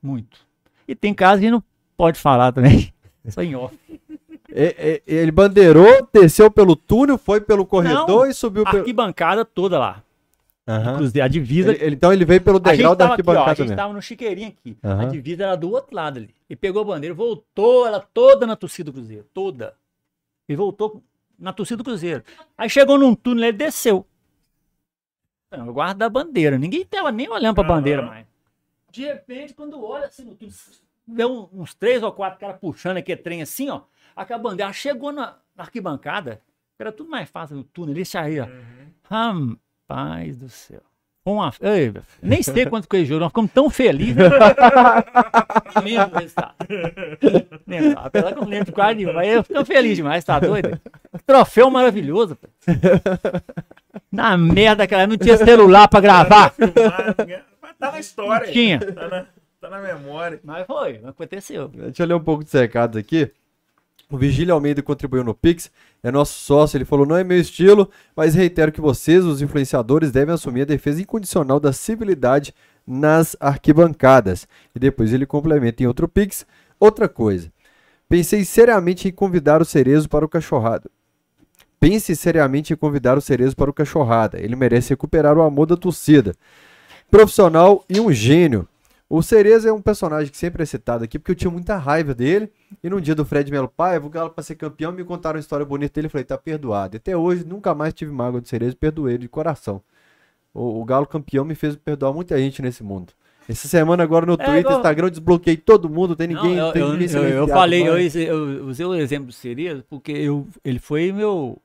Muito. E tem casos que não pode falar também. Só em off. Ele bandeirou, desceu pelo túnel, foi pelo corredor Não, e subiu pelo. Arquibancada toda lá. Cruzeiro, a divisa. Ele- ele- então ele veio pelo a degrau da tava aqui, ó, a arquibancada gente mesmo. tava no chiqueirinho aqui. A Aham. divisa era do outro lado ali. E pegou a bandeira, voltou ela toda na torcida do Cruzeiro. Toda. E voltou na torcida do Cruzeiro. Aí chegou num túnel, ele desceu. Não, guarda a bandeira. Ninguém tava nem olhando pra bandeira mais. De repente, quando olha assim no túnel, vê um- uns três ou quatro caras puxando aquele trem assim, ó. Aquela bandeira chegou na, na arquibancada. Era tudo mais fácil no túnel. Ele saía. Rapaz do céu. Uma, Ei, nem sei quanto que jogou, nós ficamos tão felizes. não lembro do resultado. Lembro, apesar que eu não lembro de quase nenhum, mas eu fico feliz demais, tá doido? Troféu maravilhoso. pô. Na merda, cara, não tinha celular pra gravar. Mas tá na história. Não tinha. Tá na, tá na memória. Mas foi, aconteceu. Deixa eu ler um pouco de recados aqui. O Vigílio Almeida contribuiu no Pix, é nosso sócio. Ele falou: não é meu estilo, mas reitero que vocês, os influenciadores, devem assumir a defesa incondicional da civilidade nas arquibancadas. E depois ele complementa em outro Pix. Outra coisa. Pensei seriamente em convidar o Cerezo para o Cachorrada. Pense seriamente em convidar o Cerezo para o Cachorrada. Ele merece recuperar o amor da torcida. Profissional e um gênio. O Cereza é um personagem que sempre é citado aqui, porque eu tinha muita raiva dele. E num dia do Fred Melo Paiva, o Galo para ser campeão, me contaram uma história bonita dele. Eu falei, tá perdoado. E até hoje, nunca mais tive mágoa do Cereza e perdoei ele de coração. O, o Galo campeão me fez perdoar muita gente nesse mundo. Essa semana agora no É, Twitter, igual- Instagram, eu desbloqueei todo mundo, tem ninguém. Não, eu, tem eu- ninguém eu- eu falei, eu, eu usei o exemplo do Cerezo porque eu, ele foi meu,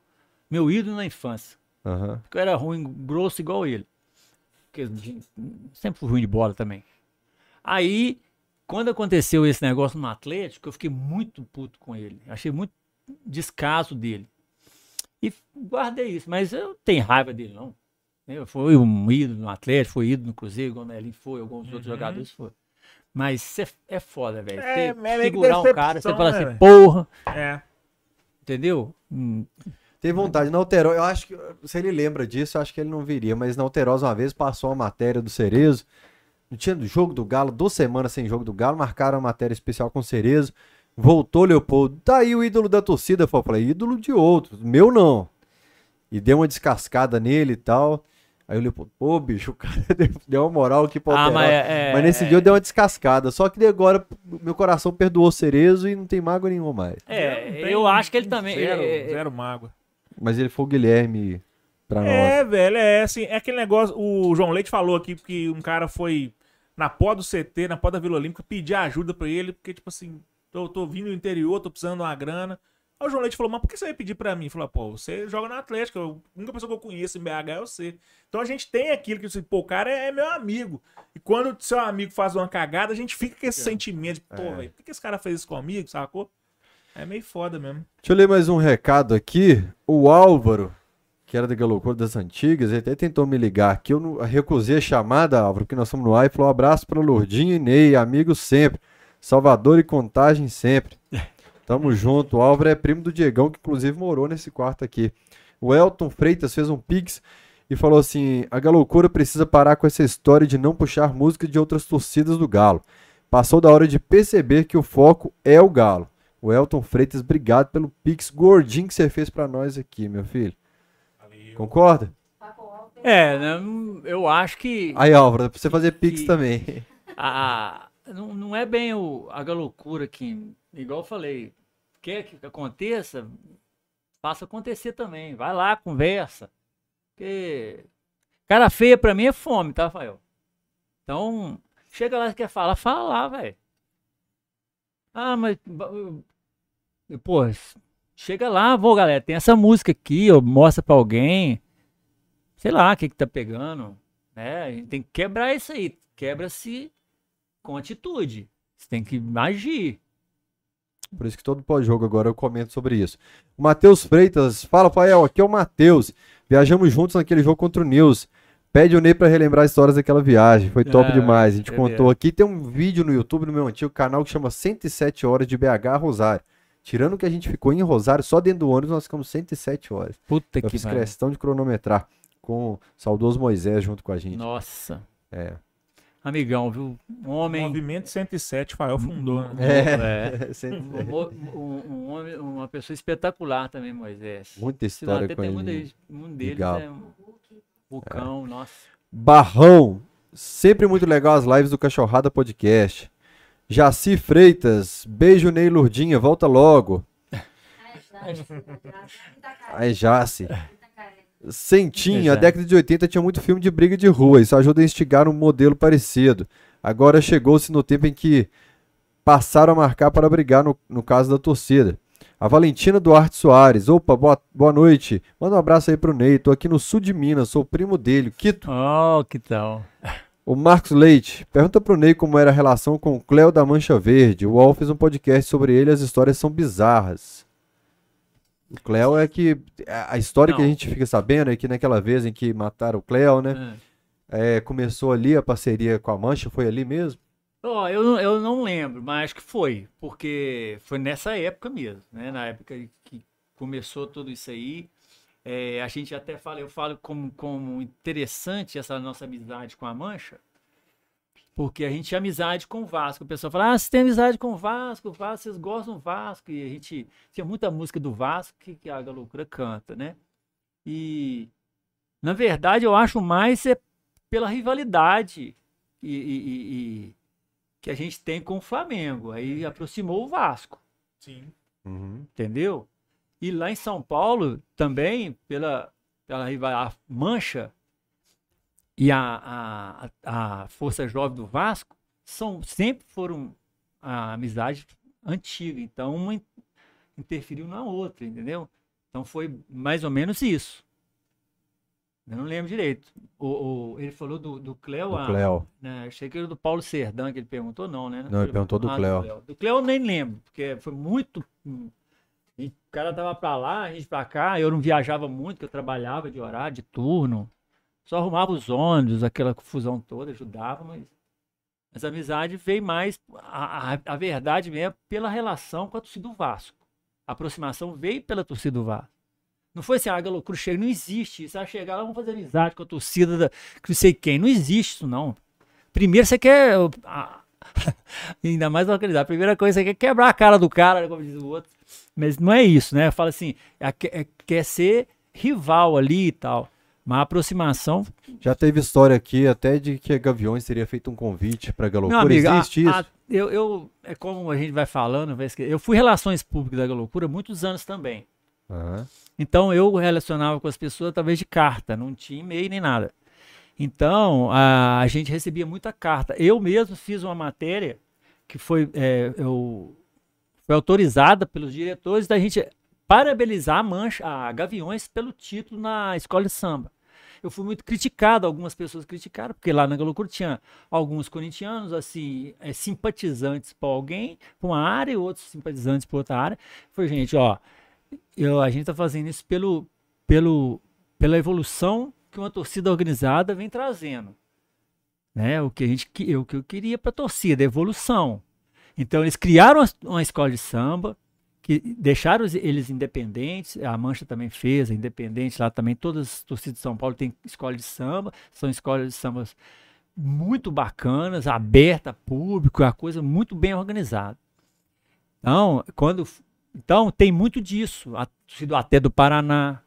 meu ídolo na infância. Aham. Porque eu era ruim, grosso igual ele. Porque sempre fui ruim de bola também. Aí, quando aconteceu esse negócio no Atlético, eu fiquei muito puto com ele. Achei muito descaso dele. E guardei isso, mas eu tenho raiva dele, não. Eu fui um ídolo no Atlético, foi ídolo no Cruzeiro, igual o Nelinho foi, alguns outros jogadores foram. Mas cê- é foda, velho. É, é segurar um cara, você fala né, assim, velho? porra, É. entendeu? Hum, Tem vontade. Na Alterosa, eu acho que, se ele lembra disso, eu acho que ele não viria. Mas na Alterosa, uma vez, passou uma matéria do Cerezo. Não tinha jogo do Galo, duas semanas sem jogo do Galo. Marcaram uma matéria especial com o Cerezo. Voltou Leopoldo. Tá aí o ídolo da torcida. Eu falei, ídolo de outros. Meu não. E deu uma descascada nele e tal. Aí o Leopoldo, pô, bicho, o cara deu- uma moral aqui pra Ah, mas é- Mas nesse é- dia eu dei uma descascada. Só que agora meu coração perdoou o Cerezo e não tem mágoa nenhuma mais. É, tem eu acho que ele também. Zero, é- é- zero mágoa. Mas ele foi o Guilherme pra nós. É, velho, é assim, é aquele negócio. O João Leite falou aqui que um cara foi na pó do CT, na pó da Vila Olímpica, pedir ajuda pra ele, porque, tipo assim, tô, tô vindo do interior, tô precisando de uma grana. Aí o João Leite falou, mas por que você vai pedir pra mim? Ele Falou, pô, você joga no Atlético, a única pessoa que eu conheço em BH é você. Então a gente tem aquilo que, assim, pô, o cara é, é meu amigo. E quando seu amigo faz uma cagada, a gente fica com esse sentimento de, pô, velho, por que que esse cara fez isso comigo, sacou? É meio foda mesmo. Deixa eu ler mais um recado aqui. O Álvaro, que era da Galocura das Antigas, ele até tentou me ligar aqui. Eu não- recusei a chamada, Álvaro, porque nós estamos no ar. E falou: um abraço para Lourdinho e Ney, amigos sempre. Salvador e Contagem sempre. Tamo junto. O Álvaro é primo do Diegão, que inclusive morou nesse quarto aqui. O Elton Freitas fez um pix e falou assim: a Galocura precisa parar com essa história de não puxar música de outras torcidas do Galo. Passou da hora de perceber que o foco é o Galo. O Elton Freitas, obrigado pelo pix gordinho que você fez pra nós aqui, meu filho. Concorda? É, né, eu acho que Aí, Álvaro, dá pra você fazer pix também. a, não, não é bem o, a loucura que, igual eu falei, quer que aconteça, faça acontecer também. Vai lá, conversa. Porque cara feia pra mim é fome, tá, Rafael? Então, chega lá, quer falar, fala lá, velho. Ah, mas. Pô, chega lá, vou, galera, tem essa música aqui, ó, mostra pra alguém. sei lá, o que que tá pegando, né? A gente tem que quebrar isso aí. Quebra-se com atitude. Você tem que agir. Por isso que todo pós-jogo agora eu comento sobre isso. O Matheus Freitas, fala, Pael, aqui é o Matheus. Viajamos juntos naquele jogo contra o News. Pede o Ney pra relembrar histórias daquela viagem. Foi top Ah, demais. A gente é contou mesmo. aqui. Tem um vídeo no YouTube, no meu antigo canal, que chama 107 Horas de BH Rosário. Tirando que a gente ficou em Rosário, só dentro do ônibus nós ficamos 107 horas. Puta Eu que fiz pariu. questão de cronometrar com o saudoso Moisés junto com a gente. Nossa. É. Amigão, viu? Um homem. Movimento 10107, Fael fundou. né? É. Sem- Um, um- um homem, uma pessoa espetacular também, Moisés. Muita história até com tem um ele. deles, um deles Galo. é um vulcão, nossa. Barrão, sempre muito legal as lives do Cachorrada Podcast. Jaci Freitas, beijo Ney Lurdinha, volta logo. Aí Jaci. Sentinho, a Exato. década de 80 tinha muito filme de briga de rua, isso ajuda a instigar um modelo parecido. Agora chegou-se no tempo em que passaram a marcar para brigar no, no caso da torcida. A Valentina Duarte Soares, opa, boa, boa noite. Manda um abraço aí pro Ney, tô aqui no sul de Minas, sou primo dele, Quito. Oh, que tal? O Marcos Leite, pergunta pro Ney como era a relação com o Cléo da Mancha Verde. O UOL fez um podcast sobre ele, as histórias são bizarras. O Cléo é que. A história que a Não. gente fica sabendo é que naquela vez em que mataram o Cléo, né? é, começou ali a parceria com a Mancha, foi ali mesmo? Ó, eu, não- eu não lembro, mas acho que foi, porque foi nessa época mesmo, né? Na época que começou tudo isso aí. É, a gente até fala, eu falo como, como interessante essa nossa amizade com a Mancha, porque a gente tinha amizade com o Vasco. O pessoal fala, ah, você tem amizade com o Vasco, Vasco, vocês gostam do Vasco. E a gente tinha muita música do Vasco que, que a Galocura canta, né? E, na verdade, eu acho mais é pela rivalidade e, e- e- e que a gente tem com o Flamengo. Aí aproximou o Vasco Sim. Uhum. entendeu? E lá em São Paulo também, pela, pela a Mancha e a, a, a Força Jovem do Vasco, são, sempre foram a amizade antiga. Então, uma in- interferiu na outra, entendeu? Então, foi mais ou menos isso. Eu não lembro direito. O, o- ele falou do, do Cleo. O a- Cléo. né, achei que era do Paulo Serdã que ele perguntou, não, né? Não, ele perguntou do Ah, Cléo. Do Cléo eu nem lembro, porque foi muito. E o cara tava pra lá, a gente pra cá, eu não viajava muito, porque eu trabalhava de horário, de turno. Só arrumava os ônibus, aquela confusão toda, ajudava, mas. Mas a amizade veio mais. A, a, a verdade mesmo é pela relação com a torcida do Vasco. A aproximação veio pela torcida do Vasco. Não foi assim, ah, loucura chega, não existe. Você vai chegar lá, vamos fazer amizade com a torcida da, que não sei quem. Não existe isso, não. Primeiro você quer. ah, ainda mais localizar. A primeira coisa você quer quebrar a cara do cara, como diz o outro. Mas não é isso, né? Fala assim, é, é- quer ser rival ali e tal. Mas a aproximação. Já teve história aqui até de que a Gaviões teria feito um convite Meu Galocura. amigo, a- Existe isso? a- eu, eu, é como a gente vai falando, eu fui relações públicas da Galocura muitos anos também. Aham. Então eu relacionava com as pessoas através de carta, não tinha e-mail nem nada. Então a, a gente recebia muita carta. Eu mesmo fiz uma matéria que foi, é, eu, foi autorizada pelos diretores da gente parabenizar a Mancha, a Gaviões pelo título na escola de samba. Eu fui muito criticado, algumas pessoas criticaram, porque lá na Galocura tinha alguns corintianos, assim, é, simpatizantes para alguém, para uma área, e outros simpatizantes para outra área. Foi, gente, ó, eu, a gente está fazendo isso pelo, pelo, pela evolução que uma torcida organizada vem trazendo. Né? O que a gente o que eu queria para a torcida, evolução. Então eles criaram uma, escola de samba, que deixaram eles independentes, a Mancha também fez, a Independente lá também, todas as torcidas de São Paulo têm escola de samba, são escolas de samba muito bacanas, aberta a público, é uma coisa muito bem organizada. Então, quando então, tem muito disso. A torcida até do Paraná.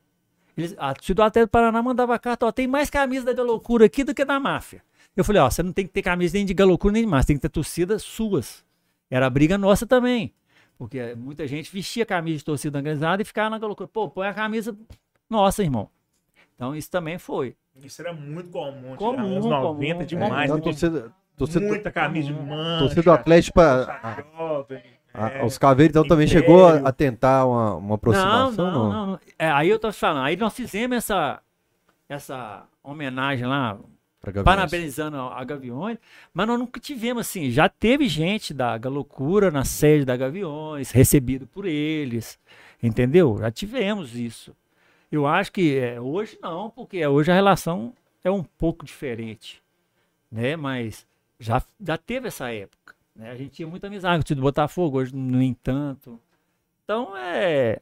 Eles, a torcida até do Paraná mandava carta, ó, tem mais camisa da Galocura aqui do que da máfia. Eu falei, ó, você não tem que ter camisa nem de Galocura nem de máfia, tem que ter torcidas suas. Era briga nossa também. Porque muita gente vestia camisa de torcida organizada e ficava na Galocura. Pô, põe a camisa nossa, irmão. Então, isso também foi. Isso era muito comum. Comum, Comum, anos comum. 90 É, demais. então, né? torcida, torcida, Muita camisa de mancha. torcida do Atlético, pra- jovem, a- é. os Caveiros então, também Império. chegou a, a tentar uma, uma Não, aproximação? não, não. não. É, aí eu tô te falando, aí nós fizemos essa, essa homenagem lá. Parabenizando a, Gaviões, mas nós nunca tivemos assim. Já teve gente da Galocura na sede da Gaviões, recebido por eles, entendeu? Já tivemos isso. Eu acho que é, hoje não, porque hoje a relação é um pouco diferente, né? Mas já, já teve essa época. Né? A gente tinha muita amizade com o time do Botafogo, hoje, no entanto. Então, é.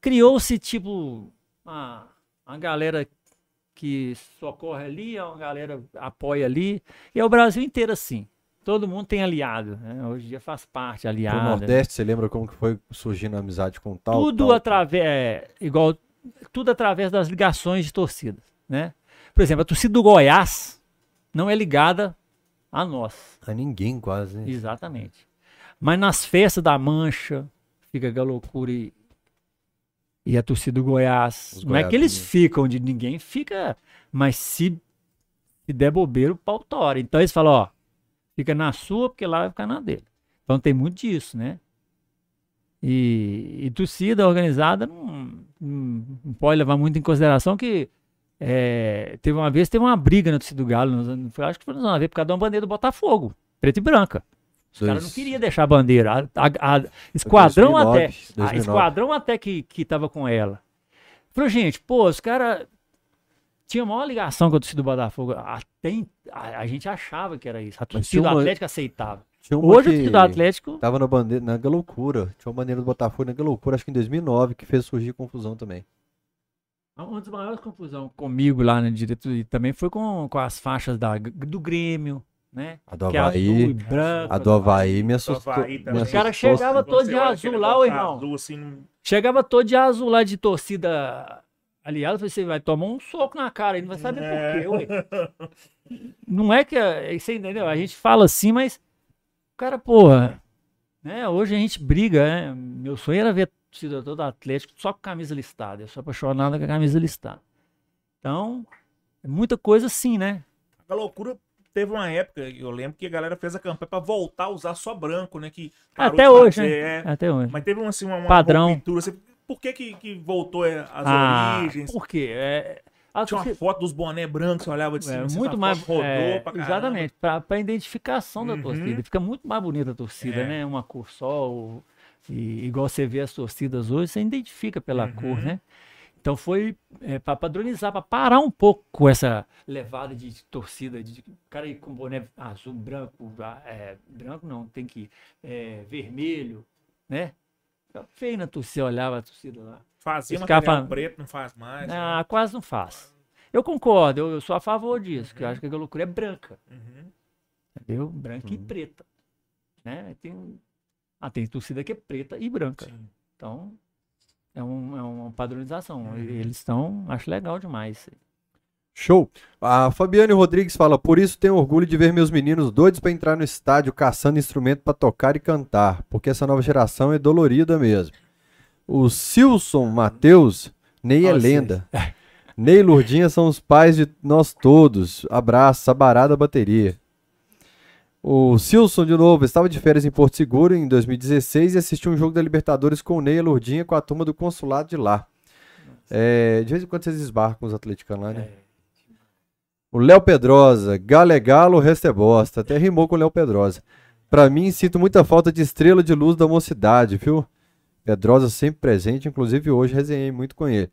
Criou-se, tipo, uma, uma galera que socorre ali, uma galera apoia ali. E é o Brasil inteiro assim. Todo mundo tem aliado. Né? Hoje em dia faz parte, aliado. Nordeste, você lembra como que foi surgindo a amizade com tal? tudo tal, através. é, igual. Tudo através das ligações de torcidas. Né? Por exemplo, a torcida do Goiás não é ligada a nós. A ninguém quase, né? Exatamente. Mas nas festas da Mancha, fica a loucura e, e a torcida do Goiás. Os não é que eles goiabinos. ficam onde ninguém fica, mas se, se der bobeira, o pau tora. Então eles falam, ó, fica na sua, porque lá vai ficar na dele. Então tem muito disso, né? E, e torcida organizada não, não, não pode levar muito em consideração que é, teve uma vez, teve uma briga na torcida do Galo, acho que foi anos 90, por causa de uma bandeira do Botafogo, preta e branca. Os caras não queriam deixar a bandeira. A, a- a- esquadrão 2009, até. A 2009. esquadrão até que, que tava com ela. Falou, gente, pô, os caras. Tinha maior ligação com a torcida do Botafogo. Até a, a gente achava que era isso. A torcida do uma- Atlético aceitava. Hoje a que torcida do Atlético. Tava na bandeira, na Galoucura. Tinha uma bandeira do Botafogo na Galoucura, acho que em 2009, que fez surgir confusão também. Uma das maiores confusões comigo lá na diretoria também foi com, com as faixas da, do Grêmio, né? A do Que é azul e Havaí. branco. A do Havaí me assustou. Havaí me também. Os caras chegavam Quando todo você de azul lá, ô irmão. azul, assim, não- Chegava todo de azul lá de torcida aliada. eu falei, Você vai tomar um soco na cara, ele não vai saber É. por quê, ué. Não é que. é- Você entendeu? A gente fala assim, mas. O cara, porra. Né? Hoje a gente briga, né? Meu sonho era ver torcida toda Atlético só com camisa listada. Eu sou apaixonado com a camisa listada. Então, é muita coisa assim, né? A loucura teve uma época, eu lembro que a galera fez a campanha pra voltar a usar só branco, né? Que parou Até hoje, fazer, né? é. Até hoje. Mas teve uma, assim, uma, uma Padrão. pintura. Assim, por que, que que voltou é, as Ah, origens? por quê? É, a Tinha uma foto dos boné brancos, você olhava de cima. É, assim, muito essa mais. foto rodou é, pra caramba. exatamente, para identificação da Uhum. torcida. Fica muito mais bonita a torcida, É. né? Uma cor só. ou- e, igual você vê as torcidas hoje, você identifica pela Uhum. cor, né? Então foi para padronizar, para parar um pouco com essa levada de torcida, de cara aí com boné azul, branco, ah, é, branco não, tem que é, vermelho, né? Feio na torcida, olhava a torcida lá. Fazia material caras falam- preto, não faz mais. né? Ah, quase não faz. Eu concordo, eu, eu sou a favor disso, que eu acho que a loucura é branca. Uhum. Entendeu? Branca e preta. Né? Tem, ah, tem torcida que é preta e branca. Sim. Então, é, um- é uma padronização. Uhum. Eles estão, acho legal demais. Show. A Fabiane Rodrigues fala: Por isso tenho orgulho de ver meus meninos doidos pra entrar no estádio caçando instrumento pra tocar e cantar, porque essa nova geração é dolorida mesmo. O Silson Matheus, Ney é Ó, lenda. Ney e Lourdinha são os pais de nós todos. Abraço, Sabará da bateria. O Silson, de novo, estava de férias em Porto Seguro em 2016 e assistiu um jogo da Libertadores com o Ney e a Lourdinha com a turma do consulado de lá. É, de vez em quando vocês esbarram com os atleticanos lá, né? O Léo Pedrosa, galo é galo, o resto é bosta. Até rimou com o Léo Pedrosa. Pra mim, sinto muita falta de estrela de luz da mocidade, viu? Pedrosa sempre presente, inclusive hoje resenhei muito com ele.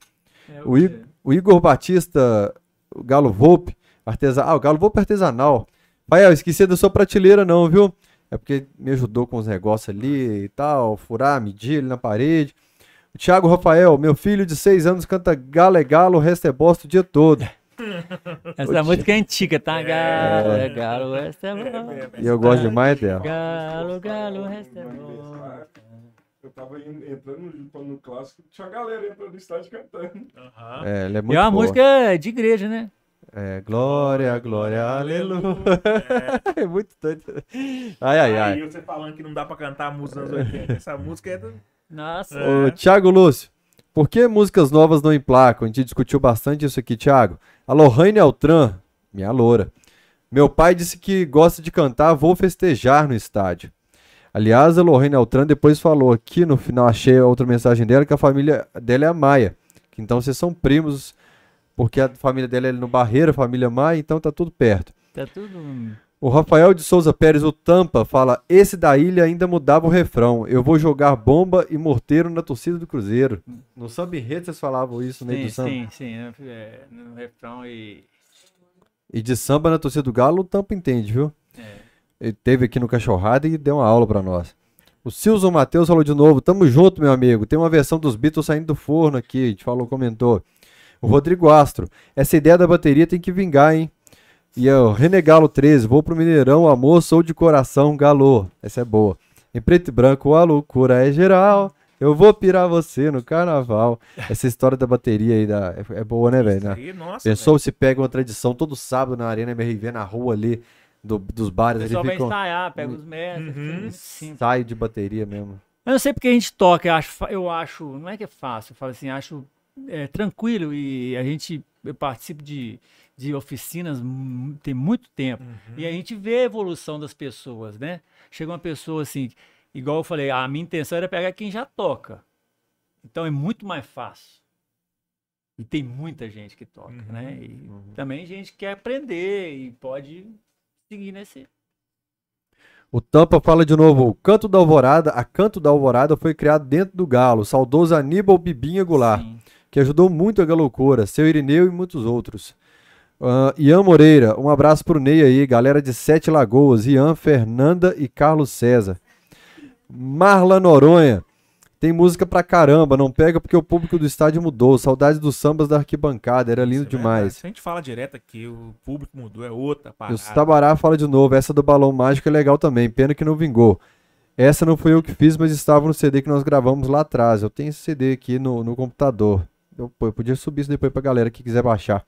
O, I- o Igor Batista, o Galo Volpe, artesão. Ah, o Galo Volpe artesanal. Pai, eu esqueci da sua prateleira, não, viu? É porque me ajudou com os negócios ali e tal, furar, medir ele na parede. O Thiago Rafael, meu filho de seis anos canta Galo é Galo, o resto é bosta o dia todo. Essa música é antiga, tá? Galo, é galo, essa é bom. E eu gosto demais dela. Galo, galo, esta é bom. Eu tava entrando no, no clássico, tinha a galera entrando no estádio cantando. Aham. É, ela é E muito é uma boa. música de igreja, né? É, glória, glória, aleluia. É muito doido. Ai, ai, ai. Aí você falando que não dá pra cantar a música dos anos 80. Essa música é do... Nossa. Ô, Thiago Lúcio, por que músicas novas não emplacam? A gente discutiu bastante isso aqui, Thiago. A Lohane Altran, minha loura. Meu pai disse que gosta de cantar Vou Festejar no estádio. Aliás, a Lohane Altran depois falou aqui no final, achei outra mensagem dela, que a família dela é a Maia. Que então vocês são primos porque a família dela é no Barreira, família Maia, então tá tudo perto. Tá tudo. O Rafael de Souza Pérez, o Tampa, fala: Esse da ilha ainda mudava o refrão. Eu vou jogar bomba e morteiro na torcida do Cruzeiro. No samba enredo vocês falavam isso, né? Sim, Do samba. sim, sim. né, é, no refrão e. E de samba na torcida do Galo, o Tampa entende, viu? É. Ele teve aqui no Cachorrada e deu uma aula pra nós. O Silson Matheus falou de novo: Tamo junto, meu amigo. Tem uma versão dos Beatles saindo do forno aqui. A gente falou, comentou. O Rodrigo Astro: Essa ideia da bateria tem que vingar, hein? E o René Galo 13, vou pro Mineirão, amor, sou de coração, Galo. Essa é boa. Em preto e branco, a loucura é geral. Eu vou pirar você no carnaval. Essa história da bateria aí da, é, é boa, né, velho? Né? Nossa, Pensou se pega uma tradição todo sábado na Arena MRV, na rua ali, do- dos O bares, ali pessoal vai ficam, ensaiar, pega os mestres. Uhum. sai de bateria mesmo. Mas eu sei porque a gente toca, eu acho, eu acho, não é que é fácil, eu falo assim, acho é, tranquilo e a gente, eu participo de, de oficinas tem muito tempo e a gente vê a evolução das pessoas, né? Chega uma pessoa assim, igual eu falei, a minha intenção era pegar quem já toca, então é muito mais fácil. E tem muita gente que toca, né? E também gente que quer aprender e pode seguir nesse. O Tampa fala de novo, o Canto da Alvorada, a Canto da Alvorada foi criado dentro do Galo, saudoso Aníbal Bibinha Goulart, Sim. Que ajudou muito a Galoucura, seu Irineu e muitos outros. Ah, Ian Moreira, um abraço pro Ney aí, galera de Sete Lagoas, Ian, Fernanda e Carlos César. Marla Noronha, tem música pra caramba, não pega porque o público do estádio mudou, saudades dos sambas da arquibancada, era lindo é demais. Se a gente fala direto aqui, o público mudou, é outra E o parada. Tabará fala de novo, essa do balão mágico é legal também, pena que não vingou. Essa não fui eu que fiz, mas estava no CD que nós gravamos lá atrás. Eu tenho esse CD aqui no, no computador. Eu, pô, eu podia subir isso depois pra galera que quiser baixar.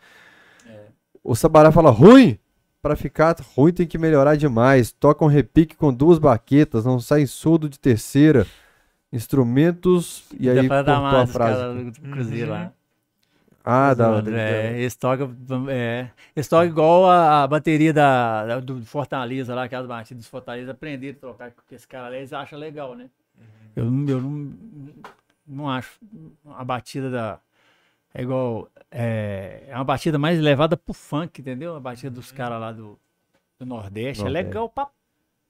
O Sabará fala, ruim? Pra ficar ruim tem que melhorar demais. Toca um repique com duas baquetas, não sai surdo de terceira. Instrumentos, e aí Dá cortou a frase. Cruzeiro lá. Ah, Os da, outros, é, eles tocam, é, tocam igual a, a bateria da, da- do Fortaleza lá, aquelas batidas do Fortaleza, aprenderam a tocar com esse cara lá, eles acham legal, né? Eu, não- eu não, não acho a batida da. É igual. É, é uma batida mais levada pro funk, entendeu? A batida dos caras lá do, do Nordeste. É Nordeste. legal pra,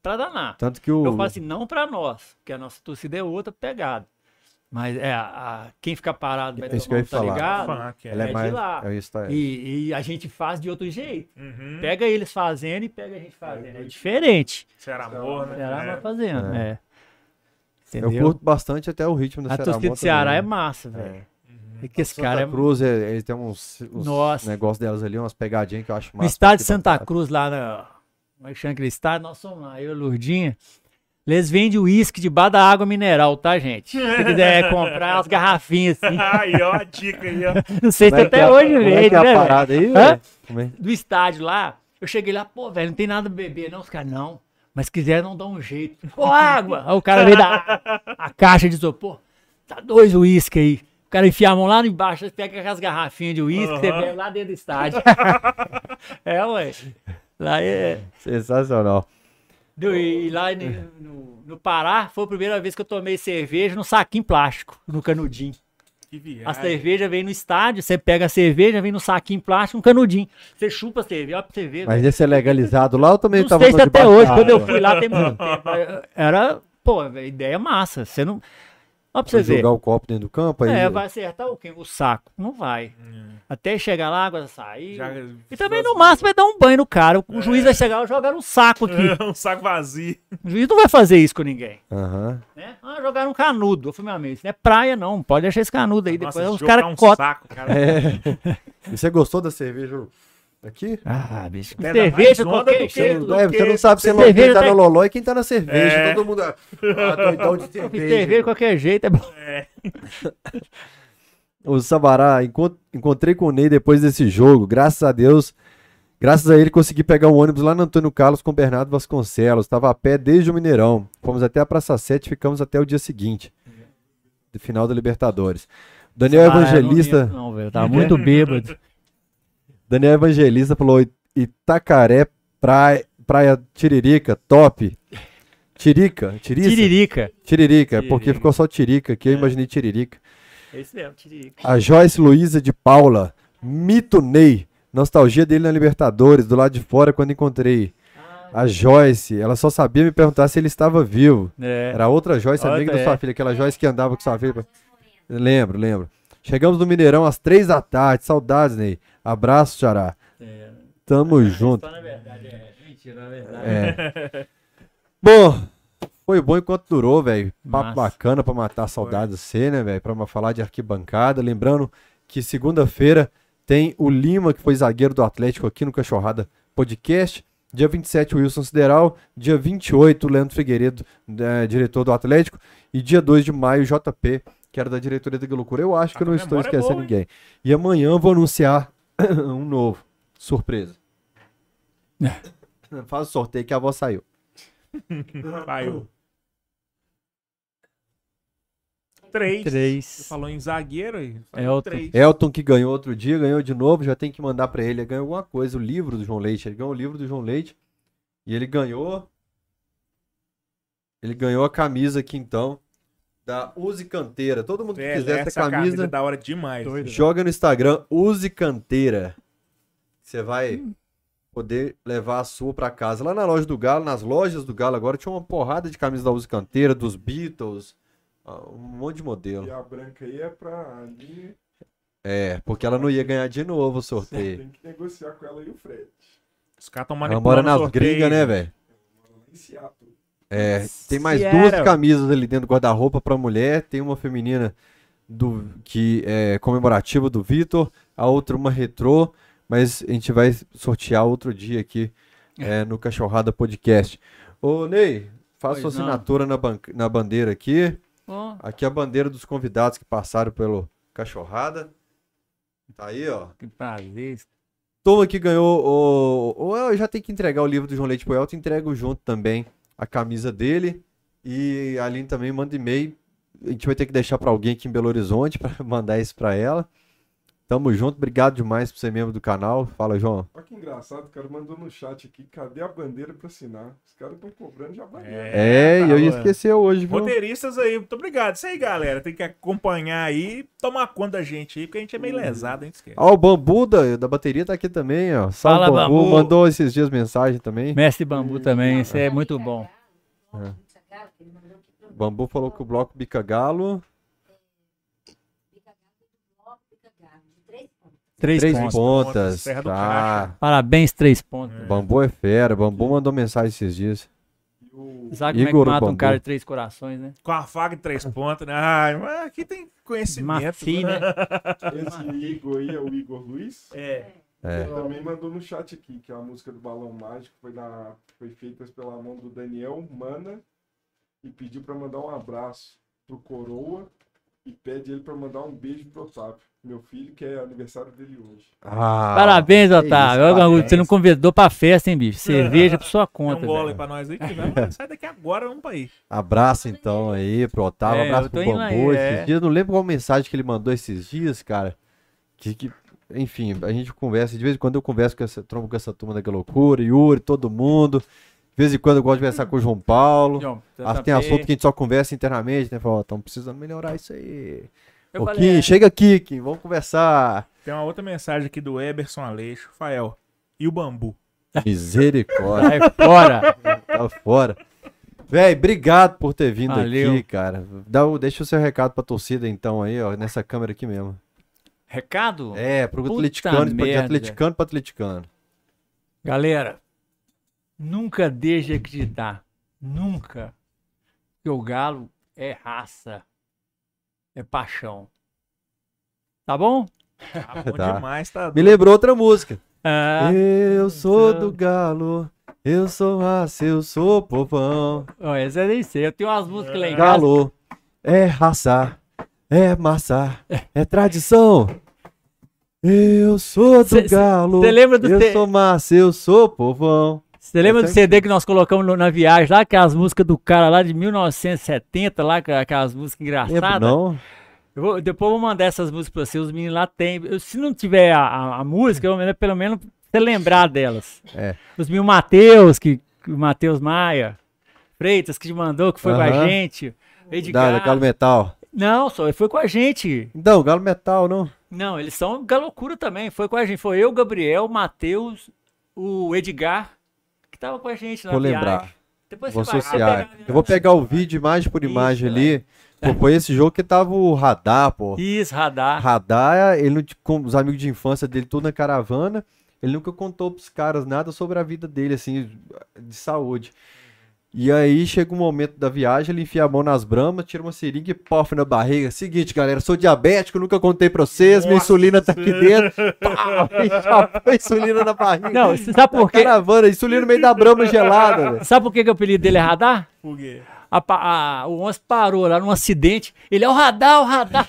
pra danar. Tanto que o... Eu falo assim, não pra nós, porque a nossa torcida é outra pegada. Mas é, a, a- quem fica parado vai É ia tá falar. ligado? Funk, é. ela é, é de mais... lá. É isso, tá- E, e a gente faz de outro jeito. Uhum. Pega eles fazendo e pega a gente fazendo. É diferente. Será amor, né? Ceará É. fazendo, É. é. Eu curto bastante até o ritmo do a Ceará. torcida do Ceará também, é né? massa, velho. É. É que esse Santa cara é... Cruz, é, eles têm uns, uns negócios delas ali, umas pegadinhas que eu acho massa. No estádio de Santa. Cruz, lá na. Como é que chama aquele estádio? Nós somos lá, eu e a Lurdinha. Eles vendem uísque debaixo da água mineral, tá, gente? Se quiser comprar umas garrafinhas assim. Aí, ó, a dica aí, ó. Não sei se é até é- hoje como é vende, que é a né? velho? parada aí, velho? É? do estádio lá, eu cheguei lá, pô, velho, não tem nada pra beber, não. Os caras, não. Mas se quiser, não dá um jeito. Pô, água! Aí o cara veio da a caixa de isopor. Tá dois uísque aí. O cara enfia a mão lá embaixo, pega aquelas garrafinhas de uísque, você Aham. bebe lá dentro do estádio. é, ué. Lá é. Sensacional. do- E lá no, no- no Pará, foi a primeira vez que eu tomei cerveja no saquinho plástico, no canudinho. Que viagem. A cerveja vem no estádio, você pega a cerveja, vem no saquinho plástico, um canudinho. Você chupa a cerveja, olha pra você ver. Mas esse é legalizado lá ou também Não tava sei se até hoje, quando eu fui lá tem muito tempo. Era, pô, ideia massa. Você não. Ó, pra você Vai ver. jogar o copo dentro do campo aí. É, vai acertar o quê? O saco. Não vai. Até chegar lá, a água sair. Já- E também no máximo vai dar um banho no cara. O juiz vai chegar e jogar um saco aqui. um saco vazio. O juiz não vai fazer isso com ninguém. Aham. Né? Ah, jogaram um canudo. Eu falei, meu amigo, isso não é praia, não. Pode deixar esse canudo aí. Nossa, Depois os tá caras um cotam. saco, cara. É. E você gostou da cerveja aqui? Ah, bicho. Pega Cerveja, qualquer do que- jeito. do É, que- você não sabe se é quem tá tá- no loló e quem tá na cerveja. É. Todo mundo ah, doidão de cerveja. Cerveja de qualquer jeito é bom. O Sabará, encont- encontrei com o Ney depois desse jogo. Graças a Deus, graças a ele consegui pegar um ônibus lá no Antônio Carlos com o Bernardo Vasconcelos. Estava a pé desde o Mineirão. Fomos até a Praça 7 ficamos até o dia seguinte. Do final da Libertadores. Daniel Ah, eu não Evangelista. lembro Não, velho. Tá muito bêbado. Daniel Evangelista falou: Itacaré, praia, praia Tiririca, top. Tirica? Tirica? Tiririca. Tiririca, porque Tiririca. ficou só Tirica aqui, eu imaginei Tiririca. É isso mesmo, tiririca. A Joyce Luiza de Paula. Mito Ney. Nostalgia dele na Libertadores, do lado de fora, quando encontrei. A Joyce, ela só sabia me perguntar se ele estava vivo. É. Era outra Joyce, amiga da sua é. filha, aquela Joyce que andava com sua filha. Lembro, lembro. Chegamos no Mineirão às três da tarde. Saudades, Ney. Abraço, Xará. É. Tamo junto. Só na verdade, é. Mentira, na verdade. É. Bom, foi bom enquanto durou, velho. Papo Massa. bacana pra matar a saudade de você, né, velho? Pra falar de arquibancada. Lembrando que segunda-feira tem o Lima, que foi zagueiro do Atlético aqui no Cachorrada Podcast. Dia 27, o Wilson Sideral. Dia 28, o Leandro Figueiredo, né, diretor do Atlético. E dia 2 de maio, JP, que era da diretoria da Loucura. Eu acho que eu não estou é esquecendo boa, hein? ninguém. E amanhã eu vou anunciar um novo. Surpresa. Faz o sorteio que a voz saiu. Saiu. Três. Você Três. falou em zagueiro aí. Elton. Três. Elton que ganhou outro dia, ganhou de novo, já tem que mandar pra ele. Ele ganhou alguma coisa, o livro do João Leite. Ele ganhou o livro do João Leite. E ele ganhou. Ele ganhou a camisa aqui então. Da Use Canteira. Todo mundo que É, quiser essa essa camisa, é da hora demais. Doido. joga no Instagram Use Canteira. Você vai poder levar a sua pra casa. Lá na loja do Galo, nas lojas do Galo agora, tinha uma porrada de camisa da Use Canteira, dos Beatles, um monte de modelo. E a branca aí é pra ali. É, porque ela não ia ganhar de novo o sorteio. Tem que negociar com ela e o Fred. Os caras estão Ela manipulando mora o nas gringas, né, velho? Mora lá em Seattle. É, tem mais duas camisas ali dentro do guarda-roupa pra mulher. Tem uma feminina do que é comemorativa do Vitor, a outra uma retrô, mas a gente vai sortear outro dia aqui é, no Cachorrada Podcast. Ô, Ney, faça sua assinatura na, ban- na bandeira aqui. Ó, Aqui é a bandeira dos convidados que passaram pelo Cachorrada. Tá aí, ó. que prazer. Toma que ganhou o. o eu já tem que entregar o livro do João Leite pro Elton, entrego junto também a camisa dele. E a Aline também manda e-mail. A gente vai ter que deixar pra alguém aqui em Belo Horizonte pra mandar isso pra ela. Tamo junto, obrigado demais por ser membro do canal. Fala, João. Olha que engraçado, o cara mandou no chat aqui, cadê a bandeira pra assinar? Os caras estão cobrando já bandeira. É, e tá eu ia esquecer hoje, viu? Roteiristas aí, muito obrigado. Isso aí, galera. Tem que acompanhar aí, tomar conta da gente aí, porque a gente é meio lesado, a gente esquece. Ó, o Bambu da, da bateria tá aqui também, ó. Salve, Fala, Bambu. Bambu. Mandou esses dias mensagem também. Mestre Bambu também, isso é muito bom. Bambu falou que o bloco Bica Galo. Três, Três pontas. Serra do Tá. Parabéns, três pontos. Bambu é fera. Bambu mandou mensagem esses dias. O, Sabe como é Igor que mata um cara de três corações, né? Com a faca de três pontas, né? Ai, mas aqui tem conhecimento. Mafi, né? esse Igor aí é o Igor Luiz. É. É. Ele também mandou no chat aqui, que a música do Balão Mágico foi, na, foi feita pela mão do Daniel Mana e pediu pra mandar um abraço pro Coroa e pede ele pra mandar um beijo pro Otávio, meu filho, que é aniversário dele hoje. Ah, Parabéns, Otávio. isso, parabéns. Você não convidou pra festa, hein, bicho? Cerveja por sua Dá conta, um gole pra nós aí. que vai- Sai daqui agora, vamos pra aí. Abraço então aí pro Otávio, É, abraço pro Bambu. aí, esses é. dias, não lembro qual mensagem que ele mandou esses dias, cara. Que, que- enfim, a gente conversa, de vez em quando eu converso com essa, trombo com essa turma da loucura, Yuri, todo mundo. De vez em quando eu gosto de conversar com o João Paulo. João, tem assunto que a gente só conversa internamente, né? Fala, ó, estamos precisando melhorar isso aí. Eu Ô, falei, Kim, é. chega aqui, Kim, vamos conversar. Tem uma outra mensagem aqui do Eberson Aleixo. Fael. E o bambu? Misericórdia, Sai fora. tá fora. Véi, obrigado por ter vindo Valeu. aqui, cara. Dá o- deixa o seu recado pra torcida, então, aí, ó, nessa câmera aqui mesmo. Recado? É, pro Puta atleticano, de merda. atleticano pra atleticano. Galera, nunca deixe de acreditar. Nunca. Que o galo é raça. É paixão. Tá bom? Tá bom Tá. demais, tá Me lembrou outra música. Ah, eu sou do galo, eu sou raça, eu sou povão. ó, essa eu nem sei. Eu tenho umas músicas casa. Galo é raça, é massa, é tradição. Eu sou do Cê- cê- galo, cê lembra do eu te- sou massa, eu sou povão. Você lembra do é- CD que nós colocamos no- na viagem lá, aquelas músicas do cara lá de 1970, lá, aquelas músicas engraçadas? não? Eu vou- depois eu vou mandar essas músicas pra você, os meninos lá eu- se não tiver a, a- a música, eu, pelo menos você lembrar delas. É. Os mil Mateus, que, que o Matheus Maia, Freitas, que te mandou, que foi com a gente. Edgar. da Galo Metal. Não, só ele foi com a gente. Então, Galo Metal, não? Não, eles são da loucura também. Foi com a gente. Foi eu, Gabriel, Matheus, o Edgar, que tava com a gente na Vou viagem. lembrar. Depois Vou você associar. vai Eu vou pegar o vídeo imagem por Isso, imagem ali. Pô, foi esse jogo que tava o Radar, pô. Isso, radar. Radar, ele com os amigos de infância dele tudo na caravana, ele nunca contou pros caras nada sobre a vida dele, assim, de saúde. E aí chega um momento da viagem, ele enfia a mão nas bramas, tira uma seringa e pof na barriga. Seguinte, galera, sou diabético, nunca contei pra vocês, minha Nossa insulina tá aqui dentro. Pá, já foi insulina na barriga. Não, sabe por quê? Caravana, insulina no meio da brama gelada, velho. Sabe por que, que o apelido dele é radar? Por quê? A a- o Once parou lá num acidente. Ele é o radar, o radar.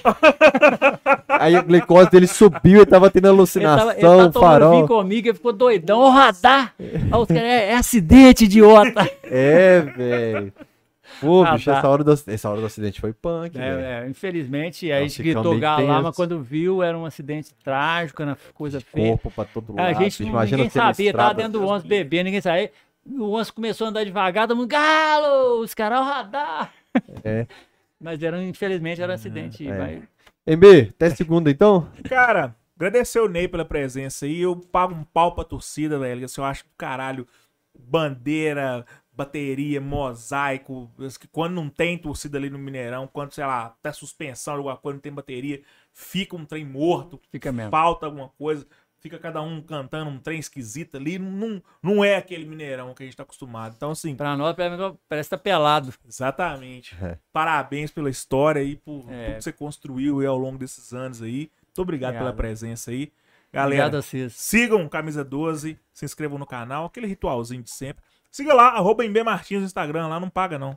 Aí a glicose dele subiu, ele tava tendo Ele alucinação, tava, ele tava tomando farol. comigo, ele ficou doidão. O radar. Aí é, é acidente, idiota. É, velho. Pô, Ah, bicho, tá. essa hora, do, essa hora do acidente foi punk. É, é, infelizmente, a Nós gente gritou galo lá, mas quando viu, era um acidente trágico, era coisa feia. Corpo pra todo lado. A gente não, imagina ninguém sabia, tava dentro do ônibus bebendo, ninguém sabia. O ônibus começou a andar devagar, todo mundo, galo, os caras, o radar. É. Mas era, infelizmente, era um acidente. é. vai- MB, até segunda então? Cara, agradecer o Ney pela presença aí. Eu pago um pau pra torcida, velho. Assim, eu acho que caralho, bandeira, bateria, mosaico. Quando não tem torcida ali no Mineirão, quando, sei lá, tá suspensão, alguma coisa, não tem bateria, fica um trem morto, Fica mesmo. falta alguma coisa. Fica cada um cantando um trem esquisito ali. Não, não é aquele Mineirão que a gente tá acostumado. Então, assim, Pra nós, parece que tá pelado. Exatamente. É. Parabéns pela história aí, por É. tudo que você construiu aí ao longo desses anos aí. Muito obrigado, pela Obrigado. presença aí. Galera, Obrigado a vocês. sigam Camisa 12, se inscrevam no canal, aquele ritualzinho de sempre. Siga lá, arroba MB Martins no Instagram, lá não paga não.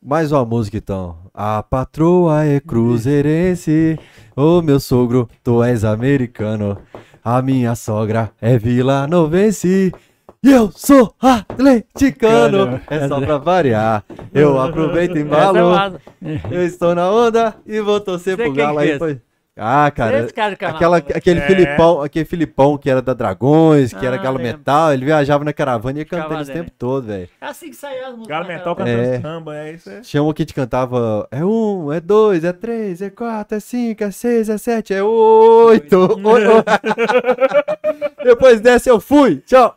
Mais uma música então. A patroa é cruzeirense, o meu sogro, tu és americano. A minha sogra é vilanovense. E eu sou atleticano. É só pra variar. Eu aproveito e é embalo. Eu estou na onda e vou torcer Você pro galo aí. Foi... Ah, cara. Esse cara de canal, Aquela, velho. aquele, É. Filipão, aquele Filipão que era da Dragões, que era Ah, galo lembro. metal, ele viajava na caravana e ia cantando dentro. tempo todo, velho. É assim que sai as músicas. Galo né, Mental cara? cantando É. samba, é isso aí. Tinha um que te cantava é um, é dois, é três, é quatro, é cinco, é seis, é sete, é oito. Oi, oi. Depois dessa eu fui. Tchau.